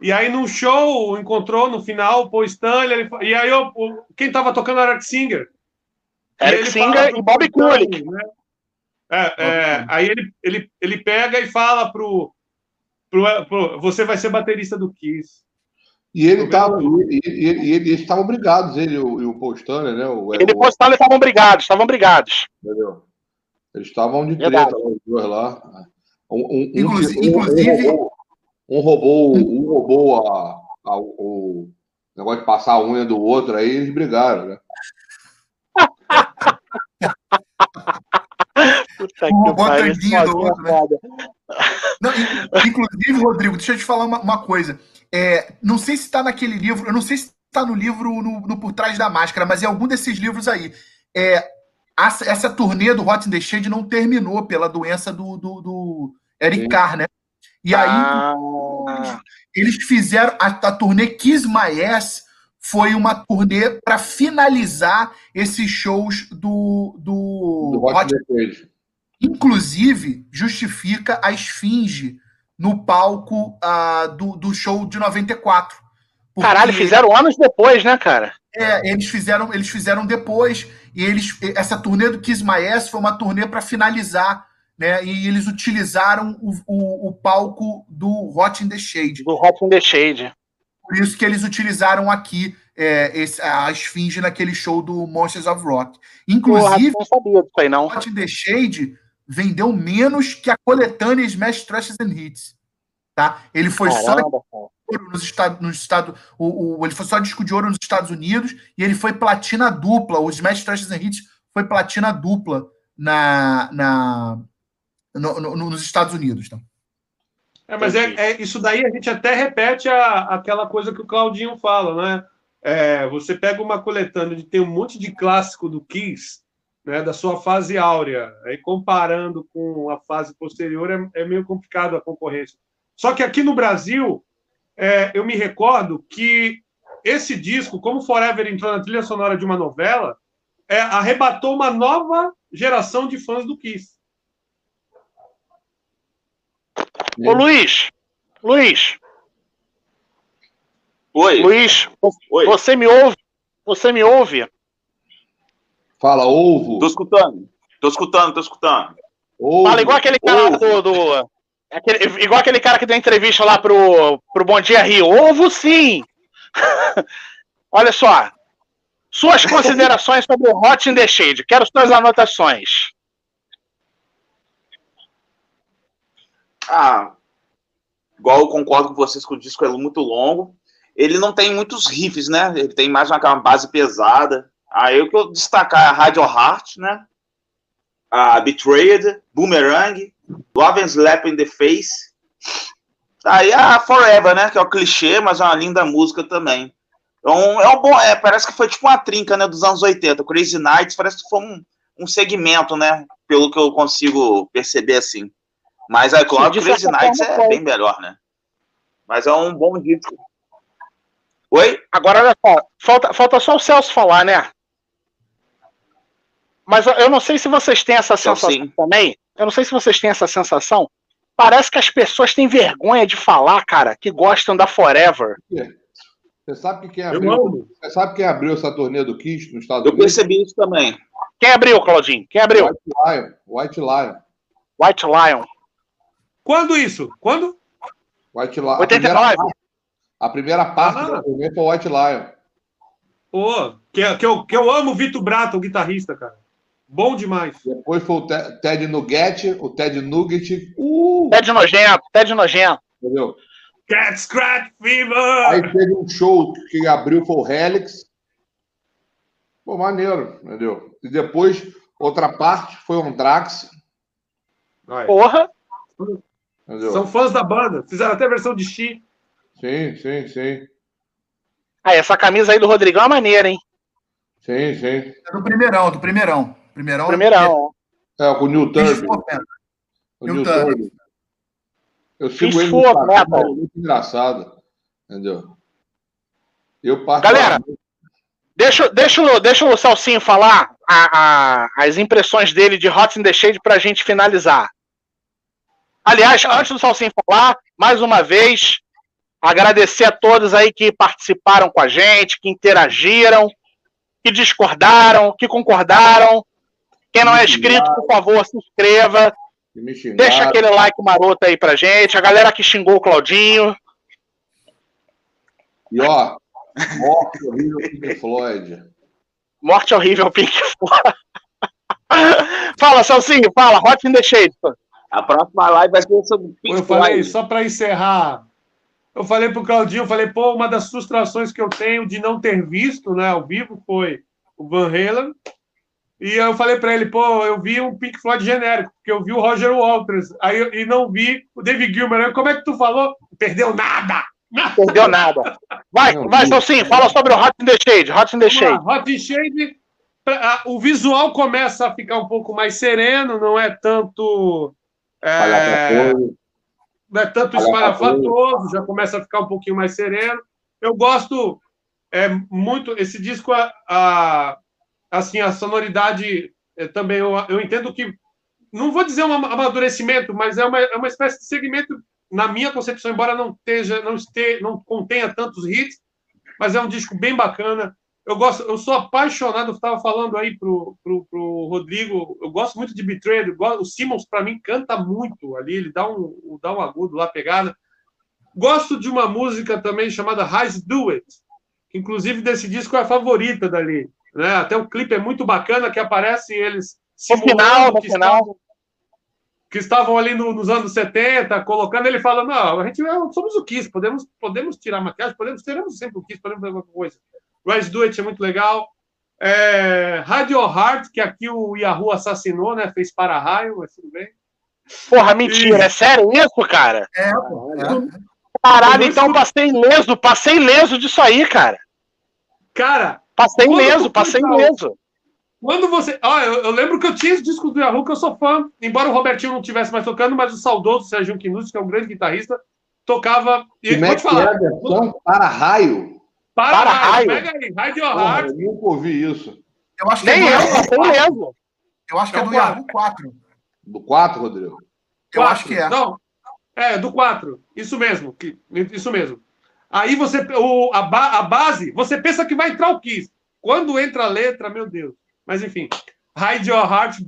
e aí, no show, encontrou no final o Paul Stanley. Ele, e aí, eu, quem estava tocando era Eric Singer. Eric Singer e Bob Kulick. Né? É, é, aí ele, ele, ele pega e fala pro, pro, pro Você vai ser baterista do Kiss. E ele tava, e, e, e, eles estavam brigados, ele e o, o Paul Stanley, né? O, ele e o Paul Stanley estavam brigados, estavam brigados. Entendeu? Eles estavam de treta, os dois lá. Um, um, inclusive, um, inclusive um roubou, um roubou a, a, o negócio de passar a unha do outro, aí eles brigaram, né? Puta que pariu. do outro, né? Não, inclusive, Rodrigo, deixa eu te falar uma, uma coisa. É, não sei se está naquele livro, eu não sei se está no livro no, no, Por Trás da Máscara, mas é algum desses livros aí. É, essa, essa turnê do Hot in the Shade não terminou pela doença do, do, do Eric Carr, né? E aí, ah. eles fizeram a, a turnê Kiss My Ass foi uma turnê para finalizar esses shows do, do, do Hot Hot Inclusive, justifica a esfinge no palco uh, do, do show de 94. Porque... Caralho, fizeram anos depois, né, cara? É, eles fizeram, eles fizeram depois. E eles, essa turnê do Kiss My Ass foi uma turnê para finalizar né? E eles utilizaram o, o, o, palco do Hot in the Shade. Do Hot in the Shade. Por isso que eles utilizaram aqui é, esse, a esfinge naquele show do Monsters of Rock. Inclusive, não sabia disso aí, não. Hot in the Shade vendeu menos que a coletânea Smash Trashes and Hits. Tá? Ele foi Caramba, só nos Estados, nos Estados o, o, ele foi só disco de ouro nos Estados Unidos e ele foi platina dupla. O Smash Trashes and Hits foi platina dupla na, na, no, no, nos Estados Unidos. Tá? É, mas é, é, isso daí a gente até repete a, aquela coisa que o Claudinho fala, né? É, você pega uma coletânea de tem um monte de clássico do Kiss, né, da sua fase áurea, aí comparando com a fase posterior é, é meio complicado a concorrência. Só que aqui no Brasil é, eu me recordo que esse disco, como Forever entrou na trilha sonora de uma novela, é, arrebatou uma nova geração de fãs do Kiss. Ô Luiz, Luiz. Oi. Luiz, Oi. você me ouve? Você me ouve? Fala, ovo. Tô escutando. Tô escutando, tô escutando. Ovo. Fala igual aquele cara do, do aquele, igual aquele cara que deu entrevista lá pro, pro Bom Dia Rio. Ovo sim! Olha só. Suas considerações sobre o Hot in the Shade. Quero suas anotações. Ah, igual eu concordo com vocês que o disco é muito longo. Ele não tem muitos riffs, né? Ele tem mais uma, uma base pesada. Aí o que eu destacar é a Radio Heart, né? A Betrayed, Boomerang, Love and Slap in the Face. Aí a Forever, né? Que é o clichê, mas é uma linda música também. Um, é um bom. É, parece que foi tipo uma trinca, né? Dos anos 80. Crazy Nights parece que foi um, um segmento, né? Pelo que eu consigo perceber assim. Mas claro que Crazy Nights é bem melhor, né? Mas é um bom disco. Oi? Agora, olha só, falta, falta só o Celso falar, né? Mas eu não sei se vocês têm essa sensação Sim. também. Eu não sei se vocês têm essa sensação. Parece que as pessoas têm vergonha de falar, cara, que gostam da Forever. Você sabe quem abriu? Você sabe quem abriu essa turnê do Kiss no Estados Unidos? Eu percebi isso também. Quem abriu, Claudinho? Quem abriu? White Lion. White Lion. White Lion. Quando isso? Quando? White Lion. 89. A primeira parte ah. do evento é o White Lion. Pô, que, que, eu, que eu amo o Vitor Brato, o guitarrista, cara. Bom demais. Depois foi o Ted Nugget, o Ted Nugget. Uh! Ted Nojento, Ted Nojento. Entendeu? Cat Scratch Fever! Aí teve um show que abriu foi o Helix. Pô, maneiro, entendeu? E depois, outra parte foi o Andrax. Porra! Entendeu? São fãs da banda. Fizeram até versão de Xi. Sim, sim, sim. Ah, essa camisa aí do Rodrigão é maneira, hein? Sim, sim. É do primeirão, do primeirão. Primeirão. Primeirão. É, com o New Turbo. O New Turbo. Eu sigo ele no Instagram, é muito engraçado. Entendeu? Eu Galera, deixa, deixa, deixa o Salsinho falar a, a, as impressões dele de Hot in the Shade pra gente finalizar. Aliás, antes do Salsinho falar, mais uma vez, agradecer a todos aí que participaram com a gente, que interagiram, que discordaram, que concordaram. Quem não é inscrito, por favor, se inscreva. Deixa aquele like maroto aí pra gente. A galera que xingou o Claudinho. E ó, morte horrível Pink Floyd. Morte horrível Pink Floyd. fala, Celcinho, fala, Hot in the Shade. A próxima live vai ser sobre Pink Eu falei, só para encerrar, eu falei pro Claudinho, eu falei, pô, uma das frustrações que eu tenho de não ter visto, né, ao vivo foi o Van Halen. E eu falei para ele, pô, eu vi um Pink Floyd genérico, porque eu vi o Roger Waters, aí e não vi o David Gilmer. Como é que tu falou? Perdeu nada. Perdeu nada. Vai, não, vai, sim, fala sobre o Hot in the Shade. Hot in the Shade. Hot in Shade, o visual começa a ficar um pouco mais sereno, não é tanto é, não é tanto espalhafatoso, já começa a ficar um pouquinho mais sereno. Eu gosto é, muito esse disco, a, a assim a sonoridade é, também eu, eu entendo que não vou dizer um amadurecimento, mas é uma, é uma espécie de segmento na minha concepção, embora não esteja, não esteja, não contenha tantos hits, mas é um disco bem bacana eu gosto, eu sou apaixonado, eu estava falando aí pro, pro, pro Rodrigo, eu gosto muito de Betrayed, o Simmons para mim canta muito ali, ele dá um, dá um agudo lá pegada. Gosto de uma música também chamada Rise Do It, que inclusive desse disco é a favorita dali, né? Até o clipe é muito bacana que aparecem eles no final, no que, final. Estavam, que estavam ali no, nos anos 70, colocando, ele fala, não, a gente é, somos o Kiss, podemos, podemos tirar maquiagem, podemos, teremos sempre o Kiss, podemos fazer alguma coisa. Rise Do It é muito legal. É, Radio Heart, que aqui o Yahoo assassinou, né? Fez para-raio, mas tudo bem. Porra, mentira, e... é sério isso, cara? É, pô. É. Caralho, então passei ileso, passei ileso disso aí, cara. Cara. Passei ileso, passei ileso. Quando você. Ah, eu, eu, lembro que eu tinha esse disco do Yahoo, que eu sou fã, embora o Robertinho não estivesse mais tocando, mas o saudoso Sérgio Quinucci, que é um grande guitarrista, tocava. E Como é que falar, é a versão para raio? Para, para raio. raio. Pega aí, Raio de Heart. Eu nunca ouvi isso. Eu acho que Nem é do eu, eu Eu acho que é, é do Yahoo 4. Do 4, Rodrigo? Eu 4. acho que é. Não, é, do 4. Isso mesmo. Que, isso mesmo. Aí você. O, a, ba, a base, você pensa que vai entrar o Kiss. Quando entra a letra, meu Deus. Mas enfim. Hide Your Heart,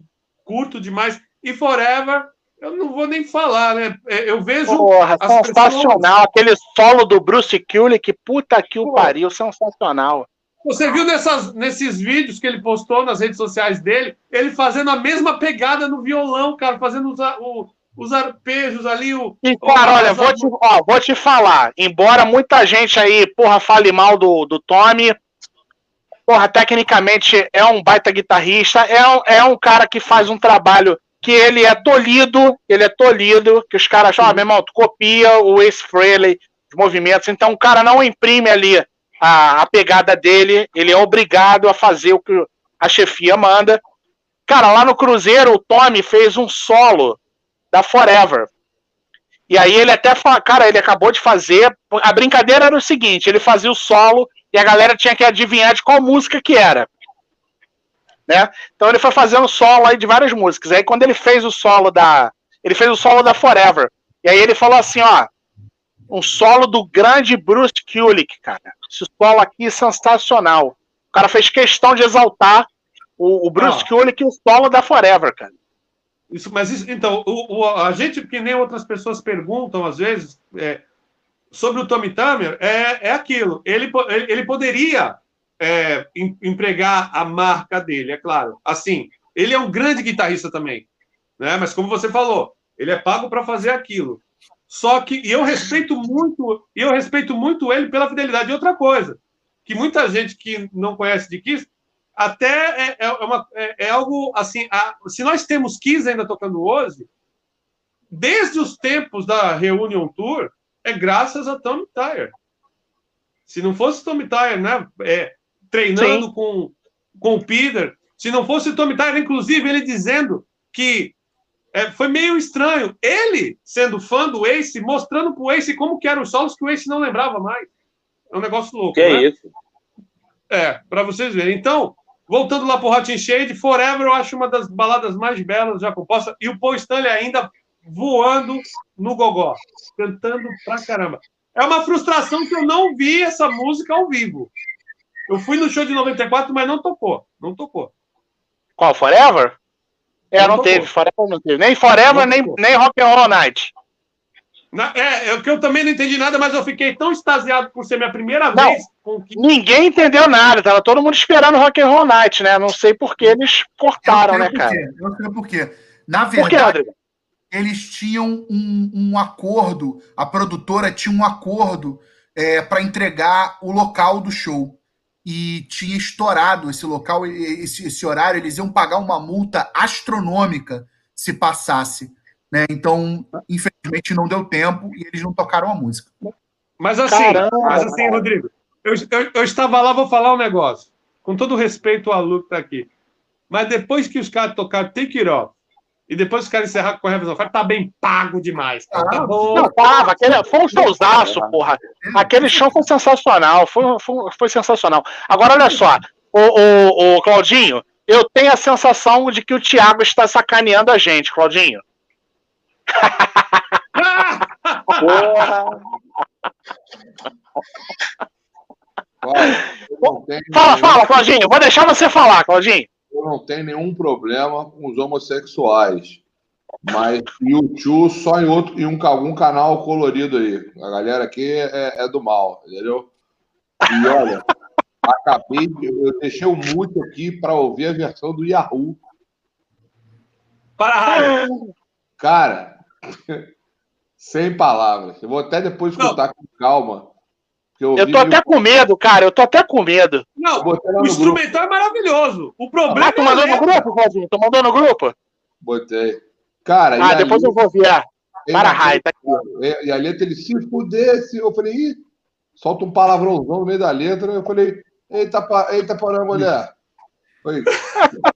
curto demais. E Forever, eu não vou nem falar, né? É, eu vejo. Porra, sensacional. Pessoas... Aquele solo do Bruce Kulick, puta que o pariu, sensacional. Você viu nessas, nesses vídeos que ele postou nas redes sociais dele, ele fazendo a mesma pegada no violão, cara, fazendo os, o, os arpejos ali. O, e, cara, olha, vou te, ó, vou te falar. Embora muita gente aí, porra, fale mal do, do Tommy, porra, tecnicamente é um baita guitarrista, é um, é um cara que faz um trabalho que ele é tolhido, ele é tolhido, que os caras acham, ah, meu irmão, tu copia o Ace Frehley, os movimentos, então o cara não imprime ali a, a pegada dele, ele é obrigado a fazer o que a chefia manda. Cara, lá no Cruzeiro, o Tommy fez um solo da Forever. E aí ele até cara, ele acabou de fazer. A brincadeira era o seguinte: ele fazia o solo e a galera tinha que adivinhar de qual música que era né? Então ele foi fazendo solo aí de várias músicas. Aí quando ele fez o solo da, ele fez o solo da Forever. E aí ele falou assim, ó, um solo do grande Bruce Kulick, cara. Esse solo aqui é sensacional. O cara fez questão de exaltar o, o Bruce ah. Kulick e o solo da Forever, cara. Isso, mas isso, então, o, o, a gente, que nem outras pessoas perguntam às vezes, é, sobre o Tommy Tamer, é, é aquilo. Ele, ele, ele poderia é, empregar a marca dele, é claro. Assim, ele é um grande guitarrista também, né? Mas como você falou, ele é pago para fazer aquilo. Só que eu respeito muito, eu respeito muito ele pela fidelidade. E outra coisa, que muita gente que não conhece de Kiss até é, é, uma, é, é algo assim. A, se nós temos Kiss ainda tocando hoje, desde os tempos da Reunion Tour, é graças a Tommy Tyre. Se não fosse Tommy Tyre, né? É, treinando com, com o Peter. Se não fosse o Tommy Tyler, inclusive, ele dizendo que é, foi meio estranho. Ele, sendo fã do Ace, mostrando pro Ace como que eram os solos que o Ace não lembrava mais. É um negócio louco, que né? é isso? É, para vocês verem. Então, voltando lá pro Hot Shade, Forever eu acho uma das baladas mais belas já composta. E o Paul Stanley ainda voando no gogó, cantando pra caramba. É uma frustração que eu não vi essa música ao vivo. Eu fui no show de 94, mas não tocou. Não tocou. Qual? Forever? É, não, não teve. Forever não teve. Nem Forever, nem, nem Rock and Roll Night. Na, é, é que eu também não entendi nada, mas eu fiquei tão extasiado por ser minha primeira não, vez. Que... Ninguém entendeu nada, tava todo mundo esperando Rock and Roll Night, né? Não sei por que eles cortaram, né, cara? Eu sei por quê. Na verdade, por eles tinham um, um, acordo, a produtora tinha um acordo é, para entregar o local do show e tinha estourado esse local, esse, esse horário, eles iam pagar uma multa astronômica se passasse. Né? Então, infelizmente, não deu tempo e eles não tocaram a música. Mas assim, mas assim Rodrigo, eu, eu, eu, estava lá, vou falar um negócio. Com todo respeito ao Lu que está aqui. Mas depois que os caras tocaram Take It Off, e depois os caras encerraram com a revisão. Tá bem pago demais. Tá, tá bom. Não, tava. Aquele, foi um showzaço, porra. Aquele show foi sensacional. Foi, foi, foi sensacional. Agora, olha só. O, o, o Claudinho, eu tenho a sensação de que o Thiago está sacaneando a gente, Claudinho. porra. Fala, fala, Claudinho. Vou deixar você falar, Claudinho eu não tenho nenhum problema com os homossexuais. Mas YouTube só em outro em um, algum canal colorido aí. A galera aqui é, é do mal, entendeu? E olha, acabei, eu deixei o mute aqui para ouvir a versão do Yahoo. Para Cara, sem palavras. Eu vou até depois escutar não. com calma. Eu, eu tô até com medo, cara. Eu tô até com medo. Não, o instrumental grupo. é maravilhoso. O problema ah, tu mandou é... no grupo, Claudinho? Tu mandou no grupo? Botei. Cara, ah, depois eu vou ver. Para raio, tá aqui. E a letra, ele se fudesse. Eu falei, ih, solta um palavrãozão no meio da letra. Eu falei, eita, eita, para mulher. Falei,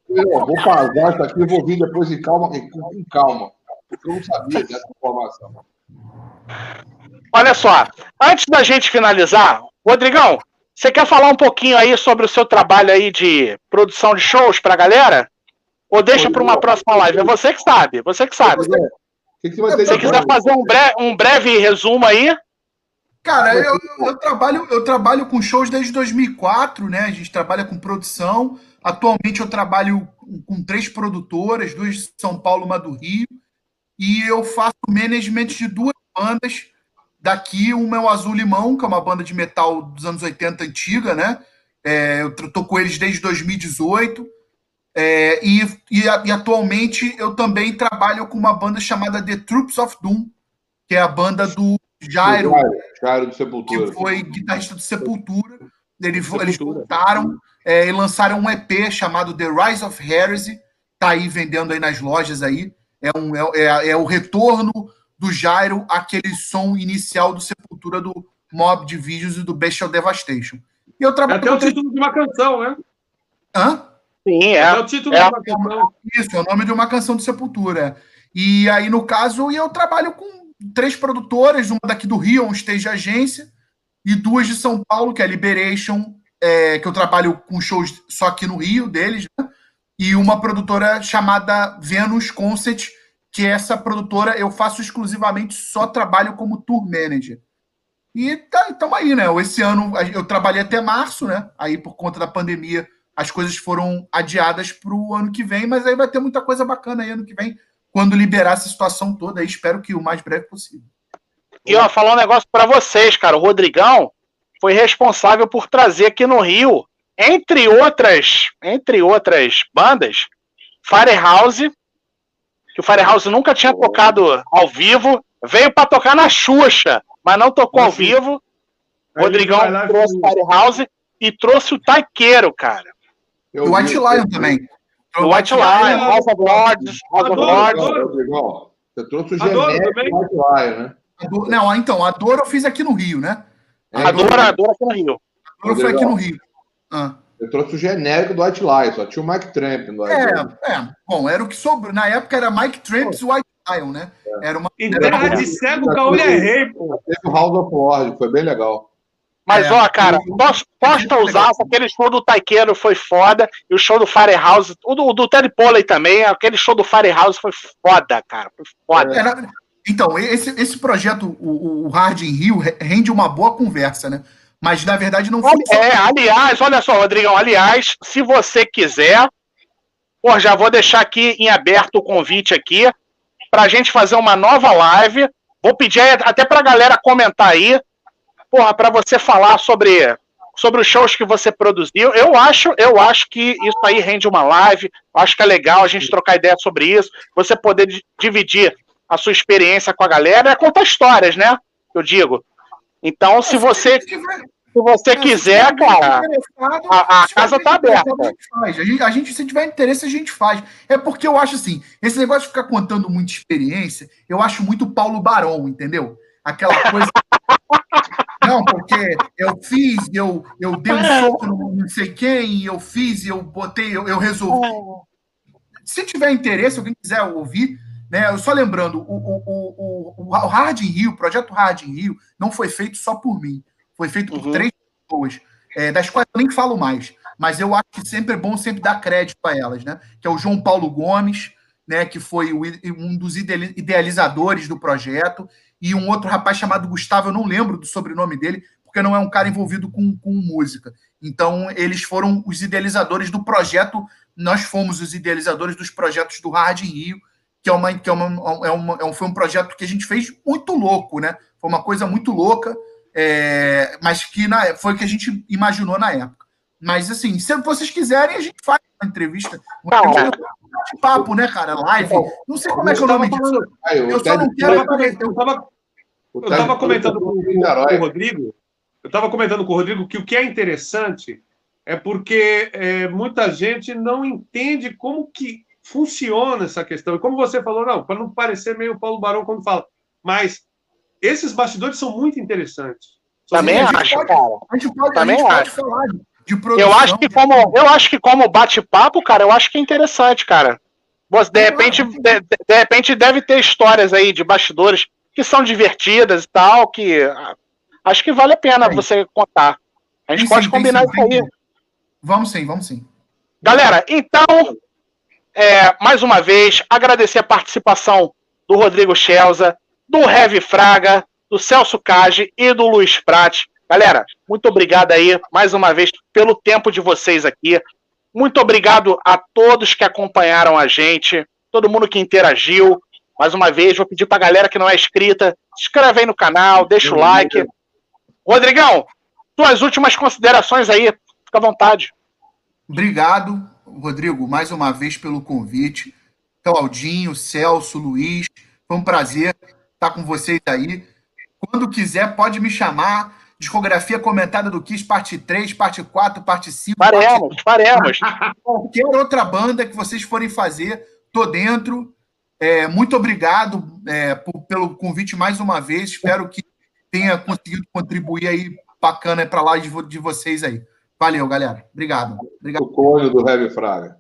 vou pagar isso aqui, vou vir depois em calma, com calma. Porque eu não sabia dessa informação. Olha só, antes da gente finalizar, Rodrigão, você quer falar um pouquinho aí sobre o seu trabalho aí de produção de shows pra galera? Ou deixa para uma próxima live? É você que sabe, você que sabe. Que que você, você quiser fazer um breve, um breve resumo aí? Cara, eu, eu, trabalho, eu trabalho com shows desde 2004, né? A gente trabalha com produção. Atualmente eu trabalho com três produtoras, duas de São Paulo, uma do Rio. E eu faço management de duas bandas daqui. Uma é o Azul Limão, que é uma banda de metal dos anos 80 antiga, né? É, eu tô com eles desde 2018. É, e, e, e, atualmente eu também trabalho com uma banda chamada The Troops of Doom, que é a banda do Jairo, Jairo do Sepultura. que foi guitarrista do Sepultura. Eles, Sepultura. eles voltaram é, e lançaram um EP chamado The Rise of Heresy, tá aí vendendo aí nas lojas aí. É, um, é, é, é o retorno do Jairo àquele som inicial do Sepultura do Mob Divisions e do Bestial Devastation. E eu trabalho é até o título de uma canção, né? Hã? Sim, é. é o título é, de uma canção. Isso, é o nome de uma canção do Sepultura. E aí, no caso, eu trabalho com três produtoras, uma daqui do Rio, um stage agência, e duas de São Paulo, que é a Liberation, é, que eu trabalho com shows só aqui no Rio deles, né? e uma produtora chamada Venus Concert, que essa produtora eu faço exclusivamente, só trabalho como tour manager. E tá, então aí, né? Esse ano eu trabalhei até março, né? Aí por conta da pandemia as coisas foram adiadas para o ano que vem, mas aí vai ter muita coisa bacana aí ano que vem, quando liberar essa situação toda. Aí espero que o mais breve possível. E ó, falar um negócio para vocês, cara. O Rodrigão foi responsável por trazer aqui no Rio, entre outras, entre outras bandas, Firehouse, que o Firehouse nunca tinha tocado ao vivo, veio para tocar na Xuxa, mas não tocou ao vivo. Rodrigão trouxe Firehouse e trouxe o Taiqueiro, cara. Eu o White Lion também. O White Lion, House of Lords, House of Lords. Você trouxe o genérico White Lion, né? Não, então, a Dor eu fiz aqui no Rio, né? A Dor, a Dor aqui no Rio. A Dor foi aqui no Rio. Ah. Eu trouxe o genérico do White Lion, só tinha o Mike Tramp no White é, é, bom, era o que sobrou. Na época era Mike Tramp e White Lion, né? Era uma. Em terra de cego, o Caolho é rei, pô. Teve o House of Lords, foi bem legal. Mas, é, ó, cara, posta usar, aquele show do Taikeiro foi foda, e o show do Firehouse, o do, o do Terry Polley também, aquele show do Firehouse foi foda, cara, foi foda. É, então, esse, esse projeto, o, o Hard in Rio, rende uma boa conversa, né? Mas, na verdade, não foi... É, aliás, olha só, Rodrigão, aliás, se você quiser, pô, já vou deixar aqui em aberto o convite aqui, pra gente fazer uma nova live, vou pedir até pra galera comentar aí, porra, para você falar sobre sobre os shows que você produziu. Eu acho, eu acho que isso aí rende uma live. Acho que é legal a gente trocar ideia sobre isso. Você poder dividir a sua experiência com a galera é contar histórias, né? Eu digo. Então, se você se você quiser, cara, a, a casa tá aberta. A gente, a gente, se tiver interesse, a gente faz. É porque eu acho assim, esse negócio de ficar contando muita experiência, eu acho muito Paulo Barão, entendeu? Aquela coisa Não, porque eu fiz, eu, eu dei um soco no não sei quem, eu fiz, eu botei, eu, eu resolvi. É. Se tiver interesse, alguém quiser ouvir, né? Eu só lembrando, o, o, o, o, Hard in Rio, o projeto Hard in Rio, não foi feito só por mim. Foi feito por uhum. três pessoas, é, das quais eu nem falo mais. Mas eu acho que sempre é bom sempre dar crédito a elas, né? Que é o João Paulo Gomes, né? Que foi um dos idealizadores do projeto e um outro rapaz chamado Gustavo, eu não lembro do sobrenome dele, porque não é um cara envolvido com, com música. Então, eles foram os idealizadores do projeto, nós fomos os idealizadores dos projetos do Hard in Rio, que, é uma, que é uma, é uma, é um, foi um projeto que a gente fez muito louco, né? Foi uma coisa muito louca, é, mas que na, foi o que a gente imaginou na época. Mas, assim, se vocês quiserem, a gente faz uma entrevista. Uma entrevista papo, né, cara? Live. Não sei como é que é o nome disso. Eu só não quero. Eu tava, eu tava comentando com, com o Rodrigo. Eu estava comentando com o Rodrigo que o que é interessante é porque é, muita gente não entende como que funciona essa questão. E como você falou, não, para não parecer meio Paulo Barão quando fala, mas esses bastidores são muito interessantes. Também acho, pode, cara. A gente pode, Também a gente acho. pode falar de produção. Eu acho que como, eu acho que como bate-papo, cara, eu acho que é interessante, cara. De repente, de, de repente deve ter histórias aí de bastidores que são divertidas e tal, que acho que vale a pena sim. você contar. A gente sim, pode combinar sim, isso aí. Vamos sim, vamos sim. Galera, então, é, mais uma vez, agradecer a participação do Rodrigo Schelza, do Heavy Fraga, do Celso Cage e do Luiz Prat. Galera, muito obrigado aí, mais uma vez, pelo tempo de vocês aqui. Muito obrigado a todos que acompanharam a gente, todo mundo que interagiu. Mais uma vez, vou pedir para a galera que não é inscrita, se inscreve aí no canal, deixa o like. Rodrigão, tuas últimas considerações aí, fica à vontade. Obrigado, Rodrigo, mais uma vez pelo convite. Claudinho, Celso, Luiz, foi um prazer estar com vocês aí. Quando quiser, pode me chamar. Discografia comentada do Kiss, parte 3, parte 4, parte 5. Faremos, parte... faremos. Qualquer outra banda que vocês forem fazer, tô dentro. É, muito obrigado é, por, pelo convite mais uma vez. Espero que tenha conseguido contribuir aí bacana para lá de, de vocês aí. Valeu, galera. Obrigado. Obrigado. O cone do Heavy Fraga.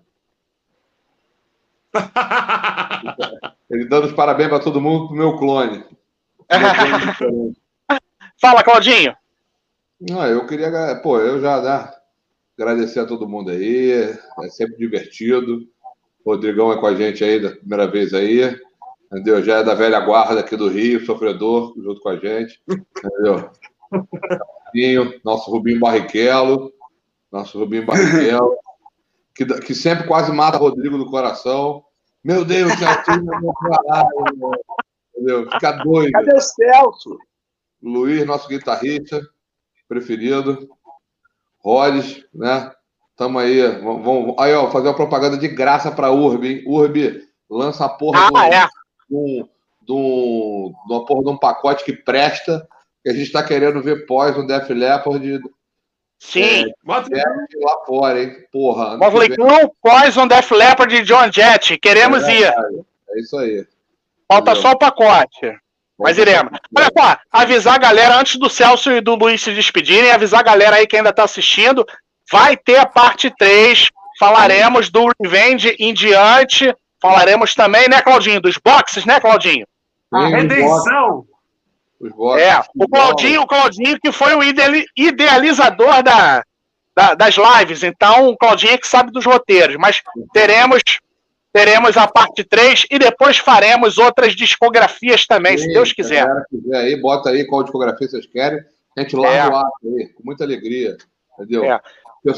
Ele dando os parabéns para todo mundo pro meu clone. Meu clone Fala, Claudinho. Não, eu queria, pô, eu já né, agradecer a todo mundo aí, é sempre divertido. O Rodrigão é com a gente aí da primeira vez aí, entendeu? Já é da velha guarda aqui do Rio, sofredor, junto com a gente, entendeu? nosso Rubinho Barrichello, nosso Rubinho Barrichello, que, que sempre quase mata Rodrigo do coração. Meu Deus, Celso, meu caralho, entendeu? Fica doido. Cadê o Celso? Luiz, nosso guitarrista preferido. Rhodes, né? Tamo aí. Vamos, vamos, aí, ó, fazer uma propaganda de graça pra Urb, hein? Urb, lança a porra ah, do, é. do, do, do, porra de um pacote que presta, que a gente tá querendo ver pós no Def Leppard. Sim. É, lá fora, hein? Porra. Motley Crue, Poison, Def Leppard e John Jett. Queremos é, ir. É isso aí. Falta Entendeu? só o pacote. Mas iremos. Olha só, avisar a galera, antes do Celso e do Luiz se despedirem, avisar a galera aí que ainda está assistindo, vai ter a parte 3, falaremos do Revenge em diante, falaremos também, né, Claudinho, dos boxes, né, Claudinho? A redenção! É, o Claudinho, o Claudinho que foi o idealizador da, da, das lives, então o Claudinho é que sabe dos roteiros, mas teremos teremos a parte 3 e depois faremos outras discografias também, Sim, se Deus quiser. Se quiser aí, bota aí qual discografia vocês querem. A gente larga é. o ar aí, com muita alegria. Entendeu? É.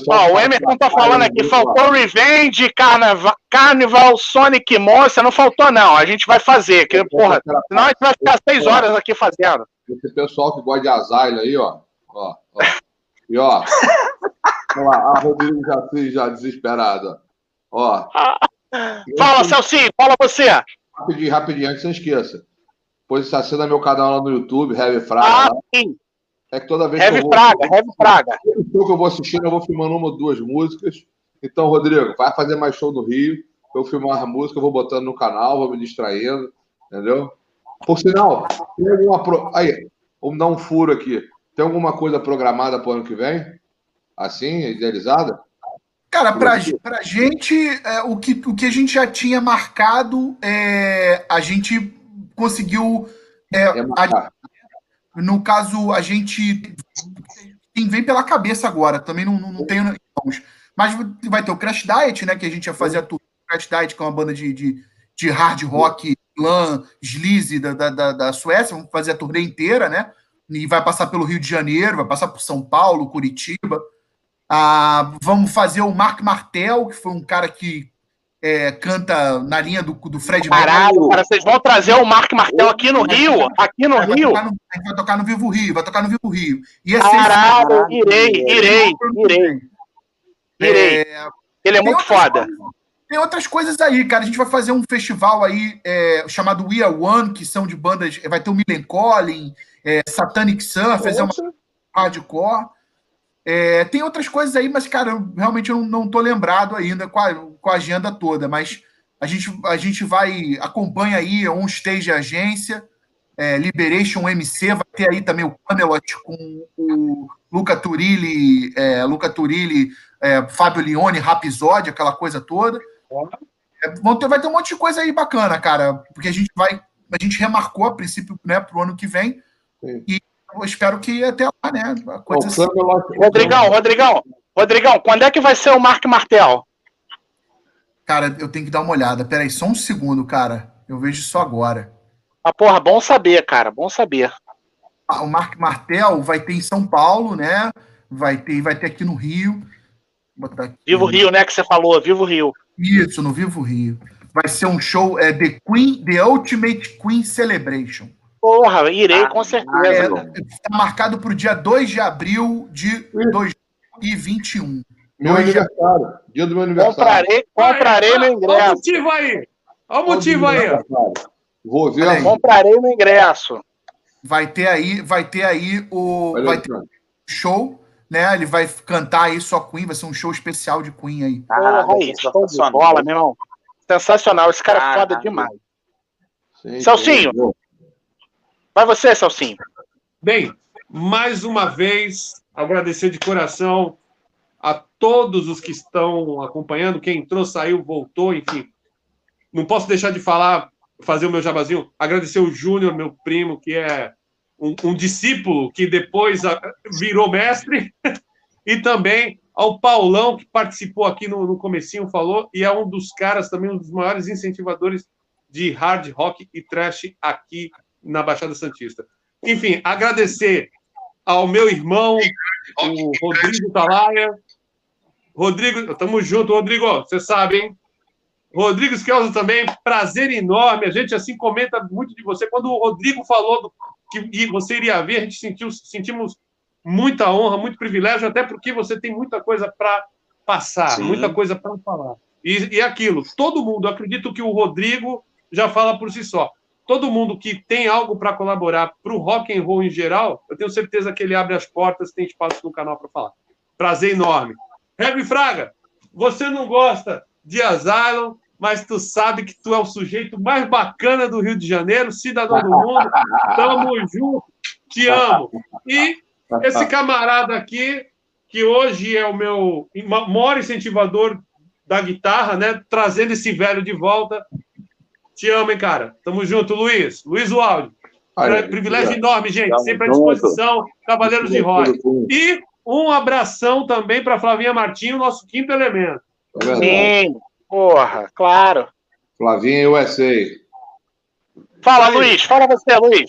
Ó, o Emerson tá falando aqui, faltou Revenge, Carnaval, Carnival, Sonic Monster, não faltou não, a gente vai fazer, que, porra, senão a gente vai ficar seis horas aqui fazendo. Esse pessoal que gosta de asylum aí, ó, ó, ó. e ó, lá, a Rodrigo já, já desesperado, ó. Fala, Celcinho, fala você. Rapidinho, rapidinho, antes você esqueça. Pois está sendo meu canal lá no YouTube, Heavy Fraga. Ah, sim. É que toda vez Heavy que eu vou, Fraga, Heavy Fraga. Todo que eu vou assistindo, eu vou filmando uma ou duas músicas. Então, Rodrigo, vai fazer mais show no Rio. Eu filmar a música, eu vou botando no canal, vou me distraindo, entendeu? Por sinal, tem alguma. Pro... Aí, vamos dar um furo aqui. Tem alguma coisa programada para o ano que vem? Assim, idealizada? Cara, para a gente, é, o, que, o que a gente já tinha marcado, é, a gente conseguiu. É, no caso, a gente. Quem vem pela cabeça agora, também não, não, não tenho. Mas vai ter o Crash Diet, né? Que a gente ia fazer a tour. Crash Diet, que é uma banda de, de, de hard rock, glam, sleaze da, da, da Suécia. Vamos fazer a turnê inteira, né? E vai passar pelo Rio de Janeiro, vai passar por São Paulo, Curitiba. Ah, vamos fazer o Mark Martel, que foi um cara que é, canta na linha do, do Fred Caralho, cara, vocês vão trazer o Mark Martel aqui no Rio? Aqui no Rio? Vai, no, vai tocar no Vivo Rio, vai tocar no Vivo Rio. Ia Caralho, irei, irei, irei. Irei. É, Ele é muito foda. Coisas, tem outras coisas aí, cara. A gente vai fazer um festival aí é, chamado We Are One, que são de bandas. Vai ter o Millen Collin, é, Satanic Surfers, é uma hardcore. É, tem outras coisas aí, mas, cara, eu realmente não, não tô lembrado ainda com a, com a agenda toda, mas a gente, a gente vai, acompanha aí um stage agência, é, Liberation MC, vai ter aí também o Camelot com o Luca Turilli, é, Luca Turilli, é, Fábio Leone, Rapisódio, aquela coisa toda. É, vão ter, vai ter um monte de coisa aí bacana, cara, porque a gente vai a gente remarcou a princípio né, para o ano que vem. Sim. E eu espero que até lá, né? Coisa assim. Rodrigão, Rodrigão, Rodrigão, quando é que vai ser o Mark Martel? Cara, eu tenho que dar uma olhada. Peraí, só um segundo, cara. Eu vejo isso agora. Ah, porra, bom saber, cara. Bom saber. Ah, o Mark Martel vai ter em São Paulo, né? Vai ter, vai ter aqui no Rio. Aqui. Vivo Rio, né? Que você falou, Vivo Rio. Isso, no Vivo Rio. Vai ser um show, é The Queen, The Ultimate Queen Celebration. Porra, irei ah, com certeza. Está é, marcado para o dia 2 de abril de 2021. Meu aniversário. Dia do meu aniversário. Comprarei, comprarei no ingresso. Olha o motivo aí. Olha o motivo aí. Vou ver. Aí. Comprarei no ingresso. Vai ter aí, vai ter aí o vai ter show, né? Ele vai cantar aí só Queen, vai ser um show especial de Queen aí. Ah, aí, show de bola, meu irmão. Sensacional, esse cara é foda demais. Sim, Celcinho. Vai você, Celcinho. Bem, mais uma vez, agradecer de coração a todos os que estão acompanhando, quem entrou, saiu, voltou, enfim. Não posso deixar de falar, fazer o meu jabazinho, agradecer o Júnior, meu primo, que é um, um discípulo que depois virou mestre, e também ao Paulão, que participou aqui no, no comecinho, falou, e é um dos caras também, um dos maiores incentivadores de hard rock e trash aqui na Baixada Santista. Enfim, agradecer ao meu irmão, o Rodrigo Talaia, Rodrigo, tamo junto, Rodrigo, você sabe, hein? Rodrigo Skelzo também, prazer enorme. A gente assim comenta muito de você. Quando o Rodrigo falou do, que você iria ver, a gente sentiu, sentimos muita honra, muito privilégio, até porque você tem muita coisa para passar, Sim. muita coisa para falar. E, e aquilo, todo mundo, acredito que o Rodrigo já fala por si só. Todo mundo que tem algo para colaborar para o rock and roll em geral, eu tenho certeza que ele abre as portas, tem espaço no canal para falar. Prazer enorme. Heavy Fraga, você não gosta de Asylum, mas tu sabe que tu é o sujeito mais bacana do Rio de Janeiro, cidadão do mundo. Tamo junto, te amo. E esse camarada aqui, que hoje é o meu maior incentivador da guitarra, né? Trazendo esse velho de volta. Te amo, hein, cara. Tamo junto, Luiz. Luiz o áudio. Privilégio enorme, gente. Sempre à disposição. Cavaleiros de Rock. E um abração também para Flavinha Martins, nosso quinto elemento. É Sim, porra, claro. Flavinha USA. Fala, Luiz. Fala você, Luiz.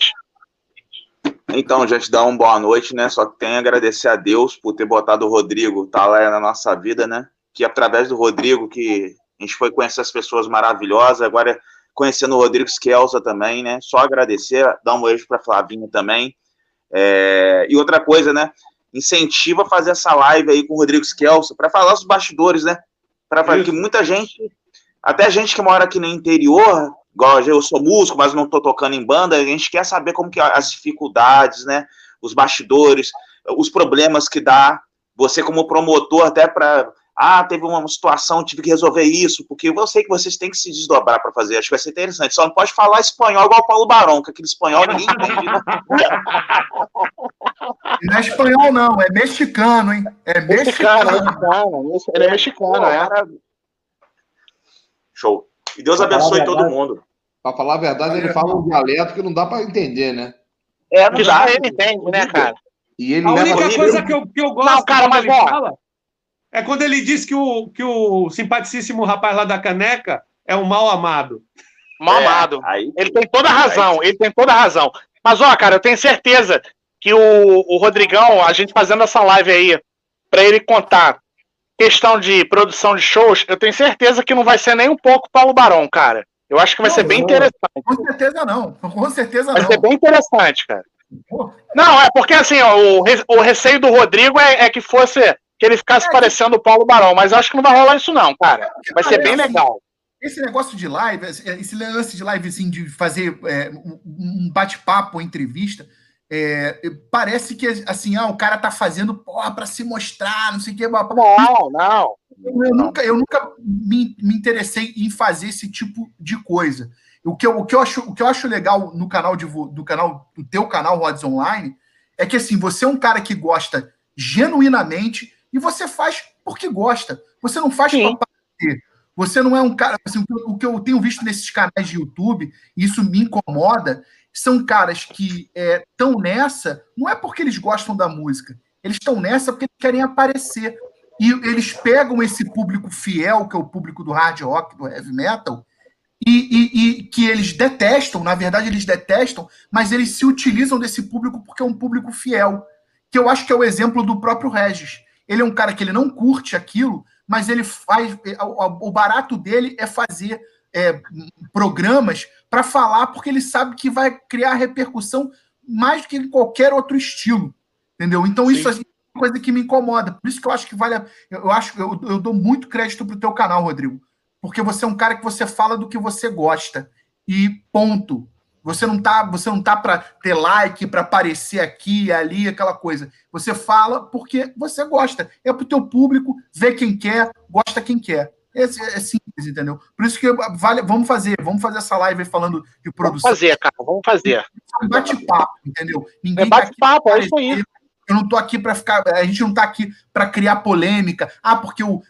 Então, já te dá uma boa noite, né? Só que tenho a agradecer a Deus por ter botado o Rodrigo tá lá na nossa vida, né? Que através do Rodrigo que a gente foi conhecer as pessoas maravilhosas, agora conhecendo o Rodrigo Skelza também, né? Só agradecer, dar um beijo para Flavinha também. É... E outra coisa, né? incentiva a fazer essa live aí com o Rodrigo Skelso para falar os bastidores, né? Para que muita gente, até gente que mora aqui no interior, igual eu sou músico, mas não estou tocando em banda, a gente quer saber como que as dificuldades, né? Os bastidores, os problemas que dá. Você como promotor até para ah, teve uma situação, tive que resolver isso, porque eu sei que vocês têm que se desdobrar para fazer, acho que vai ser interessante. Só não pode falar espanhol igual o Paulo Barão, que aquele espanhol ninguém entende, né? Não é espanhol, não, é mexicano, hein? É mexicano. mexicano. Ele é mexicano, era. É. Show. E Deus abençoe todo mundo. Para falar a verdade, ele fala um dialeto que não dá para entender, né? É, não dá. Ele entende, né, cara? E ele a única coisa que eu, que eu gosto não, cara, mas, ele fala é quando ele diz que o, que o simpaticíssimo rapaz lá da caneca é um mal amado. Mal é, amado. Aí, ele tem toda a razão, aí. ele tem toda a razão. Mas, ó, cara, eu tenho certeza que o, o Rodrigão, a gente fazendo essa live aí, para ele contar questão de produção de shows, eu tenho certeza que não vai ser nem um pouco Paulo Barão, cara. Eu acho que vai não, ser bem não. interessante. Com certeza não. Com certeza vai não. Vai ser bem interessante, cara. Não, é porque assim, ó, o, o receio do Rodrigo é, é que fosse que ele ficasse é, parecendo o Paulo Barão, mas acho que não vai rolar isso, não, cara. Vai ser bem legal. Esse negócio de live, esse lance de live, assim, de fazer é, um bate-papo, entrevista, é, parece que, assim, ah, o cara tá fazendo porra pra se mostrar, não sei o que. Não, não. Eu, eu nunca, eu nunca me, me interessei em fazer esse tipo de coisa. O que eu, o que eu, acho, o que eu acho legal no canal, de, do canal, do teu canal Rods Online, é que, assim, você é um cara que gosta genuinamente e você faz porque gosta. Você não faz para parecer. Você não é um cara. Assim, o que eu tenho visto nesses canais de YouTube, e isso me incomoda, são caras que estão é, nessa, não é porque eles gostam da música, eles estão nessa porque querem aparecer. E eles pegam esse público fiel, que é o público do hard rock, do heavy metal, e, e, e, que eles detestam, na verdade eles detestam, mas eles se utilizam desse público porque é um público fiel. Que eu acho que é o exemplo do próprio Regis. Ele é um cara que ele não curte aquilo, mas ele faz. É, o barato dele é fazer é, programas para falar, porque ele sabe que vai criar repercussão mais do que em qualquer outro estilo. Entendeu? Então, Sim. isso assim, é uma coisa que me incomoda. Por isso que eu acho que vale. A, eu acho eu, eu dou muito crédito pro teu canal, Rodrigo. Porque você é um cara que você fala do que você gosta. E ponto. Você não tá, você não tá para ter like, para aparecer aqui, ali, aquela coisa. Você fala porque você gosta. É pro teu público, vê quem quer, gosta quem quer. É, é simples, entendeu? Por isso que vale, vamos fazer, vamos fazer essa live falando de produção. Vamos fazer, cara, vamos fazer. É bate-papo, entendeu? Ninguém é bate-papo, é isso aí. Eu não tô aqui para ficar. A gente não tá aqui para criar polêmica. Ah, porque eu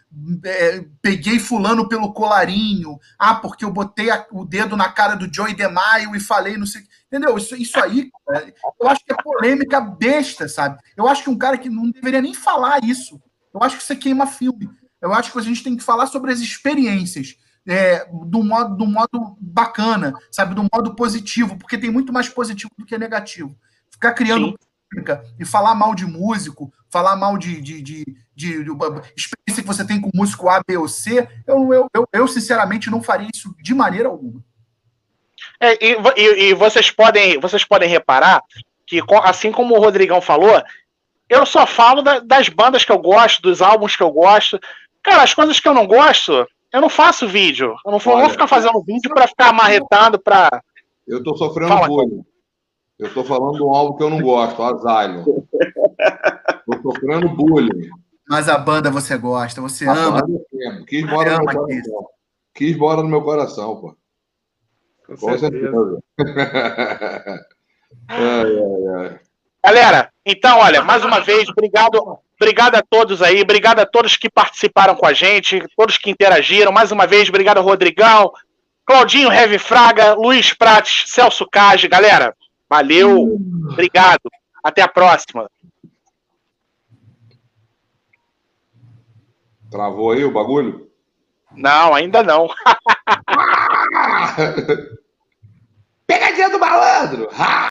é, peguei fulano pelo colarinho. Ah, porque eu botei a, o dedo na cara do Joey DeMaio e falei não sei. Entendeu? Isso, isso aí, eu acho que é polêmica besta, sabe? Eu acho que um cara que não deveria nem falar isso. Eu acho que você queima filme. Eu acho que a gente tem que falar sobre as experiências. É, do, modo, do modo bacana, sabe? Do modo positivo, porque tem muito mais positivo do que negativo. Ficar criando Sim e falar mal de músico, falar mal de, de, de, de, de experiência que você tem com músico A, B ou C, eu, eu, eu, eu sinceramente não faria isso de maneira alguma. É, e, e, e, vocês podem vocês podem reparar que, assim como o Rodrigão falou, eu só falo da, das bandas que eu gosto, dos álbuns que eu gosto. Cara, as coisas que eu não gosto, eu não faço vídeo. Eu não vou ficar fazendo vídeo para ficar amarretando para. Eu tô sofrendo Fala, bullying. Eu estou falando de um álbum que eu não gosto, Asylum. Estou sofrendo bullying. Mas a banda você gosta, você a ama. Banda Quis bora no meu coração. Quis bora no meu coração, pô. Com, Com certeza. ai, ai, ai. Galera, então, olha, mais uma vez, obrigado, obrigado a todos aí, obrigado a todos que participaram com a gente, todos que interagiram. Mais uma vez, obrigado, Rodrigão, Claudinho Heavy Fraga, Luiz Prates, Celso Cage. Galera, Valeu, obrigado. Até a próxima. Travou aí o bagulho? Não, ainda não. Pegadinha do malandro!